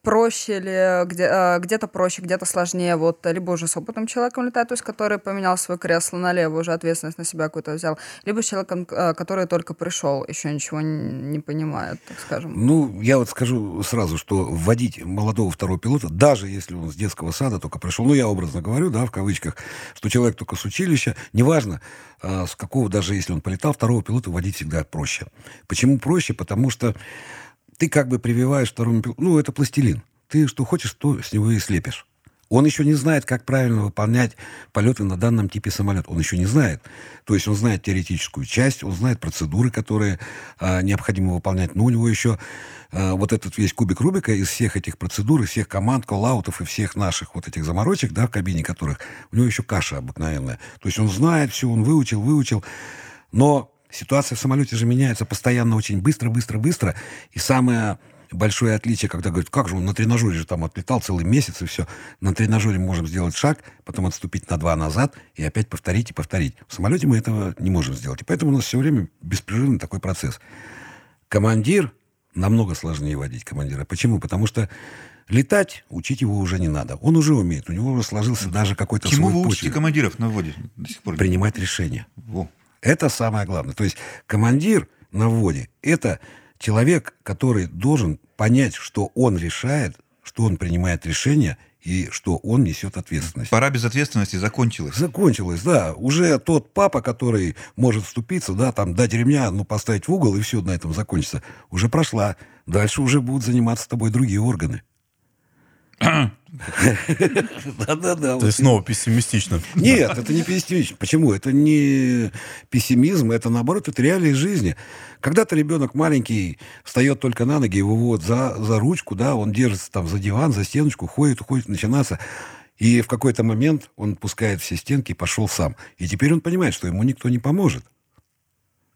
[SPEAKER 3] проще ли, где, а, где-то проще, где-то сложнее, вот, либо уже с опытным человеком летать, то есть который поменял свое кресло налево, уже ответственность на себя какую-то взял, либо с человеком, который только пришел, еще ничего не понимает, так скажем.
[SPEAKER 1] Ну, я вот скажу сразу, что вводить молодого второго пилота, даже если он с детского сада только пришел, ну, я образно говорю, да, в кавычках, что человек только с училища, неважно, с какого, даже если он полетал, второго пилота вводить всегда проще. Почему проще? Потому что ты как бы прививаешь второму пилоту, ну, это пластилин. Ты что хочешь, то с него и слепишь. Он еще не знает, как правильно выполнять полеты на данном типе самолета. Он еще не знает. То есть он знает теоретическую часть, он знает процедуры, которые а, необходимо выполнять. Но у него еще а, вот этот весь кубик Рубика из всех этих процедур, из всех команд, коллаутов и всех наших вот этих заморочек, да, в кабине которых, у него еще каша обыкновенная. То есть он знает все, он выучил, выучил. Но ситуация в самолете же меняется постоянно очень быстро, быстро, быстро. И самое большое отличие, когда говорят, как же он на тренажере же там отлетал целый месяц и все. На тренажере мы можем сделать шаг, потом отступить на два назад и опять повторить и повторить. В самолете мы этого не можем сделать. И поэтому у нас все время беспрерывный такой процесс. Командир намного сложнее водить командира. Почему? Потому что летать учить его уже не надо. Он уже умеет. У него уже сложился даже какой-то
[SPEAKER 2] Чему
[SPEAKER 1] свой
[SPEAKER 2] вы учите командиров на вводе до сих пор?
[SPEAKER 1] Принимать решения.
[SPEAKER 2] Во.
[SPEAKER 1] Это самое главное. То есть командир на вводе – это человек, который должен понять, что он решает, что он принимает решения и что он несет ответственность.
[SPEAKER 2] Пора безответственности закончилась.
[SPEAKER 1] Закончилось, да. Уже тот папа, который может вступиться, да, там, дать ремня, ну, поставить в угол, и все на этом закончится, уже прошла. Дальше уже будут заниматься тобой другие органы. Да-да-да.
[SPEAKER 4] То есть снова пессимистично.
[SPEAKER 1] Нет, это не пессимизм. Почему? Это не пессимизм, это наоборот, это реалии жизни. Когда-то ребенок маленький встает только на ноги, его вот за, за ручку, да, он держится там за диван, за стеночку, ходит, уходит, начинаться. И в какой-то момент он пускает все стенки и пошел сам. И теперь он понимает, что ему никто не поможет.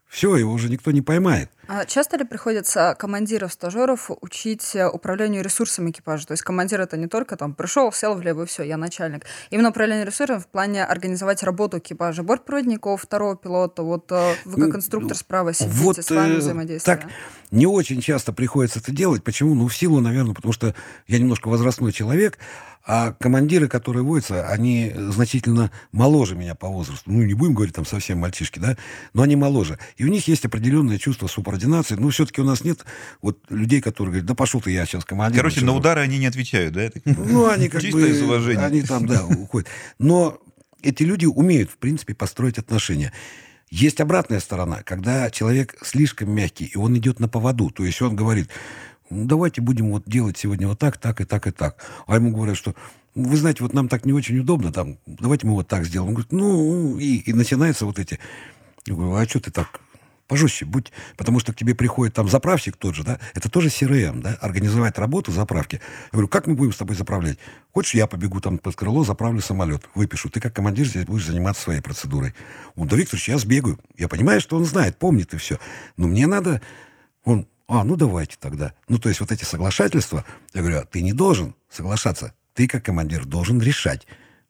[SPEAKER 1] Все, его уже никто не поймает.
[SPEAKER 3] А часто ли приходится командиров, стажеров учить э, управлению ресурсами экипажа? То есть командир это не только там пришел, сел влево и все, я начальник. Именно управление ресурсами в плане организовать работу экипажа, бортпроводников, второго пилота. Вот э, вы как
[SPEAKER 1] Ну,
[SPEAKER 3] инструктор справа сидите,
[SPEAKER 1] Вот
[SPEAKER 3] с вами
[SPEAKER 1] э,
[SPEAKER 3] взаимодействие.
[SPEAKER 1] так не очень часто приходится это делать. Почему? Ну, в силу, наверное, потому что я немножко возрастной человек, а командиры, которые водятся, они значительно моложе меня по возрасту. Ну, не будем говорить там совсем мальчишки, да, но они моложе. И у них есть определенное чувство субординации. Ну, все-таки у нас нет вот людей, которые говорят, да пошел ты, я сейчас командир.
[SPEAKER 2] Короче, на удары они не отвечают, да?
[SPEAKER 1] Ну, они как
[SPEAKER 2] Чисто
[SPEAKER 1] бы...
[SPEAKER 2] из уважения.
[SPEAKER 1] Они там, да, уходят. Но эти люди умеют, в принципе, построить отношения. Есть обратная сторона, когда человек слишком мягкий, и он идет на поводу. То есть он говорит, ну, давайте будем вот делать сегодня вот так, так и так и так. А ему говорят, что вы знаете, вот нам так не очень удобно, там, давайте мы вот так сделаем. Он говорит, ну, и, и начинаются вот эти. Я говорю, а что ты так пожестче будь, потому что к тебе приходит там заправщик тот же, да, это тоже CRM, да, организовать работу заправки. Я говорю, как мы будем с тобой заправлять? Хочешь, я побегу там под крыло, заправлю самолет, выпишу. Ты как командир здесь будешь заниматься своей процедурой. Он, да, Викторович, я сбегаю. Я понимаю, что он знает, помнит и все. Но мне надо... Он, а, ну давайте тогда. Ну, то есть вот эти соглашательства, я говорю, а ты не должен соглашаться. Ты, как командир, должен решать.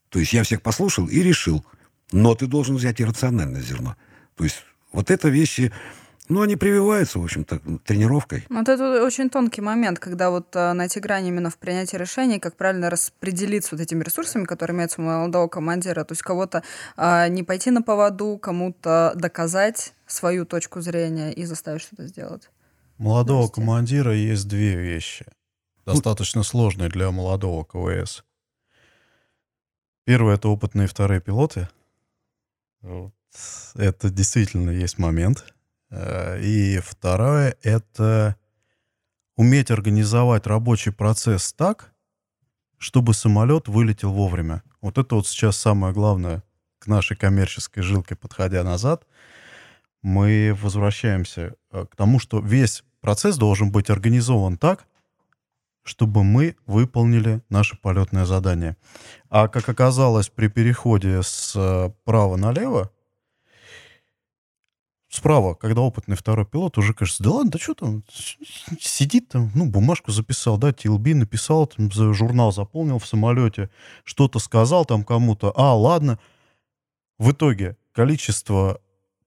[SPEAKER 1] То есть я всех послушал и решил. Но ты должен взять иррациональное зерно. То есть вот это вещи, ну, они прививаются, в общем-то, тренировкой.
[SPEAKER 3] Вот это очень тонкий момент, когда вот э, найти грань именно в принятии решений, как правильно распределиться вот этими ресурсами, которые имеются у молодого командира. То есть кого-то э, не пойти на поводу, кому-то доказать свою точку зрения и заставить что-то сделать.
[SPEAKER 4] Молодого Здрасте. командира есть две вещи, достаточно сложные для молодого КВС. Первое — это опытные вторые пилоты. Это действительно есть момент. Э, и второе — это уметь организовать рабочий процесс так, чтобы самолет вылетел вовремя. Вот это вот сейчас самое главное к нашей коммерческой жилке, подходя назад. Мы возвращаемся э, к тому, что весь процесс должен быть организован так, чтобы мы выполнили наше полетное задание. А как оказалось при переходе с э, права налево, справа, когда опытный второй пилот, уже кажется, да ладно, да что там, сидит там, ну, бумажку записал, да, TLB написал, там, журнал заполнил в самолете, что-то сказал там кому-то, а, ладно. В итоге количество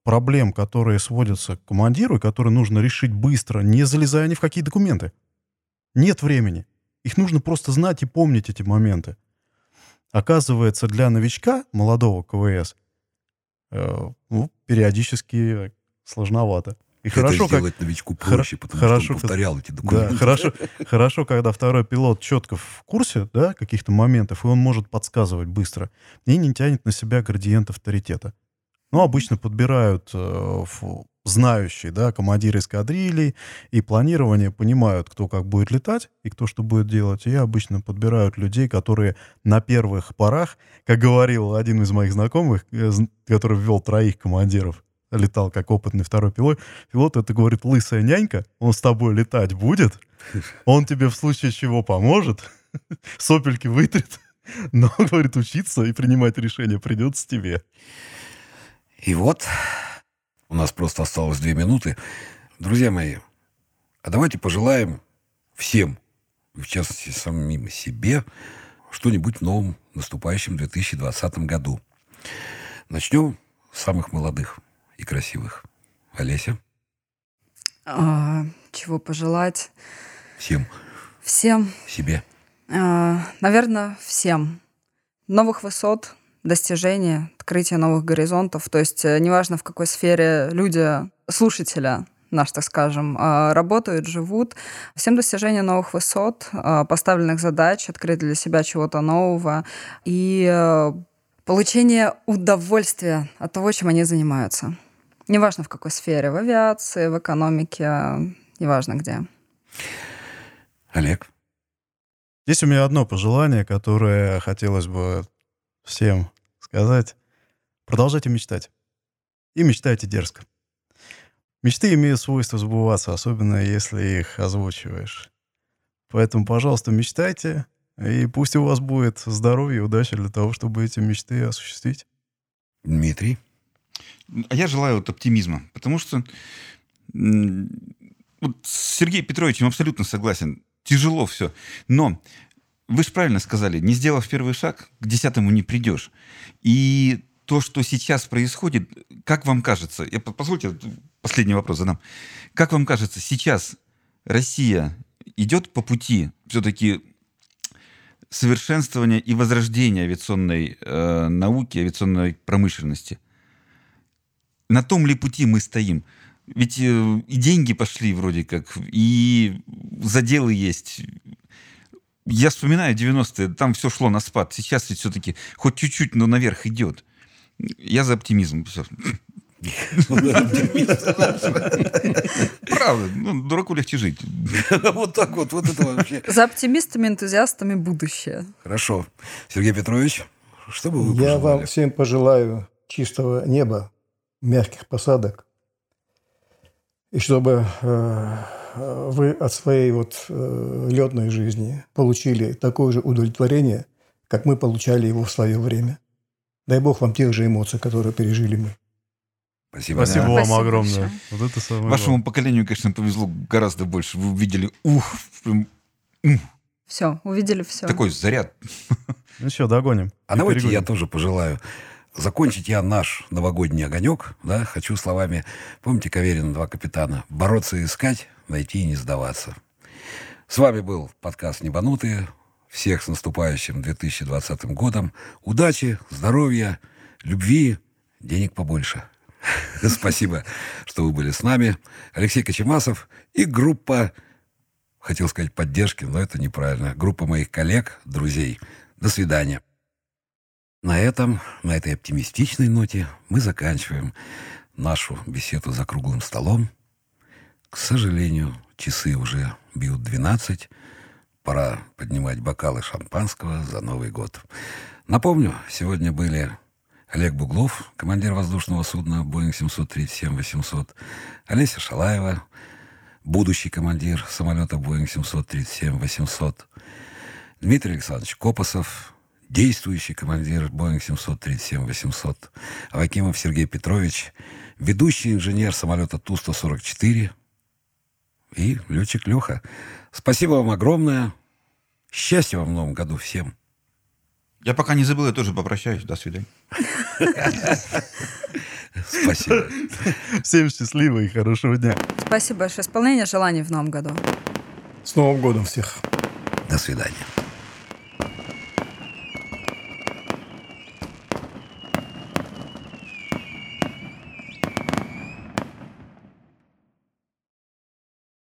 [SPEAKER 4] проблем, которые сводятся к командиру, и которые нужно решить быстро, не залезая ни в какие документы. Нет времени. Их нужно просто знать и помнить эти моменты. Оказывается, для новичка, молодого КВС, ну, периодически сложновато.
[SPEAKER 1] И это хорошо, сделать как... новичку проще, потому хорошо, что он повторял эти документы.
[SPEAKER 4] Да, хорошо, хорошо, когда второй пилот четко в курсе да, каких-то моментов, и он может подсказывать быстро, и не тянет на себя градиент авторитета. Ну, обычно подбирают э, знающие, да, командиры эскадрилей и планирование понимают, кто как будет летать и кто что будет делать. И обычно подбирают людей, которые на первых порах, как говорил один из моих знакомых, э, который ввел троих командиров, летал как опытный второй пилот, пилот это говорит лысая нянька, он с тобой летать будет, он тебе в случае чего поможет, сопельки вытрет, но, говорит, учиться и принимать решения придется тебе.
[SPEAKER 1] И вот у нас просто осталось две минуты. Друзья мои, а давайте пожелаем всем, в частности самим себе, что-нибудь в новом наступающем 2020 году. Начнем с самых молодых и красивых. Олеся?
[SPEAKER 3] А, чего пожелать?
[SPEAKER 1] Всем.
[SPEAKER 3] Всем.
[SPEAKER 1] Себе.
[SPEAKER 3] А, наверное, всем. Новых высот, достижения, открытие новых горизонтов. То есть э, неважно, в какой сфере люди, слушателя, наш, так скажем, а, работают, живут. Всем достижение новых высот, а, поставленных задач, открыть для себя чего-то нового и э, получение удовольствия от того, чем они занимаются. Неважно, в какой сфере, в авиации, в экономике, неважно где.
[SPEAKER 1] Олег?
[SPEAKER 4] Есть у меня одно пожелание, которое хотелось бы всем сказать, продолжайте мечтать. И мечтайте дерзко. Мечты имеют свойство сбываться, особенно если их озвучиваешь. Поэтому, пожалуйста, мечтайте, и пусть у вас будет здоровье и удача для того, чтобы эти мечты осуществить.
[SPEAKER 1] Дмитрий?
[SPEAKER 2] А я желаю вот оптимизма, потому что вот с Сергеем Петровичем абсолютно согласен. Тяжело все. Но вы же правильно сказали, не сделав первый шаг, к десятому не придешь. И то, что сейчас происходит, как вам кажется, я, позвольте, последний вопрос задам. Как вам кажется, сейчас Россия идет по пути все-таки совершенствования и возрождения авиационной э, науки, авиационной промышленности? На том ли пути мы стоим? Ведь э, и деньги пошли вроде как, и заделы есть, я вспоминаю 90-е, там все шло на спад. Сейчас ведь все-таки хоть чуть-чуть, но наверх идет. Я за оптимизм. Правда, ну, дураку легче жить.
[SPEAKER 1] Вот так вот, вот это вообще.
[SPEAKER 3] За оптимистами, энтузиастами будущее.
[SPEAKER 1] Хорошо. Сергей Петрович, что бы вы
[SPEAKER 5] Я вам всем пожелаю чистого неба, мягких посадок. И чтобы э, вы от своей вот э, летной жизни получили такое же удовлетворение, как мы получали его в свое время. Дай Бог вам тех же эмоций, которые пережили мы.
[SPEAKER 1] Спасибо.
[SPEAKER 4] Спасибо
[SPEAKER 1] да.
[SPEAKER 4] вам
[SPEAKER 3] Спасибо
[SPEAKER 4] огромное.
[SPEAKER 3] большое.
[SPEAKER 4] Вот это самое
[SPEAKER 2] Вашему
[SPEAKER 4] главное.
[SPEAKER 2] поколению, конечно, повезло гораздо больше. Вы увидели, ух, прям,
[SPEAKER 3] Все, увидели все.
[SPEAKER 2] такой заряд.
[SPEAKER 4] Ну что, догоним.
[SPEAKER 1] А
[SPEAKER 4] И
[SPEAKER 1] давайте
[SPEAKER 4] перегоним.
[SPEAKER 1] я тоже пожелаю. Закончить я наш новогодний огонек, да, хочу словами, помните Каверина «Два капитана»? Бороться и искать, найти и не сдаваться. С вами был подкаст «Небанутые». Всех с наступающим 2020 годом. Удачи, здоровья, любви, денег побольше. Спасибо, что вы были с нами. Алексей Кочемасов и группа, хотел сказать поддержки, но это неправильно, группа моих коллег, друзей. До свидания. На этом, на этой оптимистичной ноте мы заканчиваем нашу беседу за круглым столом. К сожалению, часы уже бьют 12. Пора поднимать бокалы шампанского за Новый год. Напомню, сегодня были Олег Буглов, командир воздушного судна Boeing 737-800, Олеся Шалаева, будущий командир самолета Boeing 737-800, Дмитрий Александрович Копосов, действующий командир Boeing 737-800, Авакимов Сергей Петрович, ведущий инженер самолета Ту-144 и летчик Леха. Спасибо вам огромное. Счастья вам в новом году всем.
[SPEAKER 2] Я пока не забыл, я тоже попрощаюсь. До свидания.
[SPEAKER 1] Спасибо.
[SPEAKER 4] Всем счастливо и хорошего дня.
[SPEAKER 3] Спасибо большое. Исполнение желаний в новом году.
[SPEAKER 5] С Новым годом всех!
[SPEAKER 1] До свидания.